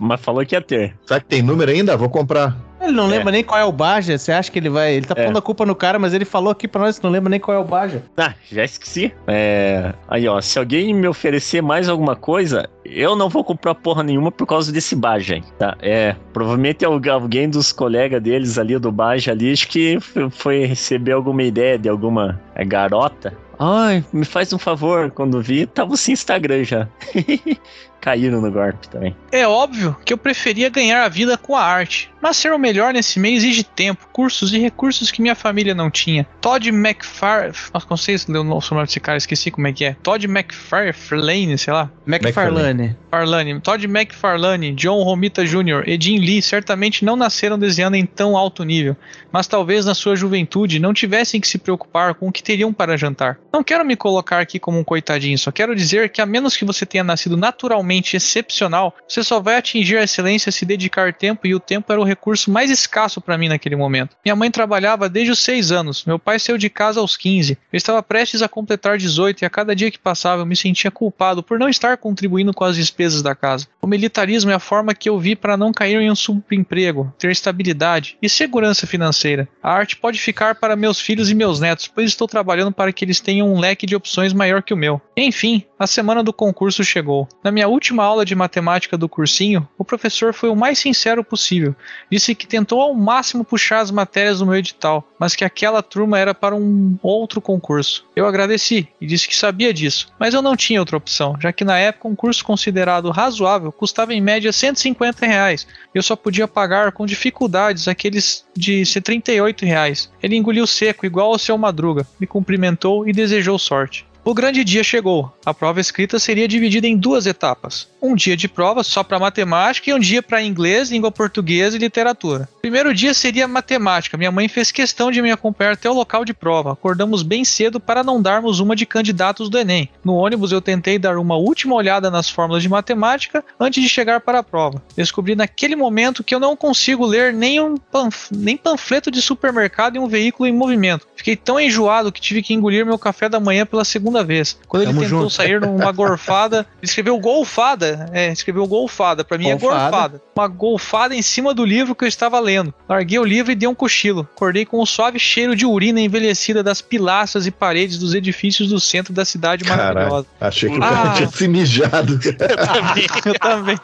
mas falou que ia ter. Será que tem número ainda? Vou comprar. Ele não É. lembra nem qual é o Baja. Você acha que ele vai. Ele tá É. pondo a culpa no cara, mas ele falou aqui pra nós que não lembra nem qual é o Baja. Ah, já esqueci. É, aí ó, se alguém me oferecer mais alguma coisa, eu não vou comprar porra nenhuma por causa desse Baja, tá? É, provavelmente algu- alguém dos colegas deles ali do Baja ali, acho que foi receber alguma ideia de alguma é, garota. Ai, me faz um favor, quando vi, tava sem Instagram já. Caíram no golpe também. É óbvio que eu preferia ganhar a vida com a arte, mas ser o melhor nesse meio exige tempo, cursos e recursos que minha família não tinha. Todd McFarlane, nossa, não sei se leu o nome desse cara, esqueci como é que é. Todd McFarlane, sei lá. McFarlane. Farlane, Todd McFarlane, John Romita Jr. e Jim Lee certamente não nasceram desenhando em tão alto nível, mas talvez na sua juventude não tivessem que se preocupar com o que teriam para jantar. Não quero me colocar aqui como um coitadinho, só quero dizer que a menos que você tenha nascido naturalmente excepcional, você só vai atingir a excelência se dedicar tempo e o tempo era o recurso mais escasso para mim naquele momento. Minha mãe trabalhava desde os 6 anos, meu pai saiu de casa aos 15. Eu estava prestes a completar 18 e a cada dia que passava eu me sentia culpado por não estar contribuindo com as despesas da casa. O militarismo é a forma que eu vi para não cair em um subemprego, ter estabilidade e segurança financeira. A arte pode ficar para meus filhos e meus netos, pois estou trabalhando para que eles tenham um leque de opções maior que o meu. Enfim, a semana do concurso chegou. Na minha última aula de matemática do cursinho, o professor foi o mais sincero possível. Disse que tentou ao máximo puxar as matérias do meu edital, mas que aquela turma era para um outro concurso. Eu agradeci e disse que sabia disso, mas eu não tinha outra opção, já que na época um curso considerado razoável custava em média 150 reais. Eu só podia pagar com dificuldades aqueles de ser 38 reais. Ele engoliu seco, igual ao seu Madruga, me cumprimentou e desejou sorte. O grande dia chegou. A prova escrita seria dividida em duas etapas. Um dia de prova só para matemática e um dia para inglês, língua portuguesa e literatura. Primeiro dia seria matemática. Minha mãe fez questão de me acompanhar até o local de prova. Acordamos bem cedo para não darmos uma de candidatos do Enem. No ônibus eu tentei dar uma última olhada nas fórmulas de matemática antes de chegar para a prova. Descobri naquele momento que eu não consigo ler nem um panf nem panfleto de supermercado em um veículo em movimento. Fiquei tão enjoado que tive que engolir meu café da manhã pela segunda vez. Quando Tamo ele tentou junto. sair numa gorfada, ele escreveu golfada. É, escreveu golfada. Pra mim é Golfada. gorfada. Uma golfada em cima do livro que eu estava lendo. Larguei o livro e dei um cochilo. Acordei com o suave cheiro de urina envelhecida das pilastras e paredes dos edifícios do centro da cidade maravilhosa. Caralho, achei que o cara Ah. tinha se mijado. Eu também.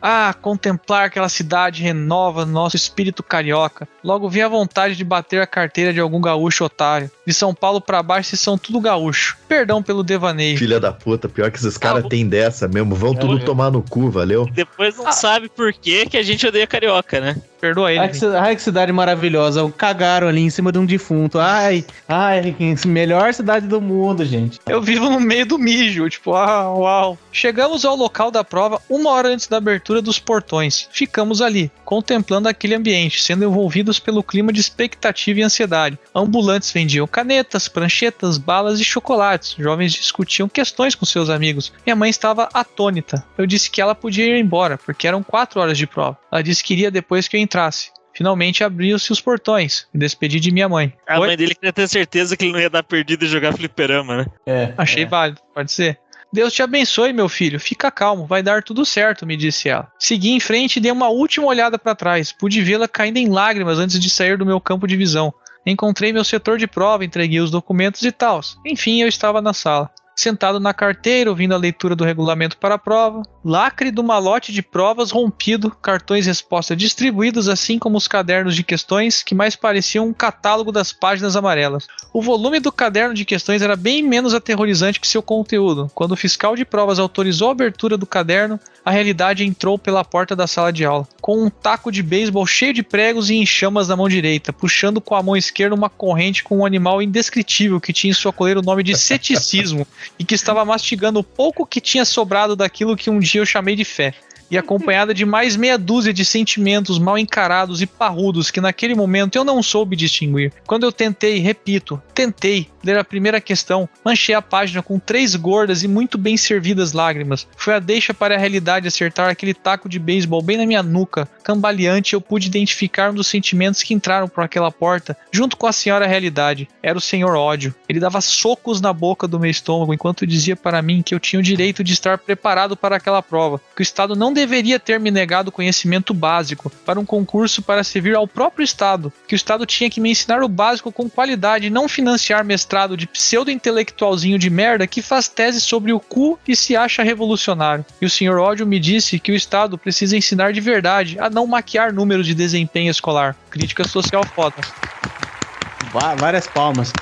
Ah, contemplar aquela cidade renova nosso espírito carioca. Logo vi a vontade de bater a carteira de algum gaúcho otário. De São Paulo pra baixo, vocês são tudo gaúcho. Perdão pelo devaneio. Filha da puta, pior que esses caras Ah, têm dessa mesmo. Vão tudo eu- tomar no cu, valeu? Depois não sabe por que, que a gente odeia carioca, né? Perdoa ele. Ai que, ci- ai, que cidade maravilhosa. Cagaram ali em cima de um defunto. Ai, ai, melhor cidade do mundo, gente. Eu vivo no meio do mijo, tipo, ah, uau. Chegamos ao local da prova uma hora antes da abertura dos portões. Ficamos ali, contemplando aquele ambiente, sendo envolvidos pelo clima de expectativa e ansiedade. Ambulantes vendiam canetas, pranchetas, balas e chocolates. Jovens discutiam questões com seus amigos. Minha mãe estava atônita. Eu disse que ela podia ir embora, porque eram quatro horas de prova. Ela disse que iria depois que eu entrasse. Finalmente abriu-se os portões. Me despedi de minha mãe. A Oi? mãe dele queria ter certeza que ele não ia dar perdido e jogar fliperama, né? É. Achei válido, pode ser. Deus te abençoe, meu filho. Fica calmo, vai dar tudo certo, me disse ela. Segui em frente e dei uma última olhada para trás. Pude vê-la caindo em lágrimas antes de sair do meu campo de visão. Encontrei meu setor de prova, entreguei os documentos e tal. Enfim, eu estava na sala. Sentado na carteira, ouvindo a leitura do regulamento para a prova, lacre do malote de provas rompido, cartões resposta distribuídos, assim como os cadernos de questões, que mais pareciam um catálogo das páginas amarelas. O volume do caderno de questões era bem menos aterrorizante que seu conteúdo. Quando o fiscal de provas autorizou a abertura do caderno, a realidade entrou pela porta da sala de aula, com um taco de beisebol cheio de pregos e em chamas na mão direita, puxando com a mão esquerda uma corrente com um animal indescritível que tinha em sua coleira o nome de ceticismo e que estava mastigando o pouco que tinha sobrado daquilo que um dia eu chamei de fé. E acompanhada de mais meia dúzia de sentimentos mal encarados e parrudos que naquele momento eu não soube distinguir. Quando eu tentei, repito, tentei ler a primeira questão, manchei a página com três gordas e muito bem servidas lágrimas. Foi a deixa para a realidade acertar aquele taco de beisebol bem na minha nuca. Cambaleante, eu pude identificar um dos sentimentos que entraram por aquela porta, junto com a senhora realidade. Era o senhor ódio. Ele dava socos na boca do meu estômago enquanto dizia para mim que eu tinha o direito de estar preparado para aquela prova, que o Estado não deveria ter me negado conhecimento básico para um concurso para servir ao próprio Estado, que o Estado tinha que me ensinar o básico com qualidade e não financiar mestrado de pseudo-intelectualzinho de merda que faz tese sobre o cu e se acha revolucionário. E o senhor ódio me disse que o Estado precisa ensinar de verdade a não maquiar números de desempenho escolar. Crítica social foda. Várias palmas.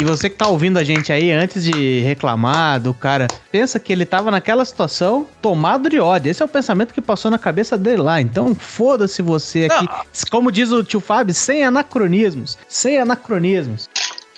E você que tá ouvindo a gente aí, antes de reclamar do cara, pensa que ele tava naquela situação tomado de ódio. Esse é o pensamento que passou na cabeça dele lá. Então, foda-se você aqui. Como diz o tio Fábio, sem anacronismos. Sem anacronismos.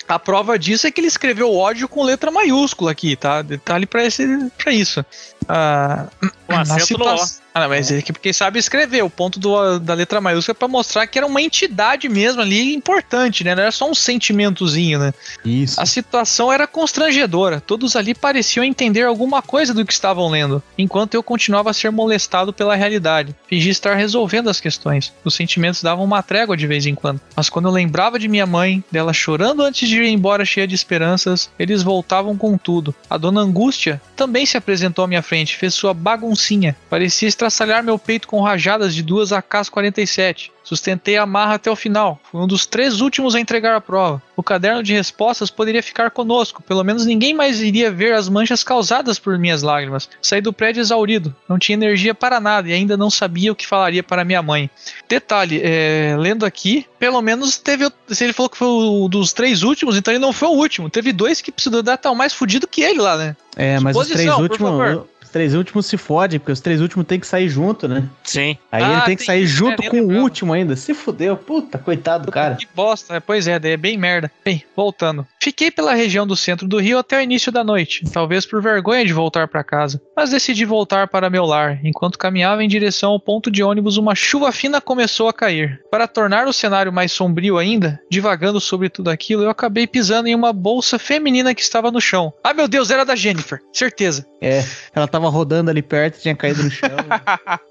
A prova disso é que ele escreveu ódio com letra maiúscula aqui, tá? Detalhe pra isso. Ah, na acento no O. situação. Ah, não, mas é que porque sabe escrever o ponto do- da letra maiúscula pra mostrar que era uma entidade mesmo ali importante, né? Não era só um sentimentozinho, né? Isso. A situação era constrangedora. Todos ali pareciam entender alguma coisa do que estavam lendo, enquanto eu continuava a ser molestado pela realidade. Fingi estar resolvendo as questões. Os sentimentos davam uma trégua de vez em quando. Mas quando eu lembrava de minha mãe, dela chorando antes de ir embora cheia de esperanças, eles voltavam com tudo. A dona Angústia também se apresentou à minha frente, fez sua baguncinha. Parecia estraçalhar meu peito com rajadas de duas AK-47. Sustentei a marra até o final. Fui um dos três últimos a entregar a prova. O caderno de respostas poderia ficar conosco. Pelo menos ninguém mais iria ver as manchas causadas por minhas lágrimas. Saí do prédio exaurido. Não tinha energia para nada e ainda não sabia o que falaria para minha mãe. Detalhe, é, lendo aqui, pelo menos teve. Se ele falou que foi o dos três últimos, então ele não foi o último. Teve dois que precisou dar tão mais fudido que ele lá, né? É, mas os três Suposição, por favor. últimos. Três últimos se fodem, porque os três últimos tem que sair junto, né? Sim. Aí Ah, ele tem que tem sair isso, junto com o último ainda. Se fudeu, puta, coitado do cara. Que bosta, né? pois é, daí é bem merda. Bem, voltando. Fiquei pela região do centro do Rio até o início da noite, talvez por vergonha de voltar para casa, mas decidi voltar para meu lar. Enquanto caminhava em direção ao ponto de ônibus, uma chuva fina começou a cair. Para tornar o cenário mais sombrio ainda, divagando sobre tudo aquilo, eu acabei pisando em uma bolsa feminina que estava no chão. Ah, meu Deus, era da Jennifer, certeza. É, ela tava rodando ali perto, tinha caído no chão.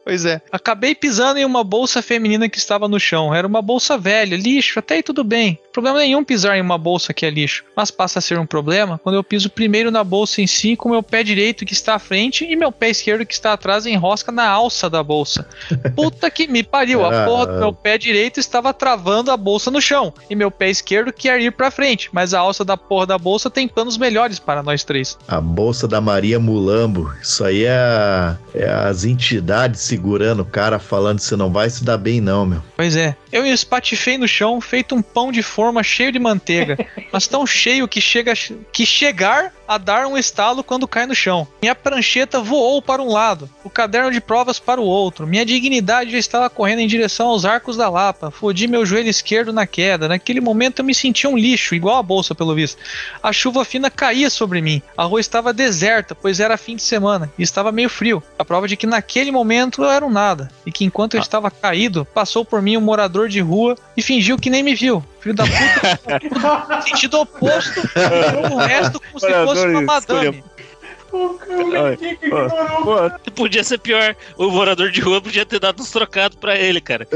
Pois é. Acabei pisando em uma bolsa feminina que estava no chão. Era uma bolsa velha, lixo, até aí tudo bem. Problema nenhum pisar em uma bolsa que é lixo. Mas passa a ser um problema quando eu piso primeiro na bolsa em si, com meu pé direito que está à frente e meu pé esquerdo que está atrás enrosca na alça da bolsa. Puta que me pariu. A porra do meu pé direito estava travando a bolsa no chão. E meu pé esquerdo quer ir pra frente. Mas a alça da porra da bolsa tem planos melhores para nós três. A bolsa da Maria Mulambo. Isso aí é, é as entidades segurando o cara, falando você não vai se dar bem, não, meu. Pois é. Eu espatifei no chão, feito um pão de forma cheio de manteiga, mas tão cheio que chega que chegar a dar um estalo quando cai no chão. Minha prancheta voou para um lado, o caderno de provas para o outro. Minha dignidade já estava correndo em direção aos arcos da Lapa. Fodi meu joelho esquerdo na queda. Naquele momento eu me sentia um lixo, igual a bolsa, pelo visto. A chuva fina caía sobre mim. A rua estava deserta, pois era fim de semana e estava meio frio. A prova de que naquele momento eu era um nada e que enquanto eu estava caído, passou por mim um morador de rua e fingiu que nem me viu. Filho da puta, sentido oposto, o resto como se fosse uma madame. Podia ser pior. O morador de rua podia ter dado uns trocados pra ele, cara.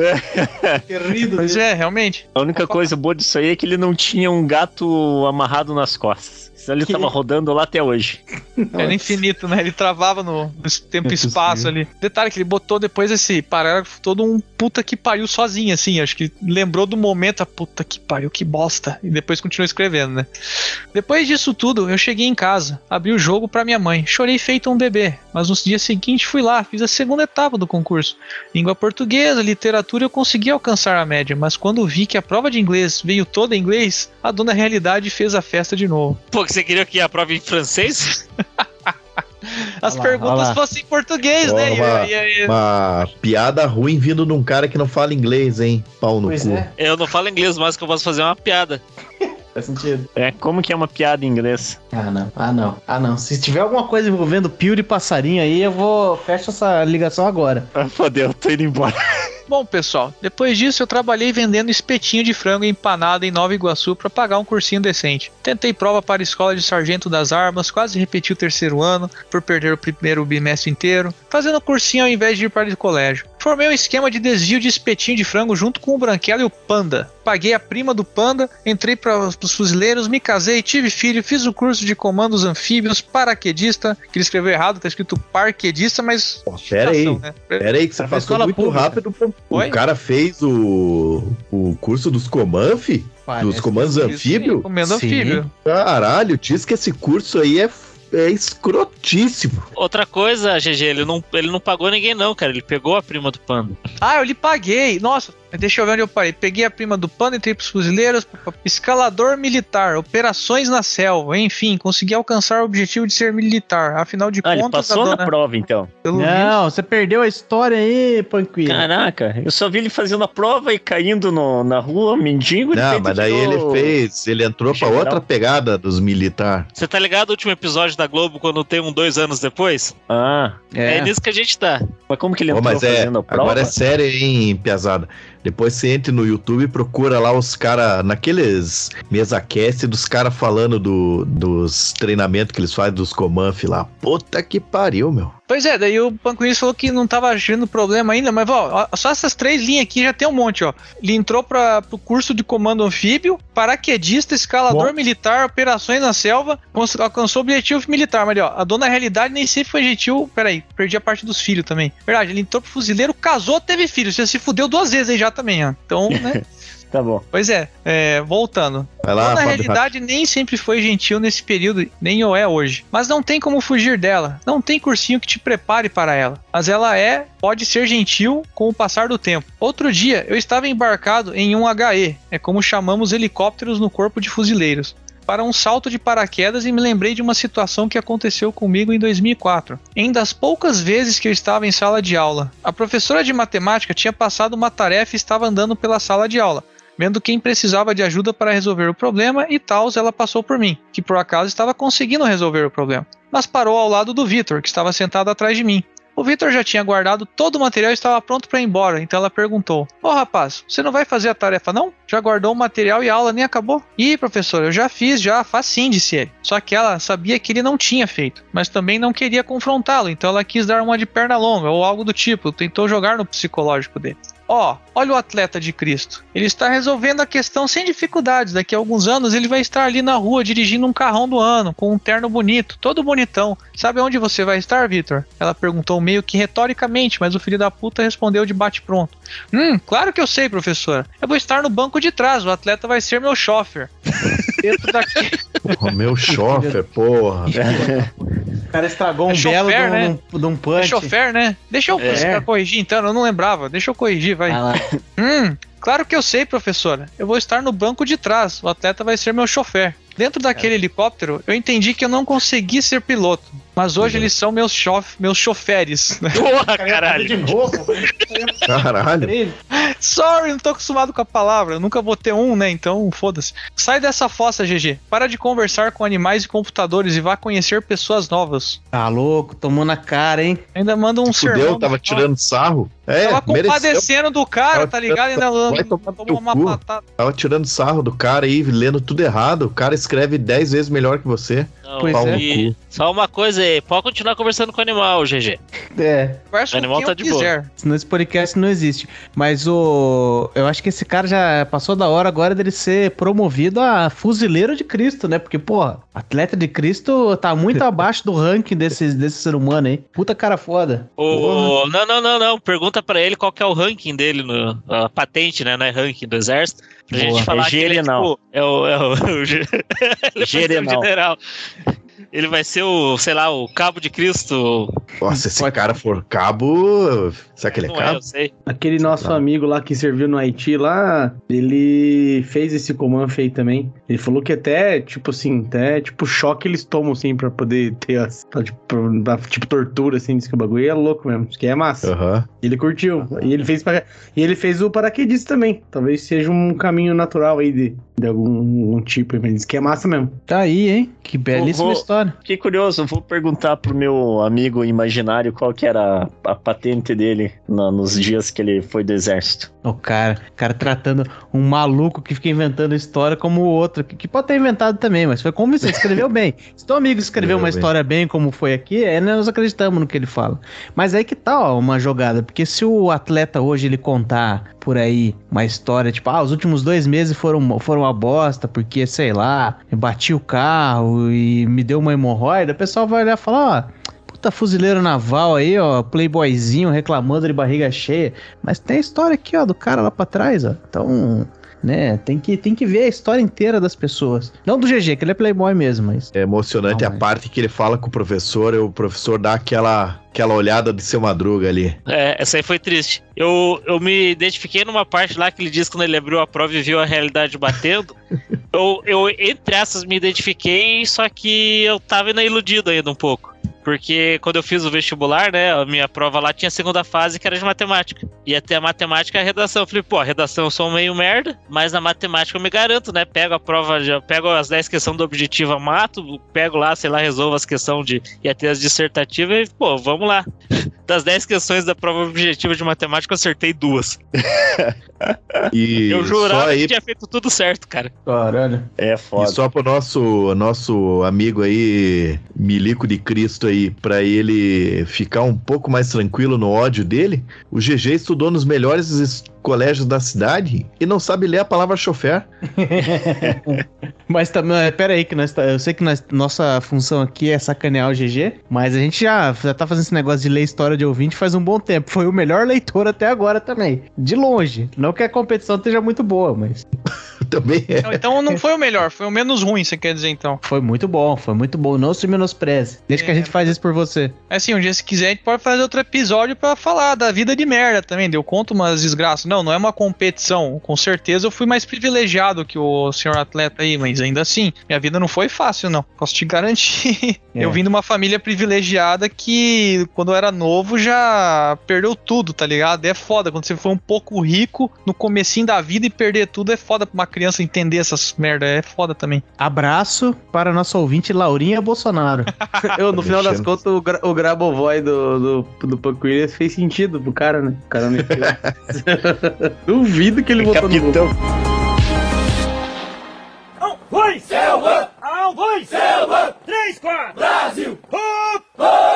Pois é, realmente. A única coisa boa disso aí é que ele não tinha um gato amarrado nas costas. Senão ele tava rodando lá até hoje. Era infinito, né? Ele travava no, no tempo e espaço ali. Detalhe que ele botou depois esse parágrafo todo um puta que pariu sozinho, assim. Acho que lembrou do momento, a puta que pariu, que bosta. E depois continuou escrevendo, né? Depois disso tudo, eu cheguei em casa, abri o jogo pra minha mãe. Chorei feito um bebê, mas no dia seguinte fui lá, fiz a segunda etapa do concurso. Língua portuguesa, literatura, eu consegui alcançar a média, mas quando vi que a prova de inglês veio toda em inglês, a dona realidade fez a festa de novo. Pô, que você queria que a prova em francês? As Olha lá, perguntas olha lá. fossem em português, Ó, né? E- uma- e- e- Uma piada ruim vindo de um cara que não fala inglês, hein? Pau no Pois cu. é, Eu não falo inglês, mas que eu posso fazer uma piada. faz sentido. É, como que é uma piada em inglês? Ah, não. Ah, não. Ah, não. Se tiver alguma coisa envolvendo pio de passarinho aí, eu vou. Fecho essa ligação agora. Ah, fodeu, tô indo embora. Bom, pessoal, depois disso eu trabalhei vendendo espetinho de frango empanado em Nova Iguaçu para pagar um cursinho decente. Tentei prova para a escola de sargento das armas, quase repeti o terceiro ano por perder o primeiro bimestre inteiro, fazendo cursinho ao invés de ir para o colégio. Formei um esquema de desvio de espetinho de frango junto com o Branquelo e o Panda. Paguei a prima do Panda, entrei para os fuzileiros, me casei, tive filho, fiz o curso de comandos anfíbios, paraquedista, que ele escreveu errado, tá escrito parquedista, mas... Pô, pera aí. né? Pera aí que você passou muito pública. rápido. pô. Oi? O cara fez o, o curso dos Comanf? Dos comandos anfíbios? Comendo Sim. anfíbio. Caralho, diz que esse curso aí é, é escrotíssimo. Outra coisa, GG, ele não, ele não pagou ninguém, não, cara. Ele pegou a prima do panda. Ah, eu lhe paguei. Nossa, Deixa eu ver onde eu parei. Peguei a prima do pano entre os fuzileiros, escalador militar, operações na selva, enfim, consegui alcançar o objetivo de ser militar. Afinal de Ah, ele contas, passou a na dona... prova, então. pelo visto- Não, você perdeu a história aí, Panquilo. Caraca, eu só vi ele fazendo a prova e caindo no- na rua, mendigo. de Não, mas daí virou- ele fez. Ele entrou pra General. outra pegada dos militares. Você tá ligado o último episódio da Globo quando tem um dois anos depois? Ah, É, nisso que a gente tá. mas como que ele entrou mas é, fazendo a prova? agora é sério, hein, Piazada. Depois você entra no YouTube e procura lá os caras, naqueles mesa cast dos caras falando do, dos treinamentos que eles fazem dos Comanf lá. Puta que pariu, meu. Pois é, daí o Panquinhos falou que não tava achando problema ainda, mas ó, só essas três linhas aqui já tem um monte, ó. Ele entrou para pro curso de comando anfíbio, paraquedista, escalador Bom. militar, operações na selva, alcançou o objetivo militar. Mas ó, a dona realidade nem sempre foi gentil. Peraí, perdi a parte dos filhos também. Verdade, ele entrou pro fuzileiro, casou, teve filho. Você se fudeu duas vezes aí já também, ó. Então, né? Tá bom. pois é, é, voltando. Vai lá, Na realidade, nem sempre foi gentil nesse período, nem o é hoje. Mas não tem como fugir dela. Não tem cursinho que te prepare para ela. Mas ela é, pode ser gentil com o passar do tempo. Outro dia, eu estava embarcado em um HE, é como chamamos helicópteros no corpo de fuzileiros. Para um salto de paraquedas e me lembrei de uma situação que aconteceu comigo em 2004. Em das poucas vezes que eu estava em sala de aula, a professora de matemática tinha passado uma tarefa e estava andando pela sala de aula vendo quem precisava de ajuda para resolver o problema e tal, ela passou por mim, que por acaso estava conseguindo resolver o problema. Mas parou ao lado do Vitor, que estava sentado atrás de mim. O Vitor já tinha guardado todo o material e estava pronto para ir embora, então ela perguntou: Ô rapaz, você não vai fazer a tarefa não? Já guardou o material e a aula nem acabou? Ih, professor, eu já fiz, já, faz sim, disse ele. Só que ela sabia que ele não tinha feito, mas também não queria confrontá-lo, então ela quis dar uma de perna longa ou algo do tipo, tentou jogar no psicológico dele. Ó, olha o atleta de Cristo. Ele está resolvendo a questão sem dificuldades. Daqui a alguns anos ele vai estar ali na rua dirigindo um carrão do ano, com um terno bonito, todo bonitão. Sabe onde você vai estar, Vitor? Ela perguntou meio que retoricamente, mas o filho da puta respondeu de bate-pronto. Hum, claro que eu sei, professora. Eu vou estar no banco de trás, o atleta vai ser meu chofer. Dentro daqui. O meu chofer, porra. O cara estragou um É belo chofer, de um, né? de um É punch. chofer, né? Deixa eu É. corrigir então, eu não lembrava. Deixa eu corrigir, vai. Lá. Hum, claro que eu sei, professora. Eu vou estar no banco de trás. O atleta vai ser meu chofer. Dentro daquele helicóptero, eu entendi que eu não consegui ser piloto. Mas hoje eles são meus, chof meus choferes. Porra, caralho. De novo. Caralho. Sorry, não tô acostumado com a palavra. Eu nunca vou ter um, né? Então, foda-se. Sai dessa fossa, GG. Para de conversar com animais e computadores e vá conhecer pessoas novas. Tá louco, tomou na cara, hein? Ainda manda um sermão. Fudeu, tava tirando sarro. É, Tava mereceu. compadecendo do cara, tá ligado? Ainda Vai tomar no tomou uma cu. patada. Tava tirando sarro do cara aí, lendo tudo errado. O cara escreve 10 vezes melhor que você. Não, Pois e cu. só uma coisa aí, pode continuar conversando com o animal, GG. É. Conversa O animal tá de eu boa. quiser. Senão esse podcast não existe. Mas o. Eu acho que esse cara já passou da hora agora dele ser promovido a fuzileiro de Cristo, né? Porque, porra, atleta de Cristo tá muito abaixo do ranking desse, desse ser humano aí. Puta cara foda. O... Não, não, não, não. Pergunta pra ele qual que é o ranking dele, no... a patente, né? Não é ranking do exército. Pra Boa. gente falar É que ele é, tipo, é o, é o, o ele vai ser o General. Ele vai ser o, sei lá, o cabo de Cristo. Nossa, esse cara for cabo. Será que ele é não é, cabo? eu sei. Aquele nosso Lá. amigo lá que serviu no Haiti lá, ele fez esse comando aí também. Ele falou que até, tipo assim, até tipo choque eles tomam assim pra poder ter as. pra, tipo, pra- tipo tortura, assim, diz que o bagulho é louco mesmo. Isso que é massa. Aham. Ele curtiu. E ele fez para... E ele fez o paraquedista também. Talvez seja um caminho natural aí de, de algum, algum tipo, mas que é massa mesmo. Tá aí, hein? Que belíssima Vou- história. Fiquei curioso, vou perguntar pro meu amigo imaginário qual que era a, a patente dele na- nos dias que ele foi do exército. O cara, o cara tratando um maluco que fica inventando história como o outro, que, que pode ter inventado também, mas foi convincente, escreveu bem. Se teu amigo escreveu uma bem. história bem como foi aqui, é, nós acreditamos no que ele fala. Mas aí que tá, ó, uma jogada, porque se o atleta hoje ele contar por aí uma história, tipo, ah, os últimos dois meses foram, foram uma bosta, porque, sei lá, bati o carro e me deu uma hemorroida, o pessoal vai olhar e falar, ó, Puta fuzileiro naval aí, ó, playboyzinho reclamando de barriga cheia. Mas tem a história aqui, ó, do cara lá pra trás, ó. Então, né? Tem que, tem que ver a história inteira das pessoas. Não do GG, que ele é playboy mesmo, mas... É emocionante Não, a mas- parte que ele fala com o professor e o professor dá aquela, aquela olhada de seu madruga ali. É, essa aí foi triste. Eu, eu me identifiquei numa parte lá que ele disse quando ele abriu a prova e viu a realidade batendo. eu, eu, entre essas, me identifiquei, só que eu tava ainda iludido ainda um pouco. Porque quando eu fiz o vestibular, né, a minha prova lá tinha a segunda fase que era de matemática. Ia ter a matemática e a redação. Eu falei, pô, a redação eu sou meio merda, mas na matemática eu me garanto, né? Pego a prova, já pego as 10 questões do objetivo, mato, pego lá, sei lá, resolvo as questões de. ia ter as dissertativas e, pô, vamos lá. Das 10 questões da prova objetiva de matemática, eu acertei duas. E eu só jurava aí que tinha feito tudo certo, cara. Caralho. É E foda. só pro nosso, nosso amigo aí, Milico de Cristo aí, pra ele ficar um pouco mais tranquilo no ódio dele, o GG estudou nos melhores es- colégios da cidade e não sabe ler a palavra chofer. Mas também, pera aí, que nós tá, eu sei que nós- nossa função aqui é sacanear o GG, mas a gente já, já tá fazendo esse negócio de ler história de ouvinte faz um bom tempo. Foi o melhor leitor até agora também. De longe. Não que a competição esteja muito boa, mas Também é. Não, Então não foi o melhor, foi o menos ruim, você quer dizer então. foi muito bom, foi muito bom. Não se menospreze. Deixa que a É. gente faz isso por você. É Assim, um dia se quiser a gente pode fazer outro episódio pra falar da vida de merda também. Deu conta umas desgraças. Não, não é uma competição. Com certeza eu fui mais privilegiado que o senhor atleta aí, mas ainda assim, minha vida não foi fácil, não. Posso te garantir. É. Eu vim de uma família privilegiada que, quando eu era novo, já perdeu tudo, tá ligado? É foda. Quando você foi um pouco rico no comecinho da vida e perder tudo, é foda pra uma criança entender essas merda. É foda também. Abraço para nossa ouvinte Laurinha Bolsonaro. Eu, no final das contas, o, gra o Grabovoi do, do, do Punk Williams fez sentido pro cara, né? O cara meteu. Duvido que ele botou no Google. Capitão. Vai, Selva! Um, dois, Selva! Três, quatro! Brasil! Hop! Hop!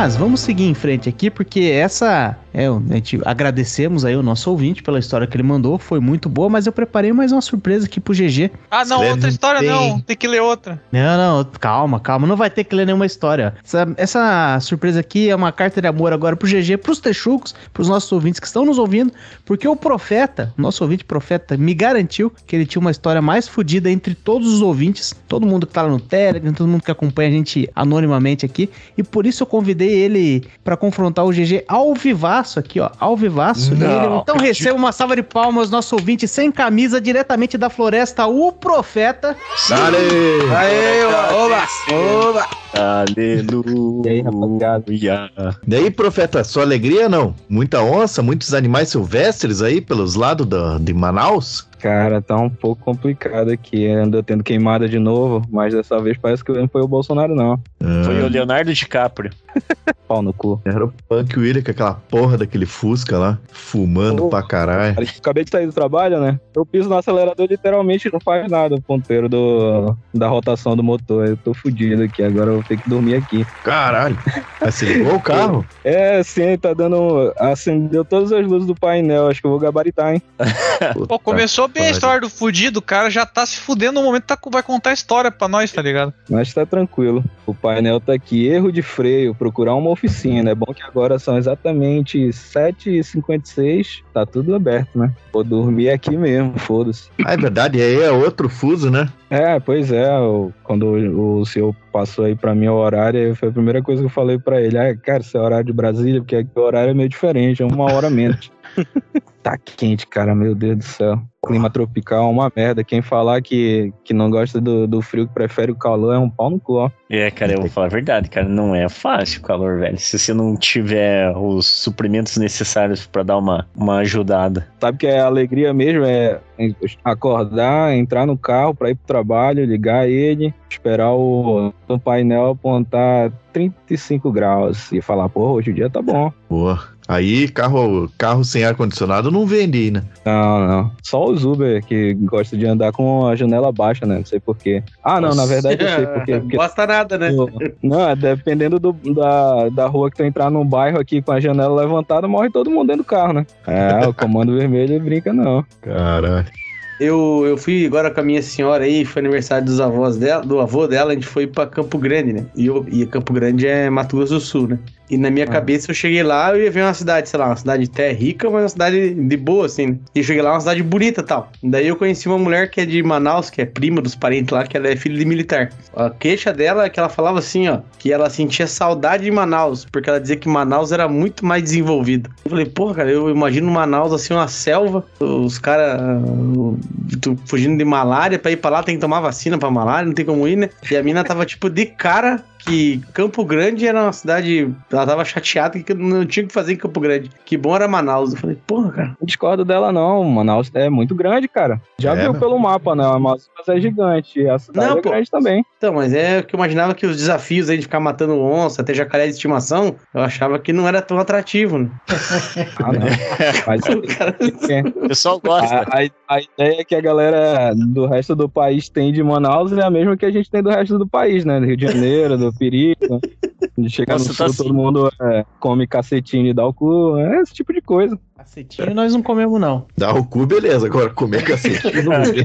Mas vamos seguir em frente aqui, porque essa. É, a gente agradecemos aí o nosso ouvinte pela história que ele mandou, foi muito boa, mas eu preparei mais uma surpresa aqui pro GG. Ah, não, Escreve outra história bem. não. Tem que ler outra. Não, não, calma, calma, não vai ter que ler nenhuma história. Essa, essa surpresa aqui é uma carta de amor agora pro GG, pros texucos, pros nossos ouvintes que estão nos ouvindo, porque o profeta, nosso ouvinte profeta, me garantiu que ele tinha uma história mais fodida entre todos os ouvintes, todo mundo que tá lá no Telegram, todo mundo que acompanha a gente anonimamente aqui, e por isso eu convidei ele pra confrontar o GG ao vivaço aqui, ó, ao vivaço. Não, então receba uma salva de palmas, nosso ouvinte sem camisa, diretamente da floresta, o profeta. Dale! Aê, oba, oba! Aleluia. E aí, rapaziada? Daí, profeta, sua alegria não? Muita onça, muitos animais silvestres aí pelos lados da, de Manaus? Cara, tá um pouco complicado aqui. Andou tendo queimada de novo, mas dessa vez parece que não foi o Bolsonaro, não. Foi o Leonardo DiCaprio. Pau no cu. Era o Punk William com aquela porra daquele Fusca lá, fumando Oh. pra caralho. Cara, Acabei de sair do trabalho, né? Eu piso no acelerador literalmente não faz nada o ponteiro do, da rotação do motor. Eu tô fudido aqui, agora eu vou ter que dormir aqui. Caralho. Você ligou o carro? É, sim, tá dando. Acendeu todas as luzes do painel. Acho que eu vou gabaritar, hein? Pô, começou bem a história do fudido, o cara já tá se fudendo no momento que tá- vai contar a história pra nós, tá ligado? Mas tá tranquilo. O painel tá aqui. Erro de freio, procurar uma oficina. É bom que agora são exatamente 7h56. Tá tudo aberto, né? Vou dormir aqui mesmo, foda-se. Ah, é verdade, aí é outro fuso, né? É, pois é. o- quando o, o senhor passou aí pra mim o horário, foi a primeira coisa que eu falei pra ele. Ah, cara, esse é horário de Brasília, porque aqui o horário é meio diferente, é uma hora menos. tá quente, cara, meu Deus do céu. Clima tropical é uma merda. Quem falar que, que não gosta do, do frio, que prefere o calor, é um pau no cu, ó. É, cara, eu vou falar a verdade, cara. Não é fácil o calor, velho. Se você não tiver os suprimentos necessários pra dar uma, uma ajudada. Sabe que a alegria mesmo é acordar, entrar no carro pra ir pro trabalho, ligar ele, esperar o, o painel apontar 35 graus e falar, pô, hoje o dia tá bom. Boa. Aí, carro, carro sem ar-condicionado não vende aí, né? Não, não. Só os Uber que gostam de andar com a janela baixa, né? Não sei porquê. Ah, não, na verdade eu sei porquê. porque Gosta nada, né? Não, é dependendo do- da, da rua que tu entrar num bairro aqui com a janela levantada, morre todo mundo dentro do carro, né? É, o comando vermelho brinca não. Caralho. Eu, eu fui agora com a minha senhora aí, foi aniversário dos avós dela, do avô dela, a gente foi pra Campo Grande, né? E, eu, e Campo Grande é Mato Grosso do Sul, né? E na minha cabeça eu cheguei lá, eu ia ver uma cidade, sei lá, uma cidade até rica, mas uma cidade de boa, assim. né? E cheguei lá, uma cidade bonita e tal. Daí eu conheci uma mulher que é de Manaus, que é prima dos parentes lá, que ela é filha de militar. A queixa dela é que ela falava assim, ó, que ela sentia saudade de Manaus, porque ela dizia que Manaus era muito mais desenvolvido. Eu falei, porra, cara, eu imagino Manaus assim, uma selva, os caras fugindo de malária, pra ir pra lá tem que tomar vacina pra malária, não tem como ir, né? E a mina tava tipo de cara que Campo Grande era uma cidade. Ela tava chateada que não tinha o que fazer em Campo Grande. Que bom era Manaus. Eu falei, porra, cara. Não discordo dela, não. Manaus é muito grande, cara. Já É, viu meu? pelo mapa, né? Mas é gigante. A cidade Não, é pô. grande também. Então, mas é que eu imaginava que os desafios aí de ficar matando onça, até jacaré de estimação, eu achava que não era tão atrativo, né? Ah, não. Mas Cara, O pessoal gosta. a, a, a ideia que a galera do resto do país tem de Manaus é a mesma que a gente tem do resto do país, né? Do Rio de Janeiro, do Perigo. De chegar Nossa, no tá sul, assim. todo mundo é, come cacetinho e dá o cu. É esse tipo de coisa. Cacetinho nós não comemos, não. Dá o cu, beleza. Agora comer cacetinho não vem.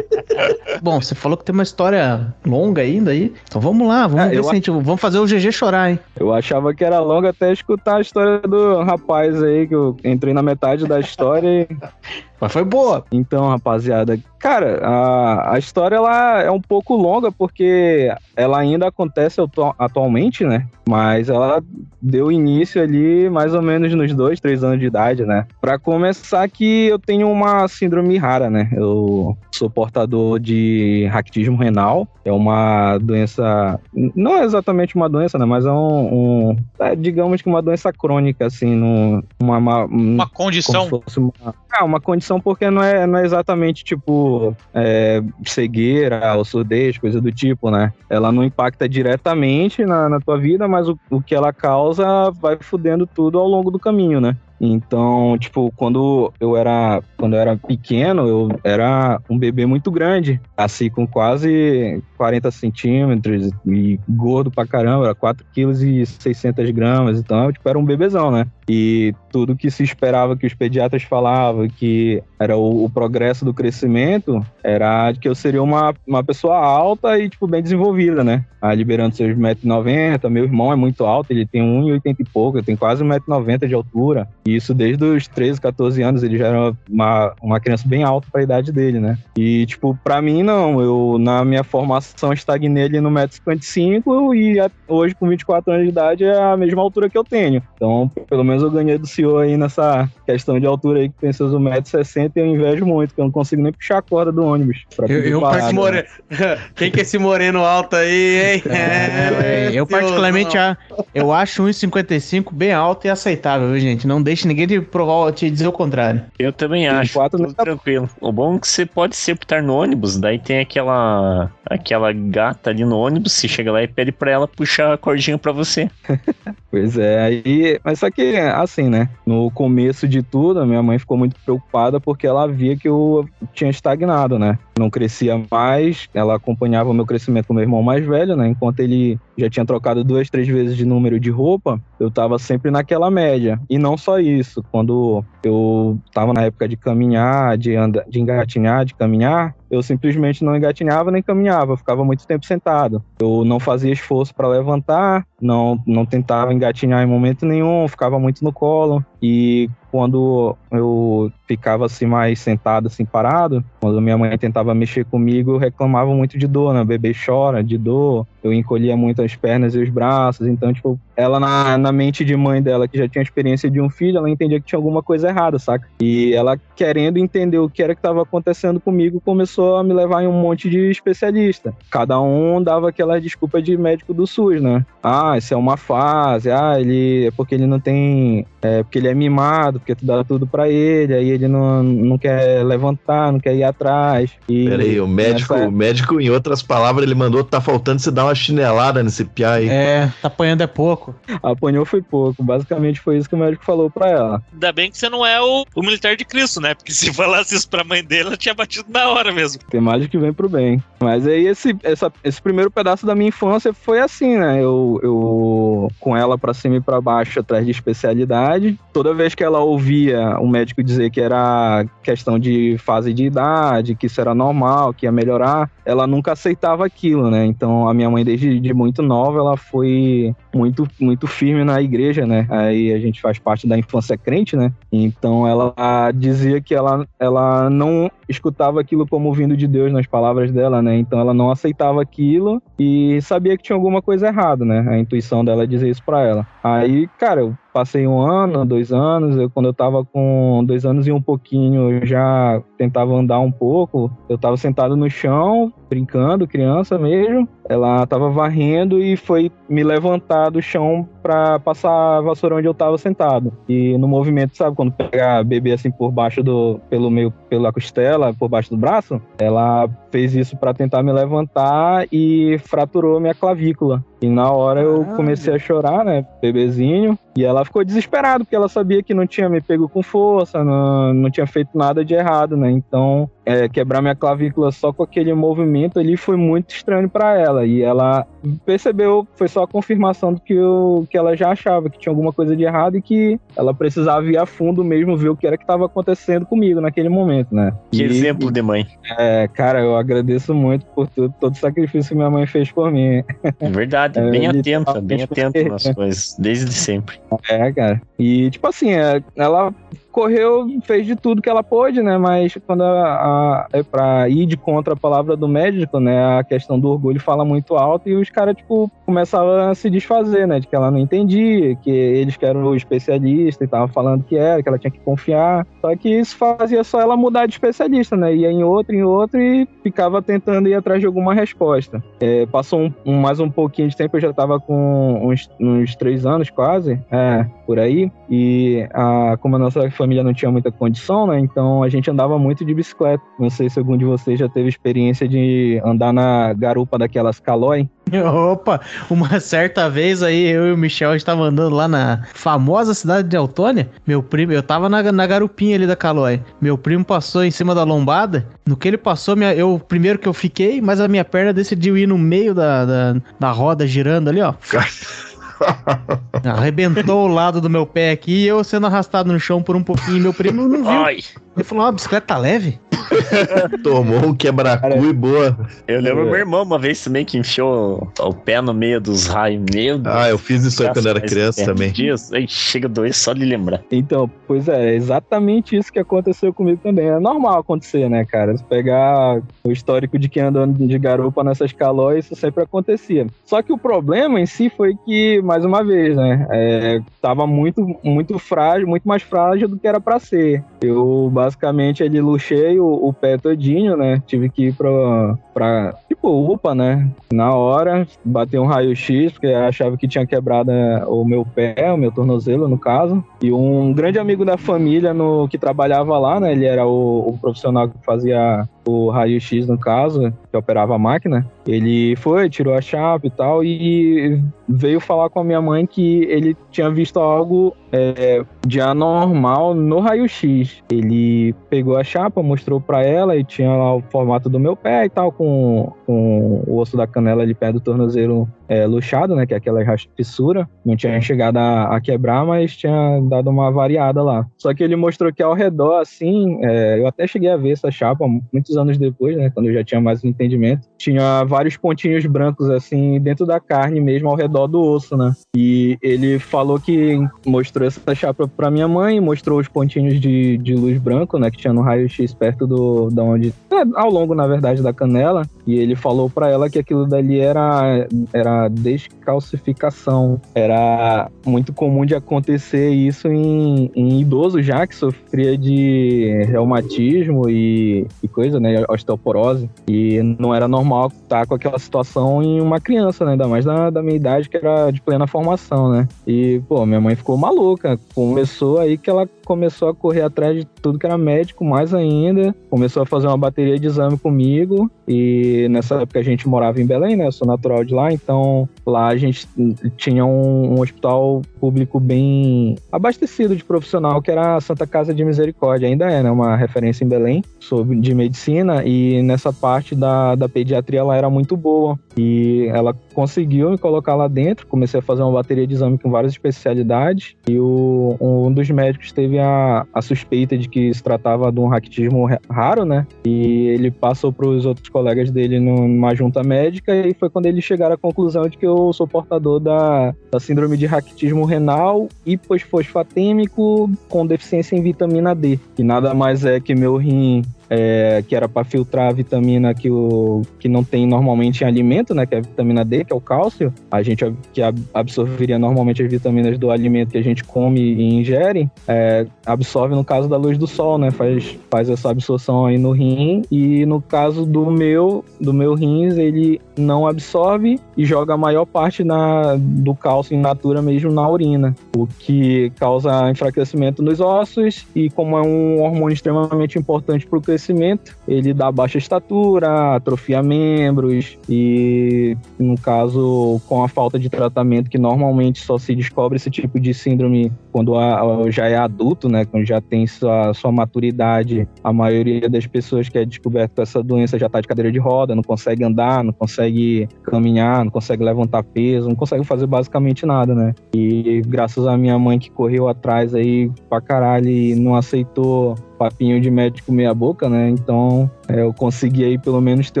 Bom, você falou que tem uma história longa ainda aí. Então vamos lá, vamos É, ver se a gente. Vamos fazer o GG chorar, hein? Eu achava que era longa até escutar a história do rapaz aí, que eu entrei na metade da história e Mas foi boa. Então, rapaziada, cara, a, a história ela é um pouco longa porque ela ainda acontece atu- atualmente, né? Mas ela deu início ali mais ou menos nos dois, três anos de idade, né? Pra começar que eu tenho uma síndrome rara, né? Eu sou portador de raquitismo renal, é uma doença, não é exatamente uma doença, né? Mas é um, um- é, digamos que uma doença crônica, assim, uma, uma, Uma condição. uma, ah, uma condição porque não é, não é exatamente tipo é, cegueira ou surdez, coisa do tipo, né? Ela não impacta diretamente na, na tua vida, mas o, o que ela causa vai fudendo tudo ao longo do caminho, né? Então, tipo, quando eu era quando eu era pequeno, eu era um bebê muito grande, assim, com quase 40 centímetros e gordo pra caramba, era 4 quilos e 600 gramas, então, eu, tipo, era um bebezão, né? E tudo que se esperava que os pediatras falavam que era o, o progresso do crescimento era que eu seria uma, uma pessoa alta e, tipo, bem desenvolvida, né? Ah, liberando seus 1,90m. Meu irmão é muito alto, ele tem 1,80 e pouco, eu tenho quase 1,90m de altura. E isso desde os 13, 14 anos, ele já era uma, uma criança bem alta para a idade dele, né? E, tipo, pra mim, não. Eu, na minha formação, estagnei ali no 1,55m e hoje, com 24 anos de idade, é a mesma altura que eu tenho. Então, pelo menos eu ganhei do senhor aí nessa questão de altura aí, que tem seus 1,60m e eu invejo muito, porque eu não consigo nem puxar a corda do ônibus. pra Eu- eu parada, Esse né? more- Quem que é esse moreno alto aí, hein? É, eu particularmente a- eu acho 1,55 bem alto e aceitável, viu, gente? Não deixe ninguém te provar, te dizer o contrário. Eu também acho. quatro tudo tá- tranquilo. O bom é que você pode sepultar no ônibus, daí tem aquela aquela gata ali no ônibus, você chega lá e pede pra ela puxar a cordinha pra você. Pois é, aí. Mas só que, assim, né? No começo de tudo, a minha mãe ficou muito preocupada porque ela via que eu tinha estagnado, né? Não crescia mais, ela acompanhava o meu crescimento com meu irmão mais velho, né? Enquanto ele já tinha trocado duas, três vezes de número de roupa, eu tava sempre naquela média. E não só isso, quando eu tava na época de caminhar, de, andar, de engatinhar, de caminhar, eu simplesmente não engatinhava nem caminhava, eu ficava muito tempo sentado. Eu não fazia esforço para levantar, não, não tentava engatinhar em momento nenhum, ficava muito no colo. E quando eu ficava assim mais sentado, assim parado, quando minha mãe tentava mexer comigo, eu reclamava muito de dor, né? O bebê chora de dor, eu encolhia muito as pernas e os braços, então, tipo, ela na, na mente de mãe dela, que já tinha experiência de um filho, ela entendia que tinha alguma coisa errada, saca? E ela, querendo entender o que era que estava acontecendo comigo, começou a me levar em um monte de especialista. Cada um dava aquela desculpa de médico do SUS, né? Ah, isso é uma fase, ah, ele é porque ele não tem. É porque ele é mimado, porque tu dá tudo pra ele, aí ele não, não quer levantar, não quer ir atrás. E Peraí, o médico, nessa- o médico, em outras palavras, ele mandou, tá faltando você dar uma chinelada nesse piá aí. É, tá apanhando é pouco. Apanhou foi pouco. Basicamente foi isso que o médico falou pra ela. Ainda bem que você não é o, o militar de Cristo, né? Porque se falasse isso pra mãe dele, ela tinha batido na hora mesmo. Tem mais que vem pro bem. Mas aí esse, essa- esse primeiro pedaço da minha infância foi assim, né? Eu, eu com ela pra cima e pra baixo atrás de especialidade. Toda vez que ela ouvia o médico dizer que era questão de fase de idade, que isso era normal, que ia melhorar, ela nunca aceitava aquilo, né? Então a minha mãe desde de muito nova, ela foi muito muito firme na igreja, né? Aí a gente faz parte da infância crente, né? Então ela dizia que ela, ela não escutava aquilo como vindo de Deus nas palavras dela, né? Então ela não aceitava aquilo e sabia que tinha alguma coisa errada, né? A intuição dela dizia isso pra ela. Aí, cara, eu passei um ano, dois anos, eu, quando eu tava com dois anos e um pouquinho, eu já tentava andar um pouco, eu tava sentado no chão, brincando, criança mesmo, ela tava varrendo e foi me levantar do chão pra passar a vassoura onde eu tava sentado. E no movimento, sabe, quando pega bebê assim por baixo do, pelo meio, pela costela, por baixo do braço, ela fez isso pra tentar me levantar e fraturou minha clavícula. E na hora eu comecei a chorar, né, bebezinho, e ela ficou desesperada, porque ela sabia que não tinha me pego com força, não, não tinha feito nada de errado, né? Então, é, quebrar minha clavícula só com aquele movimento ali foi muito estranho pra ela. E ela percebeu, foi só a confirmação do que, eu, que ela já achava, que tinha alguma coisa de errado e que ela precisava ir a fundo mesmo ver o que era que estava acontecendo comigo naquele momento, né? Que E- exemplo de mãe. É, cara, eu agradeço muito por tudo, todo o sacrifício que minha mãe fez por mim. É verdade, É, bem atenta, tá- bem atenta nas coisas, desde sempre. É, cara. E, tipo assim, é, ela correu, fez de tudo que ela pôde, né? Mas quando a, a- é pra ir de contra a palavra do médico, né? A questão do orgulho fala muito alto e os caras, tipo, começavam a se desfazer, né? De que ela não entendia, que eles que eram o especialista e estavam falando que era, que ela tinha que confiar. Só que isso fazia só ela mudar de especialista, né? Ia em outro, em outro e ficava tentando ir atrás de alguma resposta. É, passou um, um- mais um pouquinho de tempo, eu já tava com uns, uns três anos quase, é, por aí. E a, como a nossa família não tinha muita condição, né? Então a gente andava muito de bicicleta. Não sei se algum de vocês já teve experiência de andar na garupa daquelas Calói. Opa, uma certa vez aí eu e o Michel estava andando lá na famosa cidade de Autônia. Meu primo, eu tava na, na garupinha ali da Calói. Meu primo passou em cima da lombada. No que ele passou, minha, eu primeiro que eu fiquei, mas a minha perna decidiu ir no meio da, da, da roda girando ali, ó. Arrebentou o lado do meu pé aqui e eu sendo arrastado no chão por um pouquinho. e Meu primo não viu. Ai, Ele falou: ah, a bicicleta tá leve? Tomou um quebra-cu e boa. Eu lembro É. meu irmão uma vez também que enfiou o pé no meio dos raios. Meu Deus. Ah, eu fiz isso aí quando era criança também. Dias, aí chega a doer só de lembrar. Então, pois é, é exatamente isso que aconteceu comigo também. É normal acontecer, né, cara? Se pegar o histórico de quem anda de garupa nessas calóis, isso sempre acontecia. Só que o problema em si foi que, mais uma vez, né, é, tava muito, muito frágil, muito mais frágil do que era pra ser. Eu, basicamente, ele luxei o, o pé todinho, né? Tive que ir pra, pra tipo, UPA, né? Na hora, bater um raio-x, porque achava que tinha quebrado é, o meu pé, o meu tornozelo, no caso. E um grande amigo da família no, que trabalhava lá, né? Ele era o, o profissional que fazia o raio-x, no caso, que operava a máquina. Ele foi, tirou a chapa e tal, e veio falar com a minha mãe que ele tinha visto algo é, de anormal no raio-x. Ele pegou a chapa, mostrou pra ela e tinha lá o formato do meu pé e tal, com, com o osso da canela ali perto do tornozelo é, luxado, né? Que é aquela fissura. Não tinha chegado a, a quebrar, mas tinha dado uma variada lá. Só que ele mostrou que ao redor, assim, é, eu até cheguei a ver essa chapa muitos anos depois, né? Quando eu já tinha mais entendimento. Tinha vários pontinhos brancos, assim, dentro da carne mesmo, ao redor do osso, né? E ele falou que mostrou essa chapa pra minha mãe, mostrou os pontinhos de, de luz branco, né? Que tinha no raio-x perto do, da onde. é, ao longo, na verdade, da canela. E ele falou pra ela que aquilo dali era, era descalcificação. Era muito comum de acontecer isso em, em idoso já que sofria de reumatismo e, e coisa, né? Osteoporose. E não era normal estar com aquela situação em uma criança, né? Ainda mais da, da minha idade, que era de plena formação, né? E, pô, minha mãe ficou maluca. Começou aí que ela começou a correr atrás de tudo que era médico, mais ainda. Começou a fazer uma bateria de exame comigo. E nessa época a gente morava em Belém, né? Eu sou natural de lá, então lá a gente tinha um, um hospital público bem abastecido de profissional, que era a Santa Casa de Misericórdia. Ainda é, né? Uma referência em Belém sobre, de medicina. E nessa parte da, da pediatria ela era muito boa. E ela conseguiu me colocar lá dentro. Comecei a fazer uma bateria de exame com várias especialidades. E o, um dos médicos teve a, a suspeita de que se tratava de um raquitismo raro, né? E ele passou para os outros colegas dele numa junta médica. E foi quando eles chegaram à conclusão de que eu sou portador da, da síndrome de raquitismo renal hiposfosfatêmico com deficiência em vitamina D. Que nada mais é que meu rim é, que era para filtrar a vitamina que, o, que não tem normalmente em alimento, né, que é a vitamina D, que é o cálcio, a gente que absorveria normalmente as vitaminas do alimento que a gente come e ingere, é, absorve no caso da luz do sol, né, faz, faz essa absorção aí no rim e no caso do meu, do meu rins, ele não absorve e joga a maior parte na, do cálcio in natura mesmo na urina, o que causa enfraquecimento nos ossos e como é um hormônio extremamente importante para o crescimento crescimento, ele dá baixa estatura, atrofia membros e, no caso, com a falta de tratamento, que normalmente só se descobre esse tipo de síndrome quando a, já é adulto, né, quando já tem sua, sua maturidade, a maioria das pessoas que é descoberta com essa doença já está de cadeira de roda, não consegue andar, não consegue caminhar, não consegue levantar peso, não consegue fazer basicamente nada, né? E graças à minha mãe que correu atrás aí pra caralho e não aceitou papinho de médico meia boca, né? Então é, eu consegui aí pelo menos ter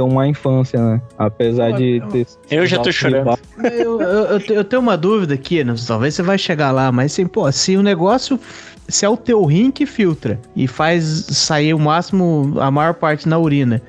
uma infância, né? Apesar de ter. Eu já tô chorando. Eu, eu, eu, tenho uma dúvida aqui, né? talvez você vai chegar lá, mas assim, pô, se o negócio se é o teu rim que filtra e faz sair o máximo, a maior parte na urina,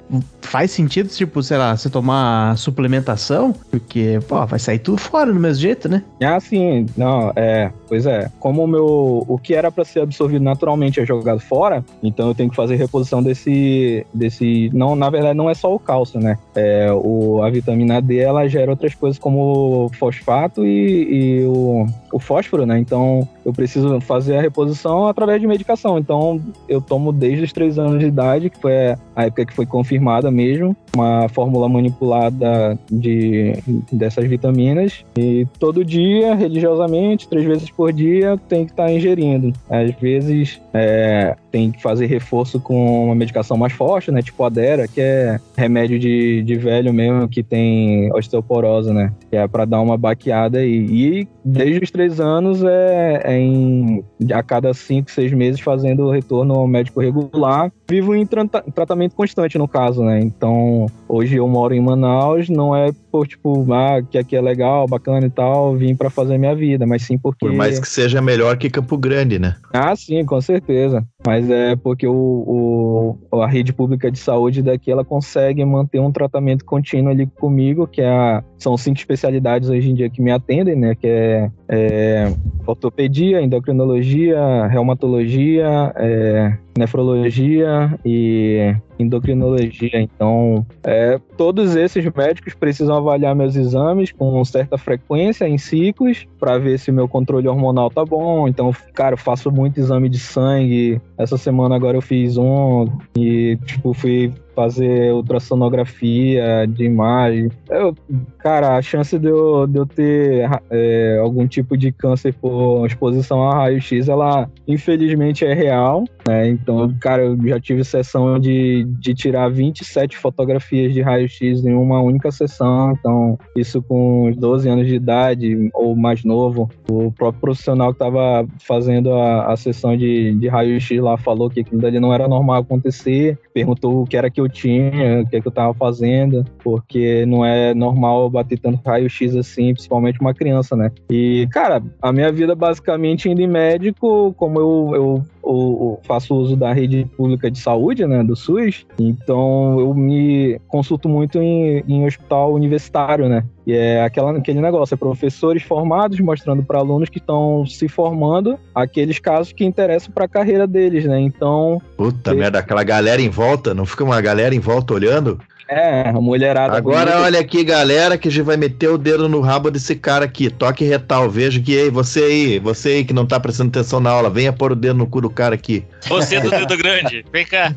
faz sentido, tipo, sei lá, você tomar suplementação? Porque, pô, vai sair tudo fora do mesmo jeito, né? Ah, sim. Não, é. Pois é. Como o meu. O que era para ser absorvido naturalmente é jogado fora, então eu tenho que fazer reposição desse. desse não, na verdade, não é só o cálcio, né? É, o, a vitamina D ela gera outras coisas como fosfato e, e o, o fósforo, né? Então eu preciso fazer a reposição através de medicação. Então eu tomo desde os três anos de idade, que foi a época que foi confirmada mesmo, uma fórmula manipulada de, dessas vitaminas. E todo dia, religiosamente, três vezes por dia, tem que estar tá ingerindo. Às vezes é, tem que fazer reforço com uma medicação mais forte, né? Tipo Adera, que é remédio de, de velho mesmo, que tem osteoporose, né? Que é para dar uma baqueada aí. E desde os três anos é, é em a cada cinco, seis meses fazendo retorno ao médico regular. Vivo em tra tratamento constante, no caso, né? Então, hoje eu moro em Manaus, não é por, tipo, ah, que aqui é legal, bacana e tal, vim para fazer minha vida, mas sim porque... Por mais que seja melhor que Campo Grande, né? Ah, sim, com certeza. Mas é porque o, o, a rede pública de saúde daqui, ela consegue manter um tratamento contínuo ali comigo, que é a, são cinco especialidades hoje em dia que me atendem, né? Que é, é ortopedia, endocrinologia, reumatologia, é, nefrologia e endocrinologia. Então, é, todos esses médicos precisam avaliar meus exames com certa frequência, em ciclos, para ver se meu controle hormonal tá bom. Então, cara, eu faço muito exame de sangue. Essa semana agora eu fiz um e, tipo, fui fazer ultrassonografia de imagem. Eu, cara, a chance de eu, de eu ter é, algum tipo de câncer por exposição a raio-x, ela infelizmente é real, né? Então, cara, eu já tive sessão de, de tirar 27 fotografias de raio-x em uma única sessão. Então, isso com 12 anos de idade ou mais novo. O próprio profissional que estava fazendo a, a sessão de, de raio-x lá falou que aquilo dali não era normal acontecer, perguntou o que era que eu tinha, o que, é que eu tava fazendo, porque não é normal bater tanto raio-x assim, principalmente uma criança, né? E, cara, a minha vida basicamente indo em médico, como eu, eu eu faço uso da rede pública de saúde, né, do SUS, então eu me consulto muito em, em hospital universitário, né, e é aquela, aquele negócio, é professores formados mostrando para alunos que estão se formando aqueles casos que interessam para a carreira deles, né, então... Puta merda, aquela galera em volta, não fica uma galera em volta olhando? É, a mulherada. Agora bonita. olha aqui, galera, que a gente vai meter o dedo no rabo desse cara aqui. Toque retal, veja que ei, você aí, você aí que não tá prestando atenção na aula, venha pôr o dedo no cu do cara aqui. Você do dedo grande, vem cá.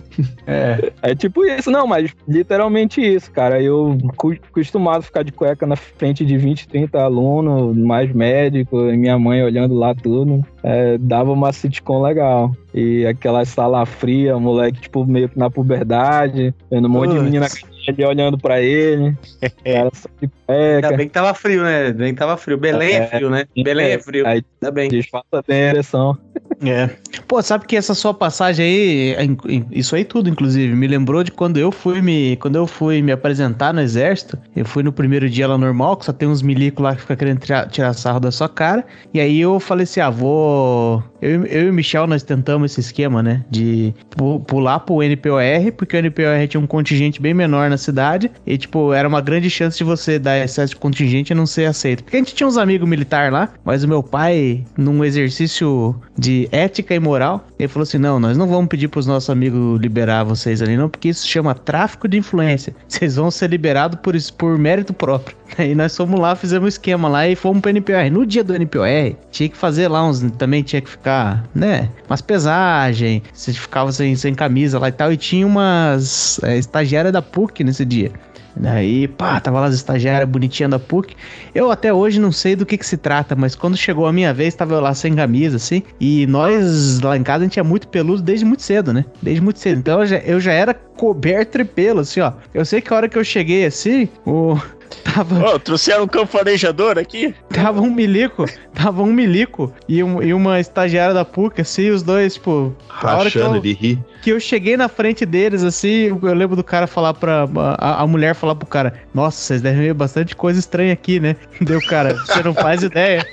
É, é tipo isso, não, mas literalmente isso, cara. Eu costumado ficar de cueca na frente de 20, 30 alunos, mais médico, e minha mãe olhando lá tudo. É, dava uma sitcom legal. E aquela sala fria, moleque, tipo, meio que na puberdade, vendo um monte de menina ali olhando pra ele. Cara, só de Ainda bem que tava frio, né? Ainda bem que tava frio. Belém é, É. frio, né? Belém é frio. Aí Ainda bem. disfarça bem a ereção. É. Pô, sabe que essa sua passagem aí, in- isso aí tudo, inclusive, me lembrou de quando eu fui me, quando eu fui me apresentar no exército. Eu fui no primeiro dia lá normal, que só tem uns milicos lá que fica querendo tirar, tirar sarro da sua cara. E aí eu falei assim, ah, vou... Eu, eu e o Michel, nós tentamos esse esquema, né, de pu- pular pro NPOR, porque o NPOR tinha um contingente bem menor na cidade. E, tipo, era uma grande chance de você dar excesso de contingente e não ser aceito. Porque a gente tinha uns amigos militares lá, mas o meu pai, num exercício de ética e moral, ele falou assim: não, nós não vamos pedir pros nossos amigos liberar vocês ali, não, porque isso chama tráfico de influência. Vocês vão ser liberados por, por mérito próprio. Aí nós fomos lá, fizemos um esquema lá e fomos pro NPOR. No dia do NPOR, tinha que fazer lá uns. Também tinha que ficar, né? Umas pesagens. Você ficava sem, sem camisa lá e tal. E tinha umas é, da PUC nesse dia. Daí, pá, tava lá as estagiárias bonitinhas da PUC. Eu até hoje não sei do que que se trata, mas quando chegou a minha vez, tava eu lá sem camisa, assim. E nós, lá em casa, a gente é muito peludo desde muito cedo, né? Desde muito cedo. Então eu já, eu já era coberto de pelo, assim, ó. Eu sei que a hora que eu cheguei assim, o. Tava, Ô, trouxeram um campo farejador aqui? tava um milico, tava um milico e, um- e uma estagiária da PUC, assim, os dois, tipo, a hora que Rachando eu, de rir. Que eu cheguei na frente deles, assim, eu lembro do cara falar pra. A, a mulher falar pro cara: Nossa, vocês devem ver bastante coisa estranha aqui, né? Deu, cara, você não faz ideia.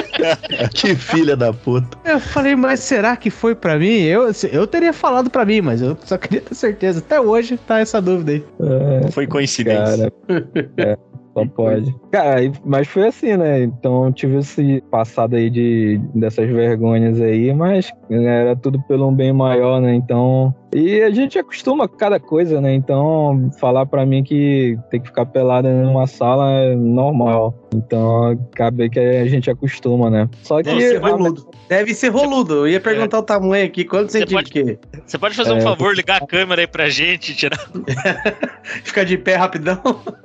que filha da puta. Eu falei, mas será que foi pra mim? Eu, eu teria falado pra mim, mas eu só queria ter certeza. Até hoje tá essa dúvida aí. É, Foi coincidência. Cara, é, só pode. Cara, e- mas foi assim, né? Então tive esse passado aí de dessas vergonhas aí, mas era tudo pelo um bem maior, né? Então. E a gente acostuma com cada coisa, né? Então, falar pra mim que tem que ficar pelado numa sala é normal. Então, acaba que a gente acostuma, né? Só que. Deve ser roludo. Deve ser roludo. Eu ia perguntar o tamanho aqui. Quanto Você centímetros que é? Você pode fazer um É, favor, ligar a câmera aí pra gente, tirar. Fica de pé rapidão.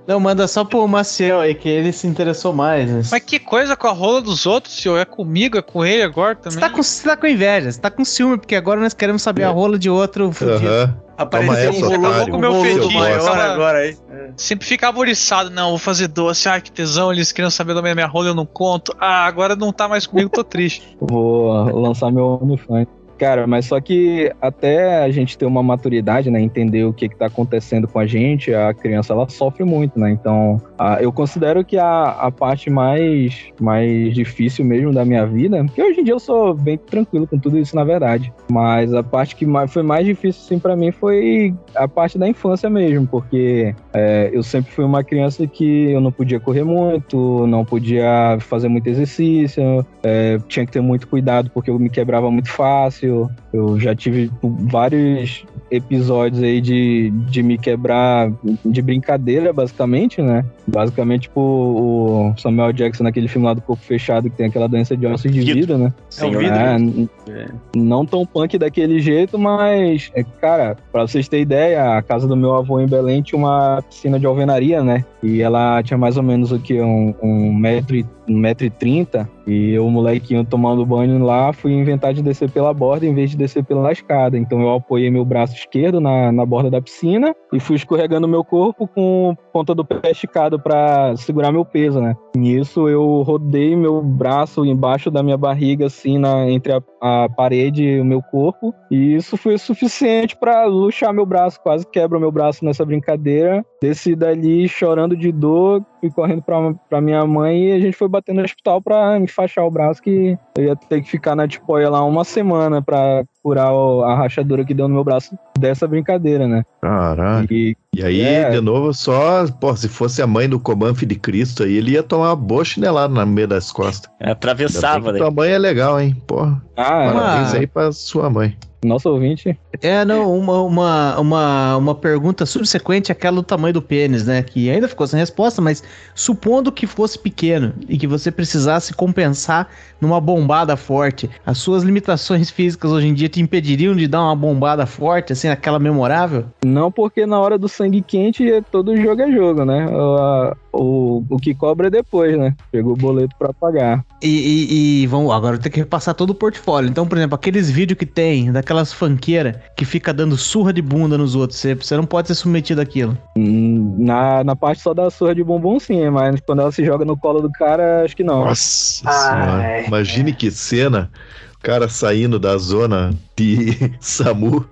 Não, manda só pro Maciel aí, que ele se interessou mais. né? Mas que coisa com a rola dos outros, senhor? É comigo, é com ele agora também. Você tá, com, você tá com inveja, você tá com ciúme, porque agora nós queremos saber a rola de outro fudido. Apareceu um otário. com Meu um roludo fetiche, maior agora aí. Sempre ficava oriçado, não, vou fazer doce, ai que tesão, eles queriam saber da minha rola, eu não conto. Ah, agora não tá mais comigo, tô triste. Vou lançar meu OnlyFans. Cara, mas só que até a gente ter uma maturidade, né? Entender o que, que tá acontecendo com a gente, a criança ela sofre muito, né? Então, a- eu considero que a, a parte mais, mais difícil mesmo da minha vida, porque hoje em dia eu sou bem tranquilo com tudo isso, na verdade. Mas a parte que mais, foi mais difícil, assim, pra mim foi a parte da infância mesmo, porque é, eu sempre fui uma criança que eu não podia correr muito, não podia fazer muito exercício, é, tinha que ter muito cuidado porque eu me quebrava muito fácil. Eu já tive vários episódios aí de, de me quebrar de brincadeira, basicamente, né? Basicamente, tipo, o Samuel Jackson naquele filme lá do Corpo Fechado, que tem aquela doença de ossos de Vidro. vidro, né? Senhor. É, n- não tão punk daquele jeito, mas, é, cara, pra vocês terem ideia, a casa do meu avô em Belém tinha uma piscina de alvenaria, né? E ela tinha mais ou menos o que? Um, um metro e um metro e trinta. E eu, molequinho, tomando banho lá, fui inventar de descer pela borda em vez de descer pela escada. Então eu apoiei meu braço esquerdo na, na borda da piscina e fui escorregando meu corpo com ponta do pé esticado pra segurar meu peso, né? Nisso eu rodei meu braço embaixo da minha barriga, assim, na, entre a, a parede e o meu corpo. E isso foi o suficiente pra luxar meu braço. Quase quebra meu braço nessa brincadeira. Desci dali chorando de dor, fui correndo pra minha mãe e a gente foi bater no hospital pra enfaixar o braço, que eu ia ter que ficar na tipóia lá uma semana pra curar o- a rachadura que deu no meu braço dessa brincadeira, né? Caralho. E E aí, É. de novo, só, pô, se fosse a mãe do Comanfe de Cristo aí, ele ia tomar uma boa chinelada no meio das costas. Atravessava, né? Tua mãe é legal, hein? Porra. ah, Parabéns Ah. aí pra sua mãe. Nosso ouvinte. É, não, uma, uma, uma, uma pergunta subsequente àquela do tamanho do pênis, né? Que ainda ficou sem resposta, mas supondo que fosse pequeno e que você precisasse compensar numa bombada forte, as suas limitações físicas hoje em dia te impediriam de dar uma bombada forte, assim, aquela memorável? Não porque na hora do sangue quente é- todo jogo é jogo, né? O, o, o que cobra é depois, né? Pegou o boleto pra pagar. E, e, e vamos, agora tenho que repassar todo o portfólio. Então, por exemplo, aqueles vídeos que tem daquelas fanqueiras que fica dando surra de bunda nos outros, você, você não pode ser submetido àquilo. Hum, Na, na parte só da surra de bumbum, sim, mas quando ela se joga no colo do cara, acho que não. Nossa Ai. senhora. Imagine que cena. O cara saindo da zona de SAMU.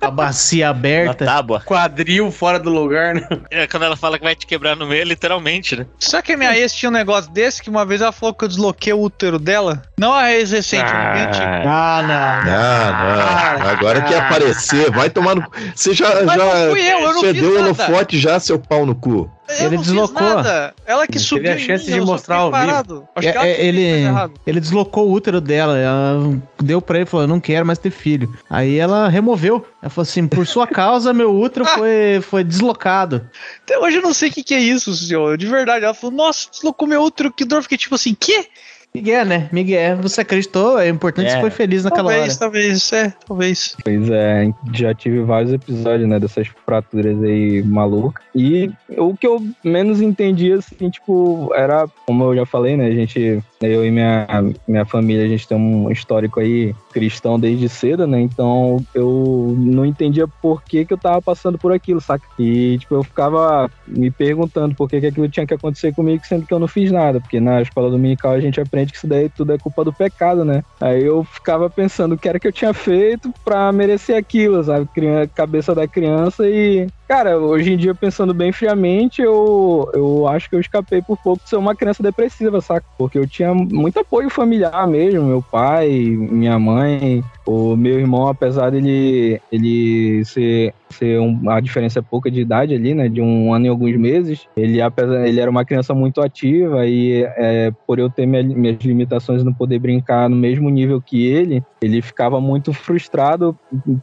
A bacia Na aberta. tábua. Quadril fora do lugar, né? É quando ela fala que vai te quebrar no meio, literalmente, né? Será que a minha ex tinha um negócio desse que uma vez ela falou que eu desloquei o útero dela? Não a ex recente, a minha antiga. Ah, não. Ah, não. Agora quer aparecer. Vai tomar no. Você já. Mas já não fui eu, eu não você fiz deu no nada. forte já, seu pau no cu. Eu Ele não fiz deslocou. nada. Ela que Teve subiu a em chance mim, de mostrar ao vivo. É, que ela é, que ele, ele deslocou o útero dela, ela deu pra ele e falou: Eu não quero mais ter filho. Aí ela removeu. Ela falou assim: Por sua causa, meu útero foi, foi deslocado. Até hoje eu não sei o que, que é isso, senhor. De verdade. Ela falou, nossa, deslocou meu outro, que dor. Fiquei tipo assim, quê? Miguel, né? Miguel, você acreditou, é importante É. você foi feliz naquela talvez, hora. talvez, é, talvez. Pois é, já tive vários episódios, né, dessas fraturas aí malucas. E o que eu menos entendi, assim, tipo, era, como eu já falei, né, a gente, eu e minha, minha família, a gente tem um histórico aí cristão desde cedo, né, então eu não entendia por que que eu tava passando por aquilo, saca? E, tipo, eu ficava me perguntando por que que aquilo tinha que acontecer comigo, sendo que eu não fiz nada, porque na escola dominical a gente aprende que isso daí tudo é culpa do pecado, né? Aí eu ficava pensando o que era que eu tinha feito pra merecer aquilo, sabe? Crian- Cabeça da criança e. Cara, hoje em dia, pensando bem friamente, eu, eu acho que eu escapei por pouco de ser uma criança depressiva, saca? Porque eu tinha muito apoio familiar mesmo, meu pai, minha mãe, o meu irmão, apesar dele ele ser, ser um, a diferença é pouca de idade ali, né? De um ano e alguns meses, ele, apesar, ele era uma criança muito ativa e é, por eu ter minha- minhas limitações e não poder brincar no mesmo nível que ele, ele ficava muito frustrado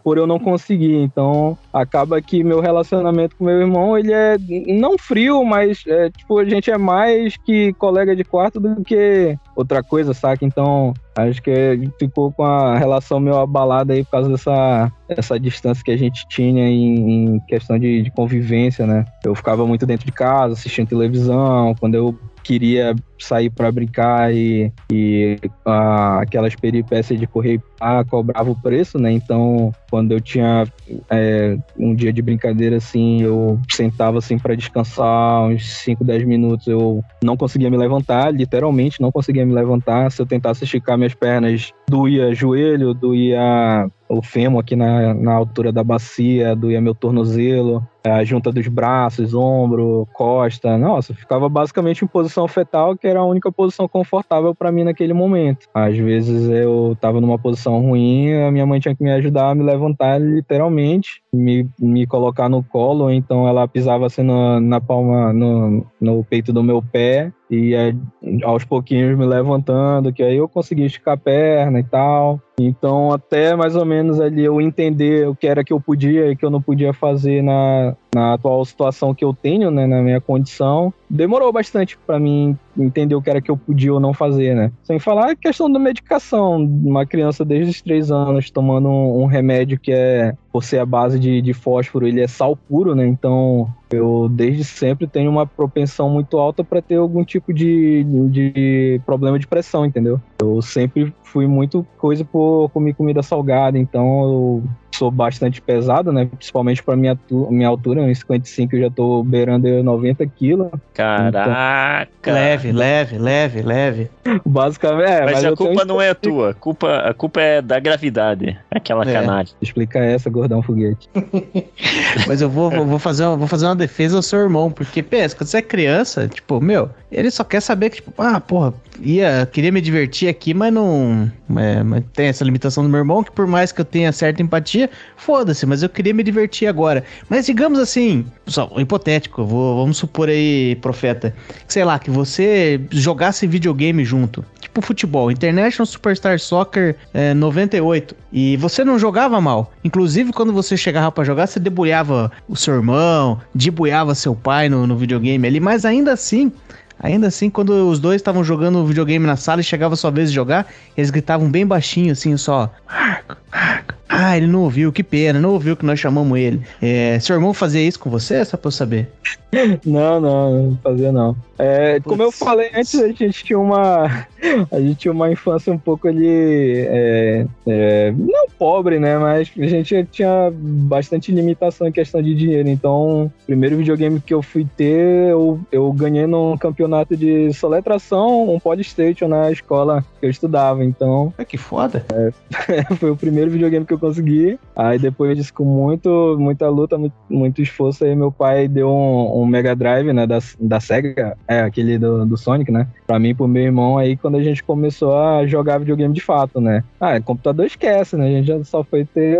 por eu não conseguir. Então, acaba que meu relacionamento com meu irmão, ele é não frio, mas é, tipo, a gente é mais que colega de quarto do que outra coisa, saca? Então, acho que ficou com a relação meio abalada aí por causa dessa essa distância que a gente tinha em, em questão de, de convivência, né? Eu ficava muito dentro de casa, assistindo televisão, quando eu queria sair para brincar e, e ah, aquelas peripécias de correr ah, cobrava o preço, né? Então, quando eu tinha é, um dia de brincadeira assim, eu sentava assim para descansar uns 5, 10 minutos, eu não conseguia me levantar, literalmente não conseguia me levantar. Se eu tentasse esticar minhas pernas, doía joelho, doía o fêmur aqui na, na altura da bacia, doía meu tornozelo, a junta dos braços, ombro, costa. Nossa, ficava basicamente em posição fetal, que era a única posição confortável para mim naquele momento. Às vezes eu tava numa posição ruim, a minha mãe tinha que me ajudar a me levantar literalmente, me, me colocar no colo, então ela pisava assim na, na palma, no, no peito do meu pé, e aí, aos pouquinhos me levantando, que aí eu conseguia esticar a perna e tal. Então, até mais ou menos ali eu entender o que era que eu podia e que eu não podia fazer na, na atual situação que eu tenho, né, na minha condição, demorou bastante para mim entender o que era que eu podia ou não fazer, né? Sem falar a questão da medicação. Uma criança desde os três anos tomando um, um remédio que é, por ser a base de, de fósforo, ele é sal puro, né? Então, eu desde sempre tenho uma propensão muito alta para ter algum tipo de, de problema de pressão, entendeu? Eu sempre fui muito coisa por comer comida salgada, então eu sou bastante pesado, né? Principalmente para minha, minha altura, 1,55 eu já tô beirando aí 90 quilos. Caraca. Leve, leve, leve, leve. Basicamente, é, Mas, a eu tenho culpa não é tua. A culpa, a culpa é da gravidade. Aquela É. canagem. Explica essa, gordão foguete. Mas eu vou, vou, vou fazer, uma- vou fazer uma defesa ao seu irmão, porque pensa, quando você é criança, tipo, meu, ele só quer saber que, tipo, ah, porra, ia, queria me divertir aqui, mas não. é, mas tem essa limitação do meu irmão, que por mais que eu tenha certa empatia, foda-se, mas eu queria me divertir agora. Mas digamos assim, só hipotético, vou, vamos supor aí, profeta, sei lá, que você jogasse videogame junto. Tipo, futebol, International Superstar Soccer é, 98. E você não jogava mal. Inclusive, quando você chegava pra jogar, você debulhava o seu irmão, debuiava seu pai no, no videogame ali, mas ainda assim. Ainda assim, quando os dois estavam jogando videogame na sala e chegava a sua vez de jogar, eles gritavam bem baixinho, assim, só. Marco, Marco. Ah, ele não ouviu, que pena, não ouviu que nós chamamos ele. É, seu irmão fazia isso com você, só pra eu saber? Não, não, não fazia não. É, como eu falei antes, a gente tinha uma. A gente tinha uma infância um pouco ali. É, é, não pobre, né? Mas a gente tinha bastante limitação em questão de dinheiro. Então, o primeiro videogame que eu fui ter, eu, eu ganhei num campeonato de soletração, um Polystation na escola que eu estudava. Então. É que foda. foi o primeiro videogame que eu consegui. Aí depois disso, com muito, muita luta, muito, muito esforço, aí meu pai deu um, um Mega Drive, né, da, da SEGA, é, aquele do, do Sonic, né, pra mim e pro meu irmão, aí quando a gente começou a jogar videogame de fato, né. Ah, computador esquece, né, a gente já só foi ter,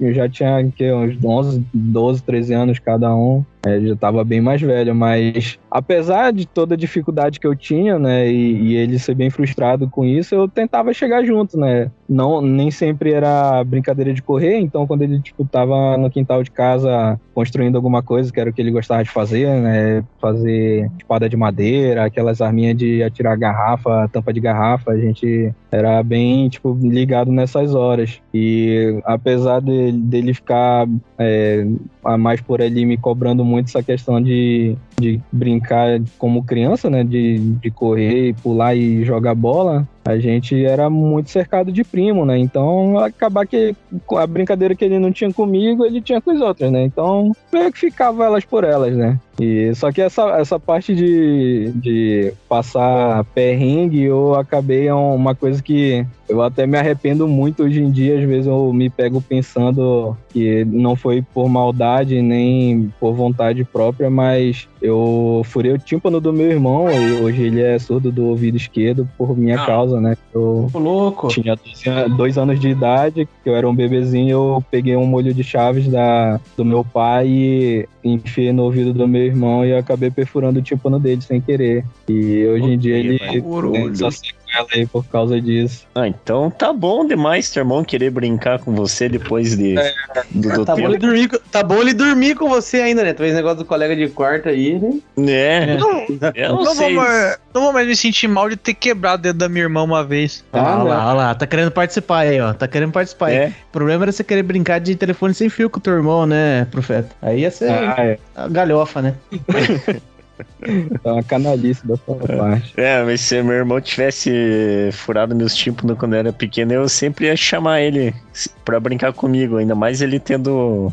eu já tinha uns 11, 12, 13 anos cada um. É, já estava bem mais velho, mas apesar de toda a dificuldade que eu tinha, né, e, e, ele ser bem frustrado com isso, eu tentava chegar junto, né. Não, nem sempre era brincadeira de correr, então quando ele tipo tava no quintal de casa construindo alguma coisa, que era o que ele gostava de fazer, né, fazer espada de madeira, aquelas arminhas de atirar garrafa, tampa de garrafa, a gente era bem tipo ligado nessas horas. E apesar de, dele ficar é, mais por ali me cobrando muito essa questão de, de brincar como criança, né? De, de correr, pular e jogar bola a gente era muito cercado de primo, né? Então, acabar que a brincadeira que ele não tinha comigo, ele tinha com os outros, né? Então, meio que ficava elas por elas, né? E, só que essa, essa parte de, de passar perrengue, eu acabei é uma coisa que eu até me arrependo muito hoje em dia. Às vezes eu me pego pensando que não foi por maldade nem por vontade própria, mas eu furei o tímpano do meu irmão e hoje ele é surdo do ouvido esquerdo por minha ah. causa, né? Eu louco. tinha dois anos de idade, que eu era um bebezinho, eu peguei um molho de chaves da, do meu pai e enfiei no ouvido do meu irmão e acabei perfurando o tímpano dele sem querer. E hoje em dia ele tem só sequela aí por causa disso. Ah, então tá bom demais teu irmão querer brincar com você depois de, é. do, do tá, bom ele dormir, tá bom ele dormir com você ainda, né? Talvez negócio do colega de quarto aí, né? É. Não, eu não, não sei. Vou mais, não vou mais me sentir mal de ter quebrado o dedo da minha irmã uma vez. Ah, ah lá, olha lá, tá querendo participar aí, ó. Tá querendo participar é. aí. O problema era você querer brincar de telefone sem fio com o teu irmão, né, profeta? Aí ia ser ah, é. a galhofa, né? É uma canalice da sua parte. É, mas se meu irmão tivesse furado meus tímpanos quando eu era pequeno, eu sempre ia chamar ele pra brincar comigo, ainda mais ele tendo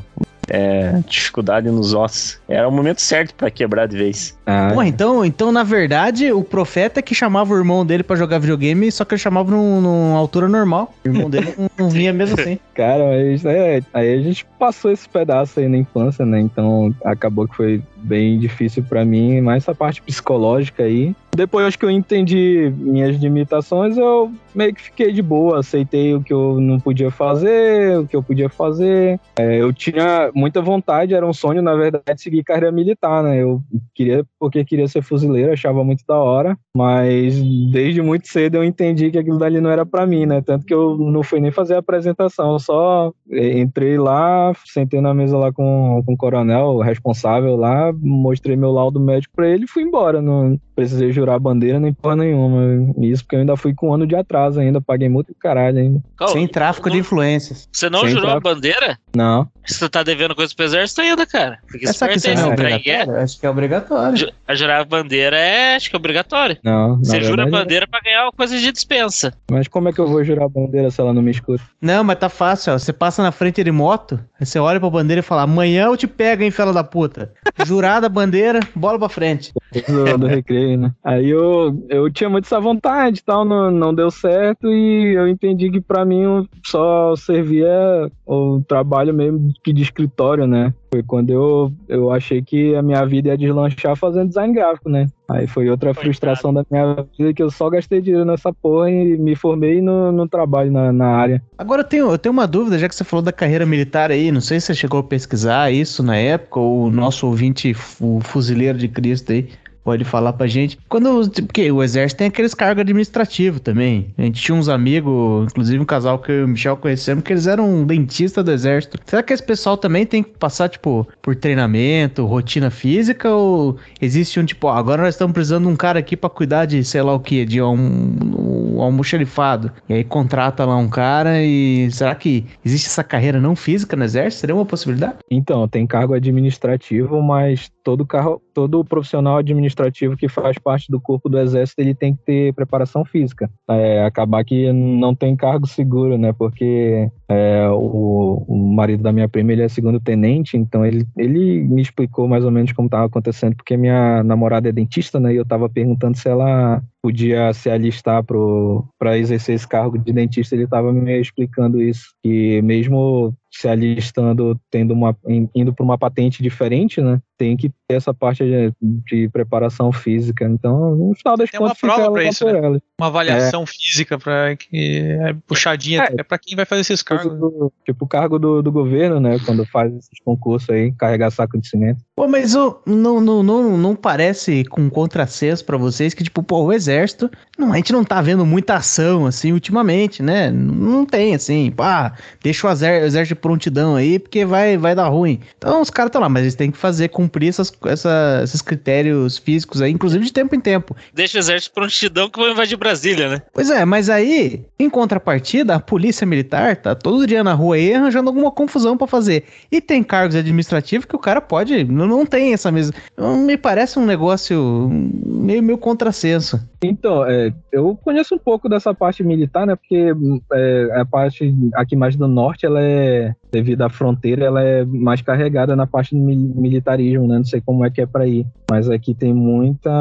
é, dificuldade nos ossos. Era o momento certo para quebrar de vez. Ah. Pô, então, então, na verdade, o profeta é que chamava o irmão dele para jogar videogame, só que ele chamava num, numa altura normal. O irmão dele não, não vinha mesmo assim. Cara, aí, é, aí a gente passou esse pedaço aí na infância, né? Então acabou que foi bem difícil para mim, mais essa parte psicológica aí. Depois que eu entendi minhas limitações, eu meio que fiquei de boa, aceitei o que eu não podia fazer, o que eu podia fazer. É, eu tinha muita vontade, era um sonho, na verdade, seguir carreira militar, né? Eu queria, porque queria ser fuzileiro, achava muito da hora, mas desde muito cedo eu entendi que aquilo dali não era para mim, né? Tanto que eu não fui nem fazer a apresentação, eu só entrei lá, sentei na mesa lá com, com o coronel, o responsável lá, mostrei meu laudo médico para ele e fui embora. Não precisei jurar a bandeira nem porra nenhuma. Isso porque eu ainda fui com um ano de atraso ainda, paguei muito caralho ainda. Sem tráfico não, de influências. Você não Sem jurou tráfico. a bandeira? Não. Você tá devendo coisa pro exército ainda, cara. Fica Essa aqui é obrigatório? Acho que é obrigatório. A jurar a bandeira é, acho que é obrigatório. Não. Você jura a bandeira pra ganhar uma coisa de dispensa. Mas como é que eu vou jurar a bandeira se ela não me escuta? Não, mas tá fácil, ó. Você passa na frente de moto, você olha pra bandeira e fala: amanhã eu te pego, hein, fela da puta. Jurada a bandeira, bola pra frente. Do, do recreio, né? Aí eu, eu tinha muito essa vontade e tal, não, não deu certo e eu entendi que para mim só servia o trabalho mesmo que de escritório, né? Foi quando eu, eu achei que a minha vida ia deslanchar fazendo design gráfico, né? Aí foi outra foi frustração da minha vida que eu só gastei dinheiro nessa porra e me formei no, no trabalho na, na área. Agora eu tenho, eu tenho uma dúvida, já que você falou da carreira militar aí, não sei se você chegou a pesquisar isso na época, ou o nosso ouvinte, o fuzileiro de Cristo aí. Pode falar pra gente. Quando, porque o exército tem aqueles cargos administrativos também. A gente tinha uns amigos, inclusive um casal que eu e o Michel conhecemos, que eles eram dentistas do exército. Será que esse pessoal também tem que passar, tipo, por treinamento, rotina física? Ou existe um, tipo, agora nós estamos precisando de um cara aqui pra cuidar de, sei lá o que, de um, um almoxarifado. E aí contrata lá um cara e será que existe essa carreira não física no exército? Seria uma possibilidade? Então, tem cargo administrativo, mas todo carro, todo profissional administrativo que faz parte do corpo do exército, ele tem que ter preparação física. É, acabar que não tem cargo seguro, né? Porque é, o, o, marido da minha prima, ele é segundo tenente, então ele, ele me explicou mais ou menos como estava acontecendo, porque minha namorada é dentista, né? E eu estava perguntando se ela podia se alistar para exercer esse cargo de dentista, ele estava me explicando isso, que mesmo se alistando, tendo uma, indo para uma patente diferente, né? Tem que ter essa parte de, de preparação física. Então, no final das Tem uma contas, prova para isso, né? Uma avaliação é. física para que é puxadinha é, é para quem vai fazer esses cargos. Do, tipo o cargo do, do governo, né? Quando faz esses concursos aí, carregar saco de cimento. Pô, mas oh, não, não, não, não parece com contrassenso para vocês que, tipo, pô, o exército, não, a gente não tá vendo muita ação, assim, ultimamente, né? Não tem, assim, pá, deixa o exército de prontidão aí, porque vai, vai dar ruim. Então os caras estão lá, mas eles têm que fazer, cumprir essas, essa, esses critérios físicos aí, inclusive de tempo em tempo. Deixa o exército de prontidão que vai invadir Brasília, né? Pois é, mas aí, em contrapartida, a polícia militar tá todo dia na rua aí arranjando alguma confusão para fazer. E tem cargos administrativos que o cara pode, não, não tem essa mesma. Me parece um negócio meio, meio contrassenso. Então, é, eu conheço um pouco dessa parte militar, né? Porque é, a parte aqui mais do norte, ela é devido à fronteira, ela é mais carregada na parte do militarismo, né? Não sei como é que é para ir, mas aqui tem muita,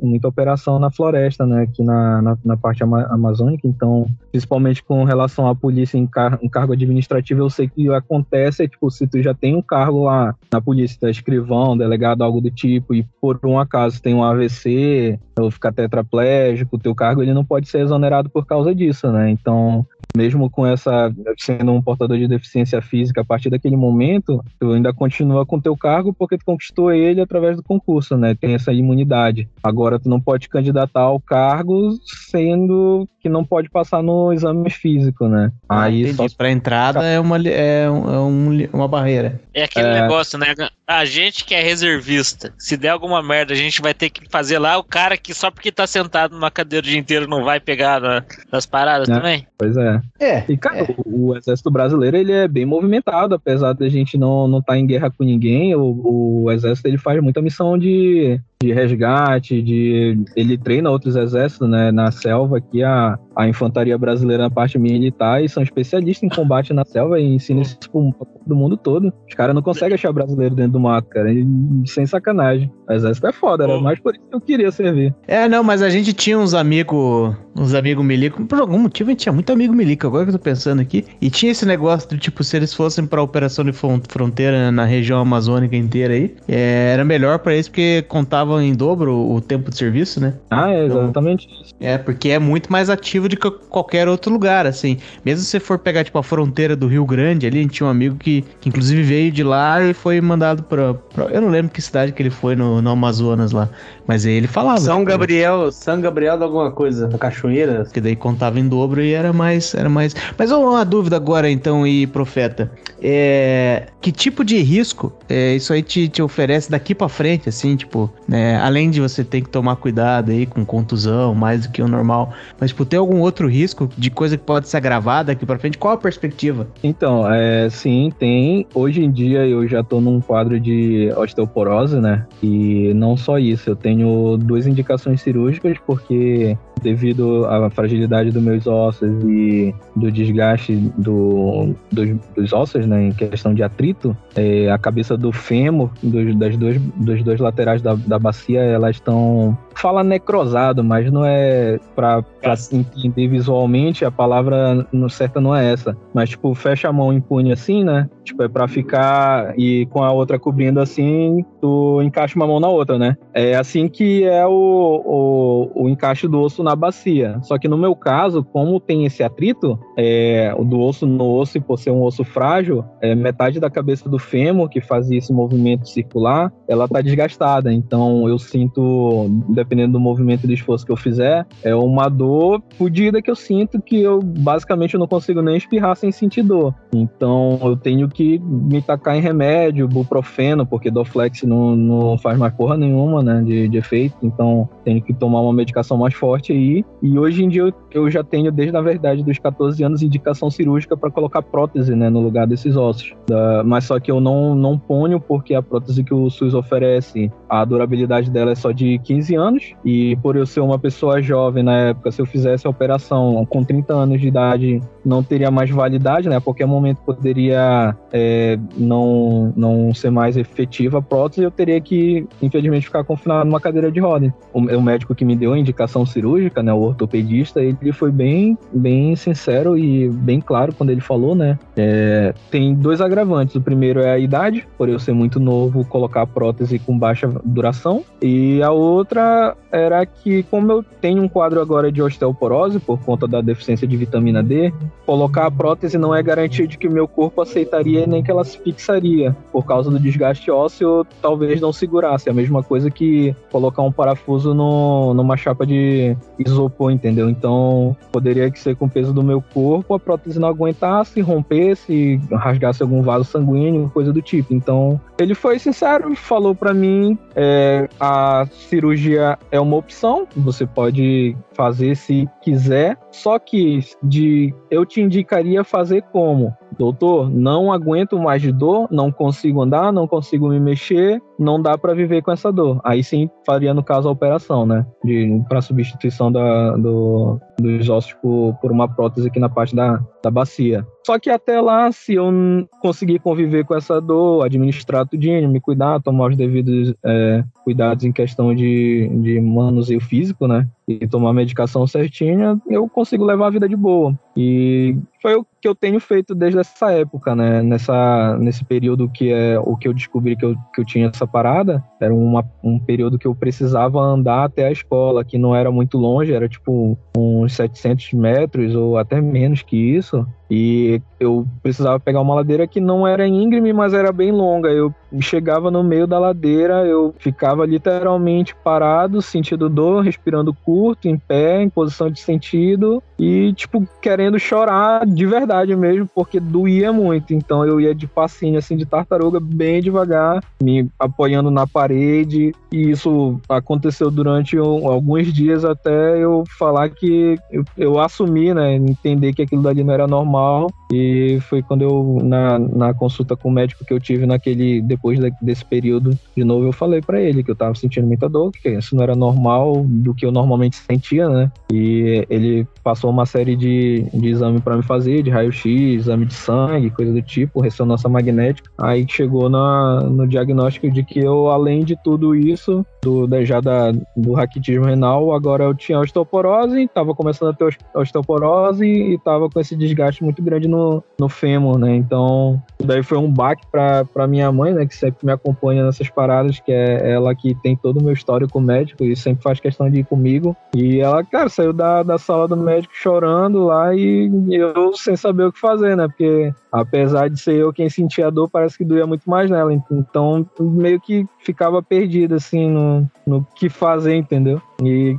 muita operação na floresta, né? Aqui na, na, na parte ama amazônica, então, principalmente com relação à polícia em, car em cargo administrativo, eu sei que acontece, é, tipo, se tu já tem um cargo lá na polícia, tá escrivão, delegado, algo do tipo, e por um acaso tem um AVC, ou ficar tetraplégico, o teu cargo ele não pode ser exonerado por causa disso, né? Então, mesmo com essa sendo um portador de deficiência física a partir daquele momento, tu ainda continua com teu cargo porque tu conquistou ele através do concurso, né? Tem essa imunidade. Agora tu não pode candidatar ao cargo sendo que não pode passar no exame físico, né? Ah, Aí só para entrada é uma é, um, é uma barreira. É aquele é... negócio, né? A gente que é reservista, se der alguma merda, a gente vai ter que fazer lá o cara que só porque tá sentado numa cadeira o dia inteiro não vai pegar na, nas paradas é. também. Pois é. É. E cara, é. O, o, exército brasileiro ele é bem movimentado, apesar da gente não não estar tá em guerra com ninguém. O, o exército ele faz muita missão de de resgate, de ele treina outros exércitos, né, na selva aqui a, a infantaria brasileira na parte militar e são especialistas em combate na selva e ensinam isso pro mundo todo. Os caras não conseguem achar brasileiro dentro do mato, cara, e, sem sacanagem. O exército é foda, era mais por isso que eu queria servir. É, não, mas a gente tinha uns amigos, uns amigos milico, por algum motivo a gente tinha muito amigo milico, agora que eu tô pensando aqui, e tinha esse negócio de, tipo, se eles fossem pra operação de fronteira na região amazônica inteira aí, é, era melhor para eles porque contava em dobro o tempo de serviço, né? Ah, é exatamente então. É, porque é muito mais ativo do que qualquer outro lugar, assim. Mesmo se você for pegar, tipo, a fronteira do Rio Grande ali, a gente tinha um amigo que, que inclusive veio de lá e foi mandado pra, pra, Eu não lembro que cidade que ele foi no, no Amazonas lá. Mas aí ele falava. São Gabriel, São Gabriel de alguma coisa, na cachoeira. Que daí contava em dobro e era mais. Era mais... Mas uma dúvida agora, então, e profeta. É, que tipo de risco é, isso aí te, te oferece daqui para frente, assim, tipo, né? Além de você ter que tomar cuidado aí com contusão, mais do que o normal, mas tipo, tem algum outro risco de coisa que pode se agravar daqui para frente? Qual a perspectiva? Então, é, sim, tem. Hoje em dia eu já tô num quadro de osteoporose, né? E não só isso, eu tenho duas indicações cirúrgicas porque devido à fragilidade dos meus ossos e do desgaste do, dos, dos ossos, né, em questão de atrito, é, a cabeça do fêmur, dos, das dois, dos dois laterais da, da bacia, elas estão fala necrosado, mas não é pra, pra entender visualmente, a palavra no- certa não é essa. Mas, tipo, fecha a mão e punha assim, né? Tipo, é pra ficar e com a outra cobrindo assim, tu encaixa uma mão na outra, né? É assim que é o, o, o encaixe do osso na bacia. Só que no meu caso, como tem esse atrito, é, do osso no osso, e por ser um osso frágil, é, metade da cabeça do fêmur, que fazia esse movimento circular, ela tá desgastada. Então eu sinto, dependendo do movimento e do esforço que eu fizer, é uma dor fodida que eu sinto que eu basicamente não consigo nem espirrar sem sentir dor. Então eu tenho que me tacar em remédio, buprofeno, porque Doflex não, não faz mais porra nenhuma, né, de, de efeito. Então tenho que tomar uma medicação mais forte aí. E hoje em dia eu, eu já tenho, desde na verdade dos 14 anos, indicação cirúrgica para colocar prótese, né, no lugar desses ossos. Da- mas só que eu não, não ponho porque a prótese que o SUS oferece, a durabilidade dela é só de 15 anos. E por eu ser uma pessoa jovem na época, se eu fizesse a operação com 30 anos de idade, não teria mais validade, né? A qualquer momento poderia é, não, não ser mais efetiva a prótese, eu teria que, infelizmente, ficar confinado numa cadeira de roda. O, o médico que me deu a indicação cirúrgica, né, o ortopedista, ele foi bem, bem sincero e bem claro quando ele falou, né? É, tem dois agravantes. O primeiro é a idade, por eu ser muito novo, colocar a prótese com baixa duração. E a outra era que, como eu tenho um quadro agora de osteoporose por conta da deficiência de vitamina D, colocar a prótese não é garantia de que o meu corpo aceitaria nem que ela se fixaria. Por causa do desgaste ósseo, talvez não segurasse. É a mesma coisa que colocar um parafuso no, numa chapa de isopor, entendeu? Então, poderia que ser com o peso do meu corpo, a prótese não aguentasse, rompesse, rasgasse algum vaso sanguíneo, coisa do tipo. Então, ele foi sincero falou pra mim: é, a cirurgia é uma opção, você pode fazer se quiser, só que de eu te indicaria fazer como? Doutor, não aguento mais de dor, não consigo andar, não consigo me mexer, não dá pra viver com essa dor. Aí sim faria no caso a operação, né? De para substituição da, do, dos ossos por, por uma prótese aqui na parte da, da bacia. Só que até lá, se eu conseguir conviver com essa dor, administrar tudinho, me cuidar, tomar os devidos é, cuidados em questão de, de manuseio físico, né? E tomar a medicação certinha, eu consigo levar a vida de boa. E foi o que eu tenho feito desde essa época, né? Nessa, nesse período que é o que eu descobri que eu, que eu tinha essa parada, era uma, um período que eu precisava andar até a escola, que não era muito longe, era tipo uns 700 metros ou até menos que isso. E eu precisava pegar uma ladeira que não era íngreme, mas era bem longa. Eu chegava no meio da ladeira, eu ficava literalmente parado, sentindo dor, respirando curto, em pé, em posição de sentido e, tipo, querendo chorar de verdade mesmo, porque doía muito. Então eu ia de passinho, assim, de tartaruga, bem devagar, me apoiando na parede. E isso aconteceu durante um- alguns dias até eu falar que eu, eu assumi, né, entender que aquilo dali não era normal. E foi quando eu, na, na consulta com o médico que eu tive naquele, depois da- desse período, de novo, eu falei pra ele que eu tava sentindo muita dor, que isso não era normal do que eu normalmente sentia, né? E ele passou uma série de, de exame pra me fazer, de raio-x, exame de sangue, coisa do tipo, ressonância magnética. Aí chegou na, no diagnóstico de que eu, além de tudo isso, do, da- já da, do raquitismo renal, agora eu tinha osteoporose, tava começando a ter os- osteoporose e tava com esse desgaste muito grande no, no fêmur, né? Então, daí foi um baque pra minha mãe, né? Que sempre me acompanha nessas paradas, que é ela que tem todo o meu histórico médico e sempre faz questão de ir comigo. E ela, cara, saiu da, da sala do médico chorando lá e eu sem saber o que fazer, né? Porque apesar de ser eu quem sentia a dor, parece que doía muito mais nela. Então, meio que ficava perdido, assim, no, no que fazer, entendeu? E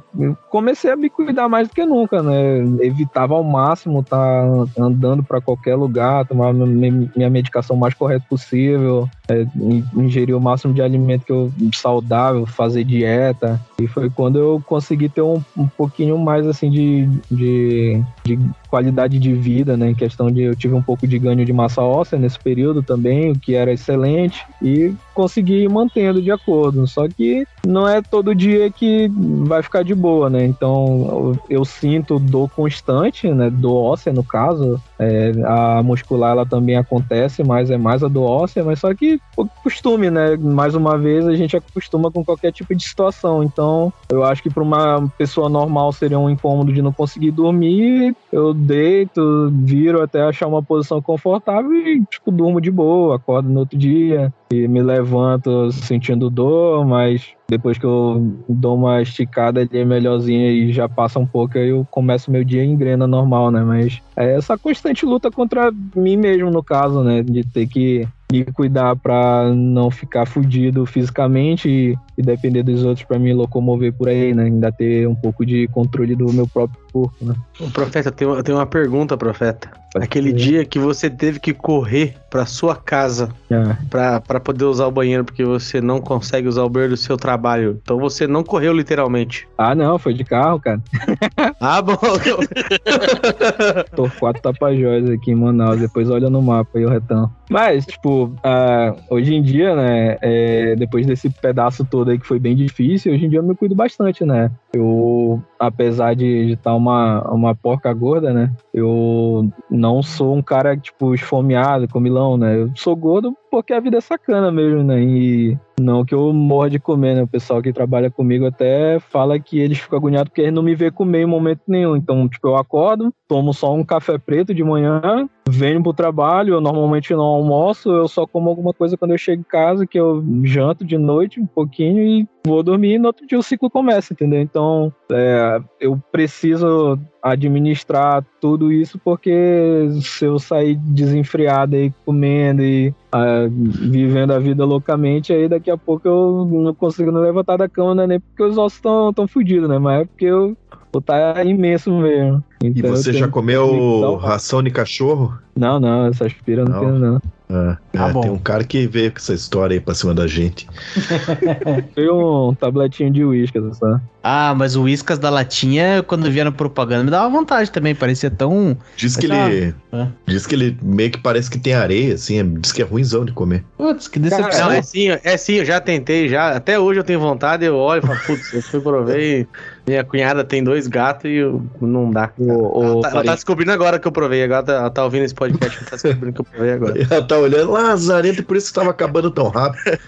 comecei a me cuidar mais do que nunca, né? Evitava ao máximo estar andando para qualquer lugar, tomar minha medicação mais correta possível, é, in- ingerir o máximo de alimento que eu saudável, fazer dieta. E foi quando eu consegui ter um, um pouquinho mais assim de, de, de qualidade de vida, né? Em questão de eu tive um pouco de ganho de massa óssea nesse período também, o que era excelente, e consegui ir mantendo de acordo. Só que não é todo dia que vai ficar de boa, né? Então eu, eu sinto dor constante, né? Dor óssea no caso. É, a muscular ela também acontece, mas é mais a do óssea, mas só que o costume, né? Mais uma vez a gente acostuma com qualquer tipo de situação. Então, eu acho que para uma pessoa normal seria um incômodo de não conseguir dormir. Eu deito, viro até achar uma posição confortável e, tipo, durmo de boa, acordo no outro dia e me levanto sentindo dor, mas depois que eu dou uma esticada ali é melhorzinha e já passa um pouco, aí eu começo meu dia em engrena normal, né? Mas é essa constante luta contra mim mesmo, no caso, né? De ter que me cuidar para não ficar fudido fisicamente e, e depender dos outros para me locomover por aí, né? Ainda ter um pouco de controle do meu próprio corpo, né? Ô, profeta, eu tenho uma pergunta, profeta. Aquele dia que você teve que correr pra sua casa É. pra, pra poder usar o banheiro, porque você não consegue usar o banheiro do seu trabalho. Então você não correu literalmente. Ah, não, foi de carro, cara. Ah, bom. Tô quatro tapajós aqui em Manaus, depois olha no mapa aí o retão. Mas, tipo, ah, hoje em dia, né, é, depois desse pedaço todo aí que foi bem difícil, hoje em dia eu me cuido bastante, né? Eu, apesar de estar uma, uma porca gorda, né, eu não sou um cara, tipo, esfomeado, comilão, né? Eu sou gordo porque a vida é sacana mesmo, né? E não que eu morra de comer, né? O pessoal que trabalha comigo até fala que eles ficam agoniados porque eles não me vê comer em momento nenhum. Então, tipo, eu acordo, tomo só um café preto de manhã, venho pro trabalho, eu normalmente não almoço, eu só como alguma coisa quando eu chego em casa, que eu janto de noite um pouquinho e vou dormir e no outro dia o ciclo começa, entendeu? Então, é, eu preciso administrar tudo isso porque se eu sair desenfreado aí comendo e ah, vivendo a vida loucamente, aí daqui a pouco eu não consigo não levantar da cama, né? Nem porque os ossos estão tão fodidos, né? Mas é porque eu vou tá imenso mesmo. E Então, eu você já comeu ração de cachorro? Não, não, essa aspira eu não, Não. tenho, não. É, Tá é, bom. tem um cara que veio com essa história aí pra cima da gente. Foi um tabletinho de uísque, só. Ah, mas o Whiskas da latinha, quando via na propaganda, me dava vontade também. Parecia tão. Diz que Mas ele. tá. Diz que ele meio que parece que tem areia, assim. é- Diz que é ruimzão de comer. Putz, que Não, decepção. é sim, é sim, eu já tentei, já. Até hoje eu tenho vontade, eu olho e falo, putz, eu fui provei. Minha cunhada tem dois gatos e não dá. O, o, Ela tá, ela tá descobrindo agora que eu provei. Agora tá- ela tá ouvindo esse podcast e tá descobrindo que eu provei agora. Ela tá olhando lazarento e por isso que tava acabando tão rápido.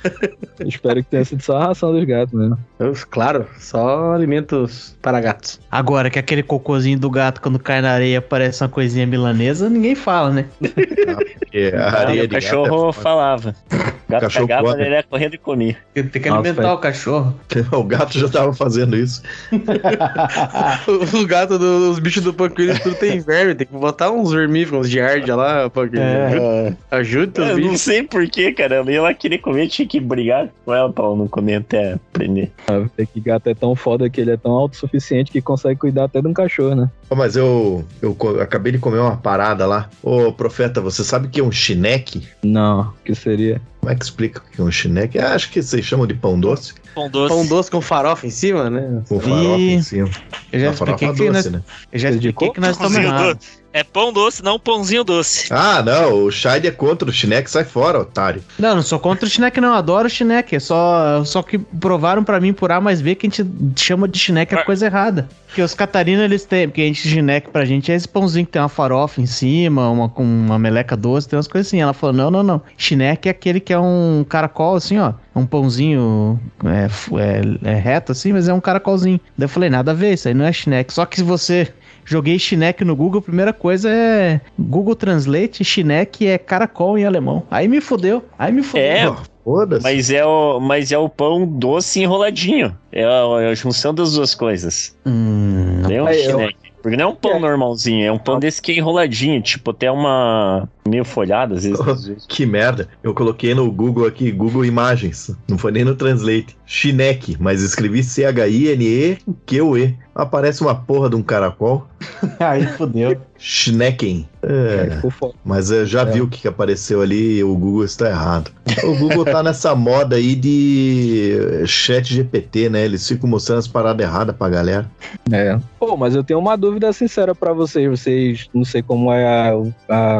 Espero que tenha sido só a ração dos gatos mesmo. Eu, claro, só alimentos para gatos. Agora que aquele cocôzinho do gato, quando cai na areia, parece uma coisinha milanesa, ninguém fala, né? Porque a Ah, areia o de cachorro gato é falava. O gato Cachorro pegava, come. ele ia correndo e comia. Tem que Nossa, alimentar o cachorro. O gato já tava fazendo isso. o gato dos bichos do Panquilhos tudo tem verme, tem que botar uns vermífugos de ardia lá, Panquilhos. É. Ajuda os Eu não bichos. sei porquê, cara. Eu ia lá querer comer, tinha que brigar com ela pra não comer até aprender. É que gato é tão foda que ele é tão autossuficiente que consegue cuidar até de um cachorro, né? Mas eu, eu acabei de comer uma parada lá. Ô, profeta, você sabe o que é um chineque? Não, que seria. Como é que explica o que é um chineque? Ah, acho que vocês chamam de pão doce. Pão doce. Pão doce com farofa em cima, né? Com farofa Ih, em cima. Eu já expliquei que nós, doce, né? eu já expliquei que nós estamos errados. Doce. É pão doce, não pãozinho doce. Ah, não, o Shide é contra o chineque, sai fora, otário. Não, não sou contra o Shinek, não. Adoro o Shinek. É só, só que provaram pra mim por A mais B que a gente chama de Shinek é coisa errada. Porque os catarinos, eles têm. Porque a gente, Shinek pra gente é esse pãozinho que tem uma farofa em cima, uma, com uma meleca doce, tem umas coisas assim. Ela falou: não, não, não. Shinek é aquele que é um caracol, assim, ó. Um pãozinho é, é- é reto, assim, mas é um caracolzinho. Daí eu falei: nada a ver, isso aí não é Shinek. Só que se você. Joguei Shinek no Google, a primeira coisa é Google Translate, Shinek é caracol em alemão. Aí me fudeu, aí me fudeu. É, mas é, o, mas é o pão doce enroladinho. É a, é a junção das duas coisas. Hum, Não é um chineque. Porque não é um pão normalzinho, é um pão desse que é enroladinho, tipo, até uma. Meio folhado, às vezes. às vezes. Que merda. Eu coloquei no Google aqui, Google Imagens. Não foi nem no Translate. Chineque, mas escrevi C-H-I-N-E-Q-E. Aparece uma porra de um caracol. Aí fudeu. Schnecken. É, É, mas eu já É. vi o que apareceu ali e o Google está errado. O Google tá nessa moda aí de chat GPT, né? Eles ficam mostrando as paradas erradas pra galera. É. Pô, mas eu tenho uma dúvida sincera pra vocês. Vocês, não sei como é a,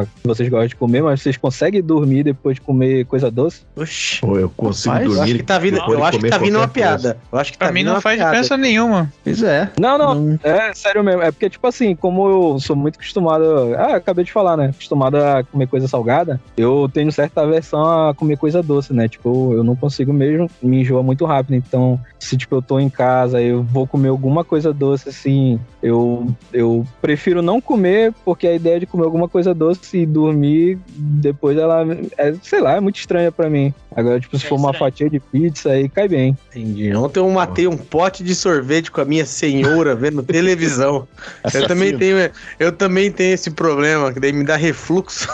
a que vocês gostam de comer, mas vocês conseguem dormir depois de comer coisa doce? Oxi. Ou eu consigo Rapaz, eu dormir. acho que tá vindo, eu acho que tá vindo uma qualquer coisa. piada. Eu acho que tá Pra mim vindo não uma faz piada. diferença nenhuma. Pois é. Não, não, Não. é sério mesmo. É porque, tipo assim, como eu sou muito acostumado. Ah, acabei de falar, né? Acostumado a comer coisa salgada, eu tenho certa aversão a comer coisa doce, né? Tipo, eu não consigo mesmo, me enjoa muito rápido. Então, se tipo, eu tô em casa, eu vou comer alguma coisa doce, assim, eu, eu prefiro não comer, porque a ideia de comer alguma coisa doce e dormir, depois ela, é, sei lá, é muito estranha pra mim. Agora, tipo, se É for uma estranho. fatia de pizza, aí cai bem. Entendi. Ontem eu matei um pote de sorvete com a minha senhora vendo televisão. Eu também tenho, eu também tenho esse problema, que daí me dá refluxo.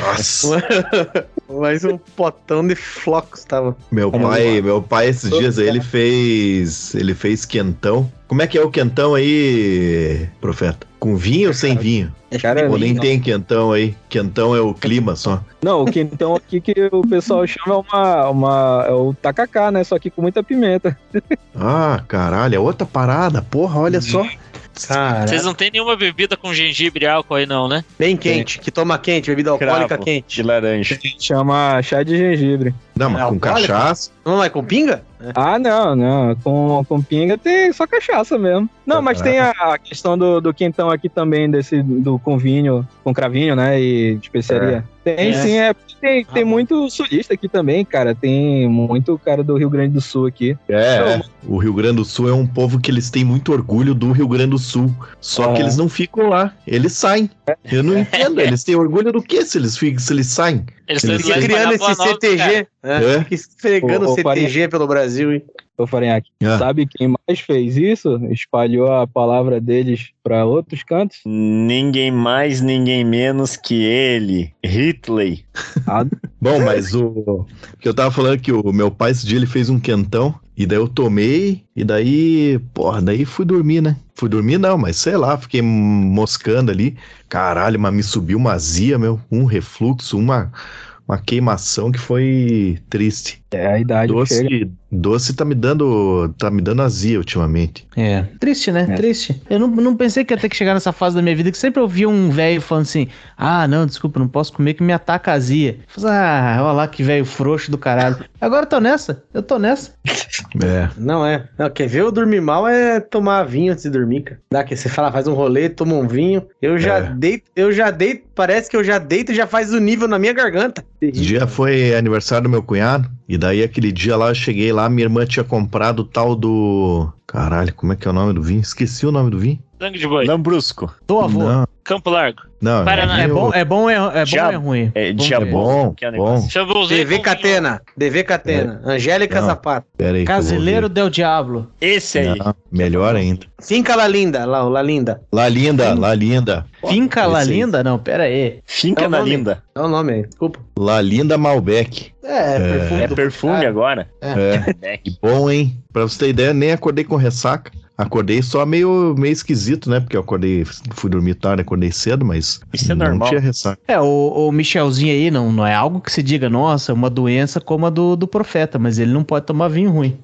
Nossa. Mas um potão de flocos tava. Meu pai, meu pai esses dias aí, ele fez, ele fez quentão. Como é que é o quentão aí, profeta? Com vinho ou sem vinho? Cara, Ou nem não- tem quentão aí? Quentão é o clima só. Não, o quentão aqui que o pessoal chama é uma, uma. É o tacacá, né? Só que com muita pimenta. Ah, caralho, é outra parada. Porra, olha só. Cara, Vocês não tem nenhuma bebida com gengibre e álcool aí, não, né? bem quente, que toma quente, bebida alcoólica Cravo. quente. De laranja. Chama chá de gengibre. Não, mas É com alcoólico? cachaça. Não é com pinga? Ah, não, não. Com, com pinga tem só cachaça mesmo. Não, mas tem a, a questão do, do quentão aqui também, desse do com vinho, com cravinho, né? E de especiaria. Tem É. sim, é. Tem, tem Ah, muito sulista aqui também, cara. Tem muito cara do Rio Grande do Sul aqui. É, é. o Rio Grande do Sul é um povo que eles têm muito orgulho do Rio Grande do Sul. Só que É. eles não ficam lá, eles saem. Eu não entendo, eles têm orgulho do que se eles, ficam, se eles saem? Eles Fica criando esse CTG. É. É. Fica esfregando Ô, ô, CTG pelo Brasil, hein? Ô, Farinhaque, Ah. sabe quem mais fez isso? Espalhou a palavra deles pra outros cantos? Ninguém mais, ninguém menos que ele, Hitler. Ah, Bom, mas o que eu tava falando é que o meu pai esse dia ele fez um quentão e daí eu tomei e daí, porra, daí fui dormir, né? Fui dormir não, mas sei lá, fiquei moscando ali. Caralho, mas me subiu uma azia, meu, um refluxo, uma uma queimação que foi triste. é a idade que chega. Doce, tá me dando tá me dando azia ultimamente. É. Triste, né? É. Triste. Eu não, não pensei que ia ter que chegar nessa fase da minha vida que sempre eu via um velho falando assim: ah, não, desculpa, não posso comer que me ataca a azia. Falei, ah, olha lá que velho frouxo do caralho. Agora eu tô nessa, eu tô nessa. É. Não é. Não, quer ver eu dormir mal é tomar vinho antes de dormir, cara. Dá que você fala, faz um rolê, toma um vinho. Eu já É. deito, eu já deito, parece que eu já deito e já faz o nível na minha garganta. Dia foi aniversário do meu cunhado, e daí aquele dia lá eu cheguei lá, minha irmã tinha comprado o tal do. Caralho, como é que é o nome do vinho? Esqueci o nome do vinho. Sangue de boi. Lambrusco. Tô avô. Não, Campo Largo. não. Paraná. É vinho- bom, é bom, é, é bom ou é ruim? É. É bom, Que é bom. DV Catena, DV Catena, Angélica Não. Zapato. Pera aí. que Casileiro del Diablo. Esse aí. Não, melhor ainda. Finca La Linda, lá, La Linda. Lá linda, lá linda. Finca La. Linda? Não, pera aí. Finca É nome. linda. É o nome aí, desculpa. Lá linda Malbec. É, perfume É perfume agora. É, Beck. bom, hein? Pra você ter ideia, nem acordei com ressaca. Acordei só meio, meio esquisito, né? Porque eu acordei, fui dormir tarde, acordei cedo, mas Isso é não normal. tinha ressaca. É, o, o Michelzinho aí não, não é algo que se diga, nossa, é uma doença como a do, do profeta, mas ele não pode tomar vinho ruim.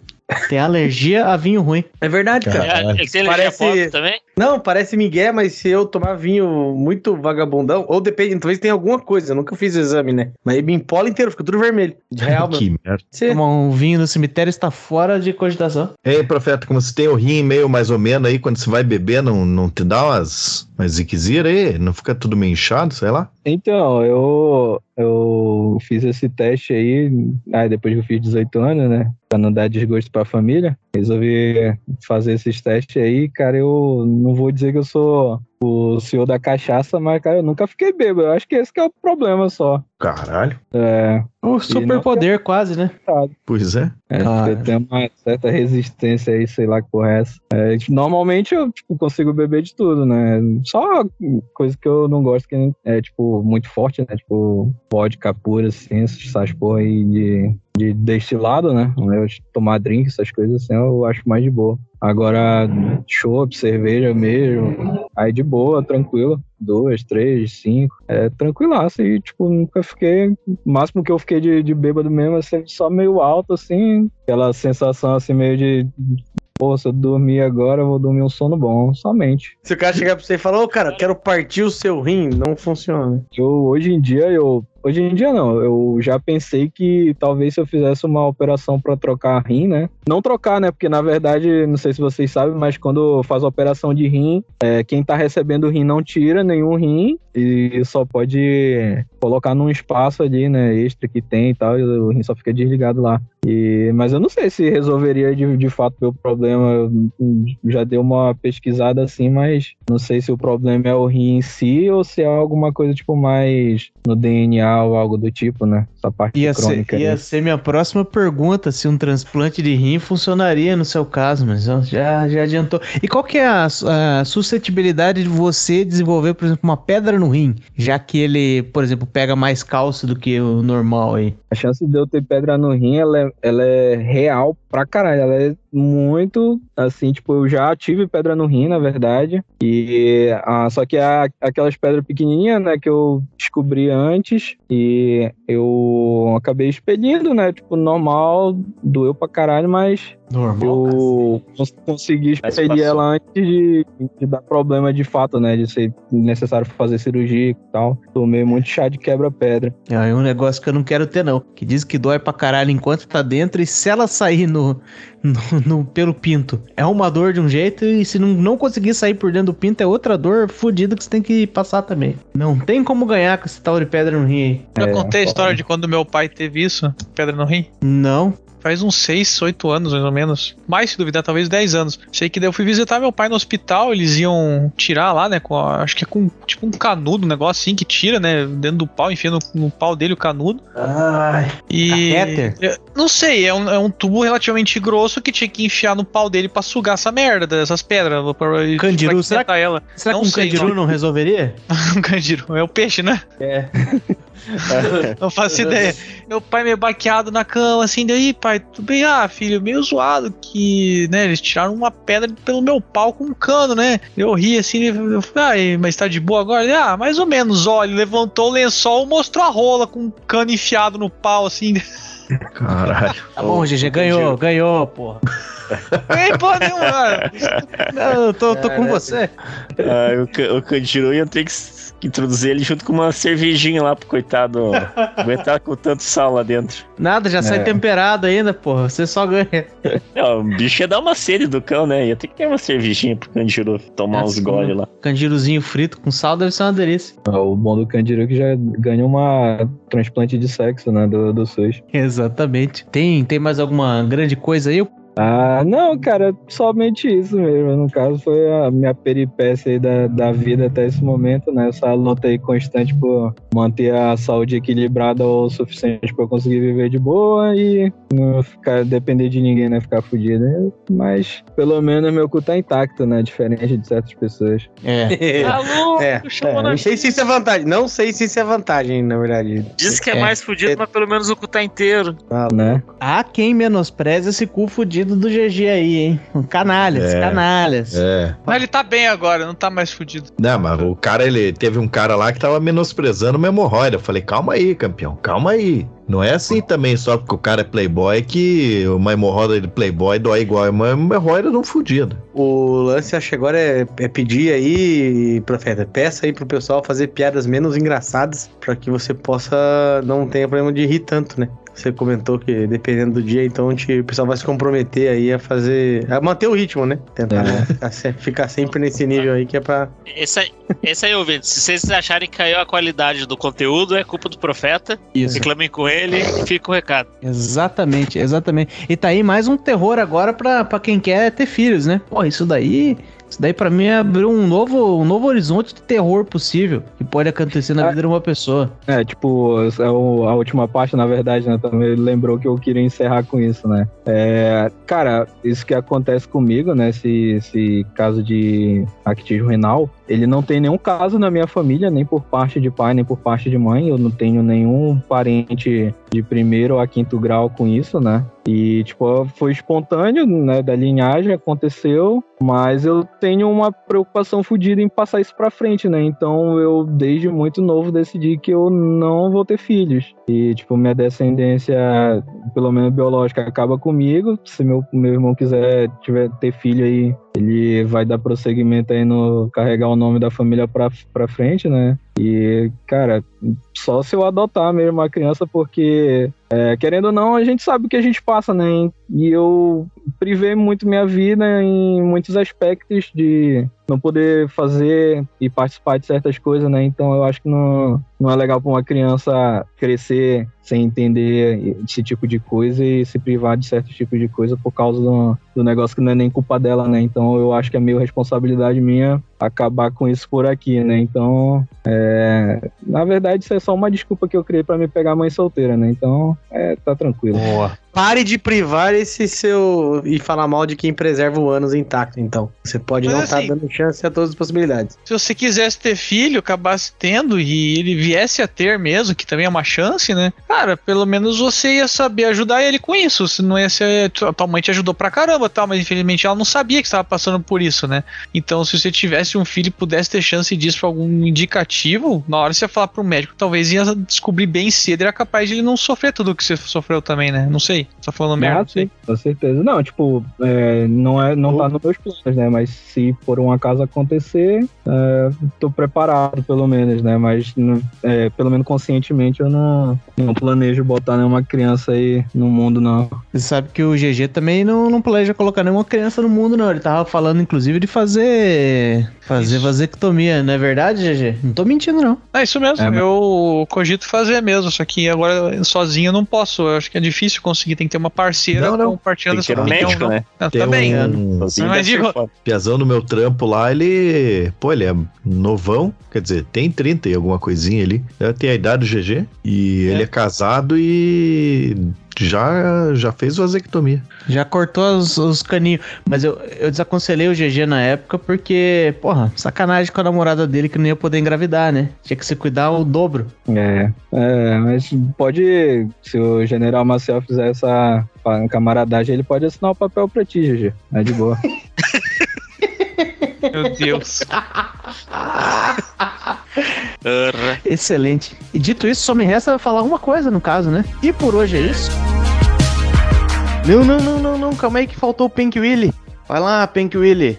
Tem alergia a vinho ruim. É verdade, cara. Caralho. É, ele Parece- Parece... também? Não, parece Miguel, mas se eu tomar vinho muito vagabundão, ou depende, talvez tenha alguma coisa, eu nunca fiz o exame, né? Mas ele me empola inteiro, fica tudo vermelho. De real, mano. que merda. Você- Tomar um vinho no cemitério está fora de cogitação. Ei, profeta, como você tem o rim meio mais ou menos aí, quando você vai beber, não, não te dá umas, umas ziquezira aí? Não fica tudo meio inchado, sei lá? Então, eu, eu fiz esse teste aí, aí depois que eu fiz 18 anos, né? Pra não dar desgosto pra família, resolvi fazer esses testes aí, cara, eu não vou dizer que eu sou o senhor da cachaça, mas, cara, eu nunca fiquei bêbado. Eu acho que esse que é o problema só. Caralho. É, Um superpoder quase, né? Pois é. é Cara. você tem uma certa resistência aí, sei lá que porra é essa. É, tipo, normalmente eu, tipo, consigo beber de tudo, né? Só coisa que eu não gosto, que é, tipo, muito forte, né? Tipo, vodka pura, assim, essas porra aí de, de destilado, né? Eu, tomar drink, essas coisas assim, eu acho mais de boa. Agora, chopp, cerveja mesmo, aí de boa, tranquilo. Duas, três, cinco. É tranquilaço. E, tipo, nunca fiquei. O máximo que eu fiquei de, de bêbado mesmo é sempre só meio alto, assim. Aquela sensação, assim, meio de pô, se eu dormir agora, eu vou dormir um sono bom, somente. Se o cara chegar pra você e falar, ô cara, eu quero partir o seu rim, não funciona. Eu, hoje em dia, eu. Hoje em dia não, eu já pensei que talvez se eu fizesse uma operação pra trocar rim, né? Não trocar, né? Porque na verdade, não sei se vocês sabem, mas quando faz a operação de rim, é, quem tá recebendo o rim não tira nenhum rim e só pode colocar num espaço ali, né? Extra que tem e tal, e o rim só fica desligado lá. E, mas eu não sei se resolveria de, de fato meu problema. Eu já dei uma pesquisada assim, mas não sei se o problema é o rim em si ou se é alguma coisa tipo mais no DNA ou algo do tipo, né? Essa parte Ia ser, crônica. aí. ia ser minha próxima pergunta se um transplante de rim funcionaria no seu caso, mas já, já adiantou. E qual que é a, a suscetibilidade de você desenvolver, por exemplo, uma pedra no rim, já que ele, por exemplo, pega mais cálcio do que o normal aí? A chance de eu ter pedra no rim, ela é, ela é real pra caralho. Ela é muito, assim, tipo, eu já tive pedra no rim, na verdade. E ah, só que aquelas pedras pequenininhas, né, que eu descobri antes. E eu acabei expelindo, né, tipo, normal, doeu pra caralho, mas Normal. eu cons- consegui passou. ela antes de, de dar problema de fato, né, de ser necessário fazer cirurgia e tal. Tomei muito chá de quebra-pedra. É um negócio que eu não quero ter, não. Que diz que dói pra caralho enquanto tá dentro e se ela sair no, no, no- pelo pinto, é uma dor de um jeito e se não, não conseguir sair por dentro do pinto é outra dor fodida que você tem que passar também. Não tem como ganhar com esse tal de pedra no rim aí. Eu É, contei a história de quando meu pai teve isso, pedra no rim. Não. Faz uns 6, 8 anos, mais ou menos. Mais, se duvidar, talvez 10 anos. Sei que daí eu fui visitar meu pai no hospital, eles iam tirar lá, né? Com a- acho que é com tipo um canudo, um negócio assim que tira, né? Dentro do pau, enfia no, no pau dele o canudo. Ai. E. Catéter? Eu não sei, é um, é um tubo relativamente grosso que tinha que enfiar no pau dele pra sugar essa merda dessas pedras. Pra, Candiru, pra será quitar ela. Será Não que um sei, candiru não. não resolveria? Um candiru, é o peixe, né? É. Não faço ideia. Meu pai meio baqueado na cama, assim, daí, pai, tudo bem? Ah, filho, meio zoado que, né, eles tiraram uma pedra pelo meu pau com um cano, né? Eu ri assim, eu falei, ah, mas tá de boa agora? Ele, ah, mais ou menos, ó, ele levantou o lençol, mostrou a rola com um cano enfiado no pau, assim. Caralho. Tá bom, GG, ganhou, ganhou, porra. Ei, porra nenhuma. Não, eu tô, tô com você. Ah, o, o Candiru ia ter que introduzir ele junto com uma cervejinha lá pro coitado aguentar com tanto sal lá dentro. Nada, já sai É. temperado ainda, porra. Você só ganha. Não, o bicho ia dar uma sede do cão, né? Ia ter que ter uma cervejinha pro Candiru tomar uns Assim, goles lá. Candiruzinho frito com sal deve ser uma delícia. O bom do Candiru é que já ganha uma transplante de sexo, né, do, do SUS. Exatamente. Tem, tem mais alguma grande coisa aí? Ah, não, cara, somente isso mesmo. No caso, foi a minha peripécia aí da, da vida até esse momento, né? Essa luta aí constante por manter a saúde equilibrada o suficiente pra eu conseguir viver de boa e não ficar depender de ninguém, né? Ficar fudido. né? Mas, pelo menos, meu cu tá intacto, né? Diferente de certas pessoas. É. Louco, É, é, não sei se isso é vantagem. Não sei se isso é vantagem, na verdade. Diz que é, É. mais fudido, mas pelo menos o cu tá inteiro. Né? Há quem menospreza esse cu fudido do GG aí, hein? Canalhas, É. canalhas. É. Mas ele tá bem agora, não tá mais fudido. Não, mas o cara, ele teve um cara lá que tava menosprezando uma hemorroida. Eu falei, calma aí, campeão, calma aí. Não é assim também, só porque o cara é playboy, que uma hemorroida de playboy dói igual uma hemorroida de um fudido. O lance, acho que agora é, é pedir aí, profeta, peça aí pro pessoal fazer piadas menos engraçadas pra que você possa não tenha problema de rir tanto, né? Você comentou que dependendo do dia, então te- o pessoal vai se comprometer aí a fazer. a manter o ritmo, né? Tentar É. ficar, se- ficar sempre nesse nível aí que é pra. Esse aí, esse aí, ouvintes, se vocês acharem que caiu a qualidade do conteúdo, é culpa do profeta. Isso. Reclamem com ele e fica o recado. Exatamente, exatamente. E tá aí mais um terror agora pra, pra quem quer ter filhos, né? Pô, isso daí. Isso daí pra mim abriu um novo, um novo horizonte de terror possível que pode acontecer na Ah. vida de uma pessoa. É, tipo, é o- a última parte, na verdade, né? Também lembrou que eu queria encerrar com isso, né? É, cara, isso que acontece comigo, né? Esse, esse caso de actismo renal, ele não tem nenhum caso na minha família, nem por parte de pai, nem por parte de mãe. Eu não tenho nenhum parente de primeiro a quinto grau com isso, né? E, tipo, foi espontâneo, né, da linhagem, aconteceu, mas eu tenho uma preocupação fodida em passar isso pra frente, né? Então eu, desde muito novo, decidi que eu não vou ter filhos. E, tipo, minha descendência, pelo menos biológica, acaba comigo. Se meu, meu irmão quiser tiver, ter filho aí, ele vai dar prosseguimento aí no carregar o nome da família pra, pra frente, né? E, cara, só se eu adotar mesmo uma criança, porque, é, querendo ou não, a gente sabe o que a gente passa, né? E eu privei muito minha vida em muitos aspectos de não poder fazer e participar de certas coisas, né? Então eu acho que não, não é legal para uma criança crescer sem entender esse tipo de coisa e se privar de certos tipos de coisa por causa do, do negócio que não é nem culpa dela, né? Então eu acho que é meio responsabilidade minha acabar com isso por aqui, né? Então, é, na verdade, isso é só uma desculpa que eu criei para me pegar mãe solteira, né? Então, é, tá tranquilo. Boa. Pare de privar esse seu. e falar mal de quem preserva o ânus intacto, então. Você pode Mas não estar assim- dando chance a todas as possibilidades. Se você quisesse ter filho, acabasse tendo e ele viesse a ter mesmo, que também é uma chance, né? Cara, pelo menos você ia saber ajudar ele com isso. Se não ia ser. Tua mãe te ajudou pra caramba, tal, mas infelizmente ela não sabia que estava passando por isso, né? Então, se você tivesse um filho e pudesse ter chance disso pra algum indicativo, na hora você ia falar pro médico, talvez ia descobrir bem cedo e era capaz de ele não sofrer tudo que você sofreu também, né? Não sei. Só falando merda. Ah, não sei. sim, com certeza. Não, tipo, é, não, é, não tá nos meus planos, né? Mas se por um acaso acontecer, é, tô preparado, pelo menos, né? Mas não- é, pelo menos conscientemente eu não, não planejo botar nenhuma criança aí no mundo, não. Você sabe que o GG também não, não planeja colocar nenhuma criança no mundo, não. Ele tava falando, inclusive, de fazer. Fazer Isso. vasectomia, não é verdade, GG? Não tô mentindo, não. É isso mesmo, É, mas- eu cogito fazer mesmo, só que agora sozinho eu não posso. Eu acho que é difícil conseguir, tem que ter uma parceira Não, não. compartilhando Tem que ter um opinião, médico, não. né? Eu Tem também. um Sozinho Mas digo- piazão no meu trampo lá, ele. Pô, ele é novão, quer dizer, tem 30 e alguma coisinha ali. Ter a idade do GG. E ele é casado e. Já, já fez vasectomia. Já cortou os, os caninhos. Mas eu, eu desaconselhei o GG na época porque, porra, sacanagem com a namorada dele que não ia poder engravidar, né? Tinha que se cuidar o dobro. É, é, mas pode, se o General Maciel fizer essa camaradagem, ele pode assinar o papel pra ti, GG. É de boa. Meu Deus. Excelente. E dito isso, só me resta falar uma coisa no caso, né? E por hoje é isso. Não, não, não, não, não. Calma aí que faltou o Pink Willy. Vai lá, Pink Willy.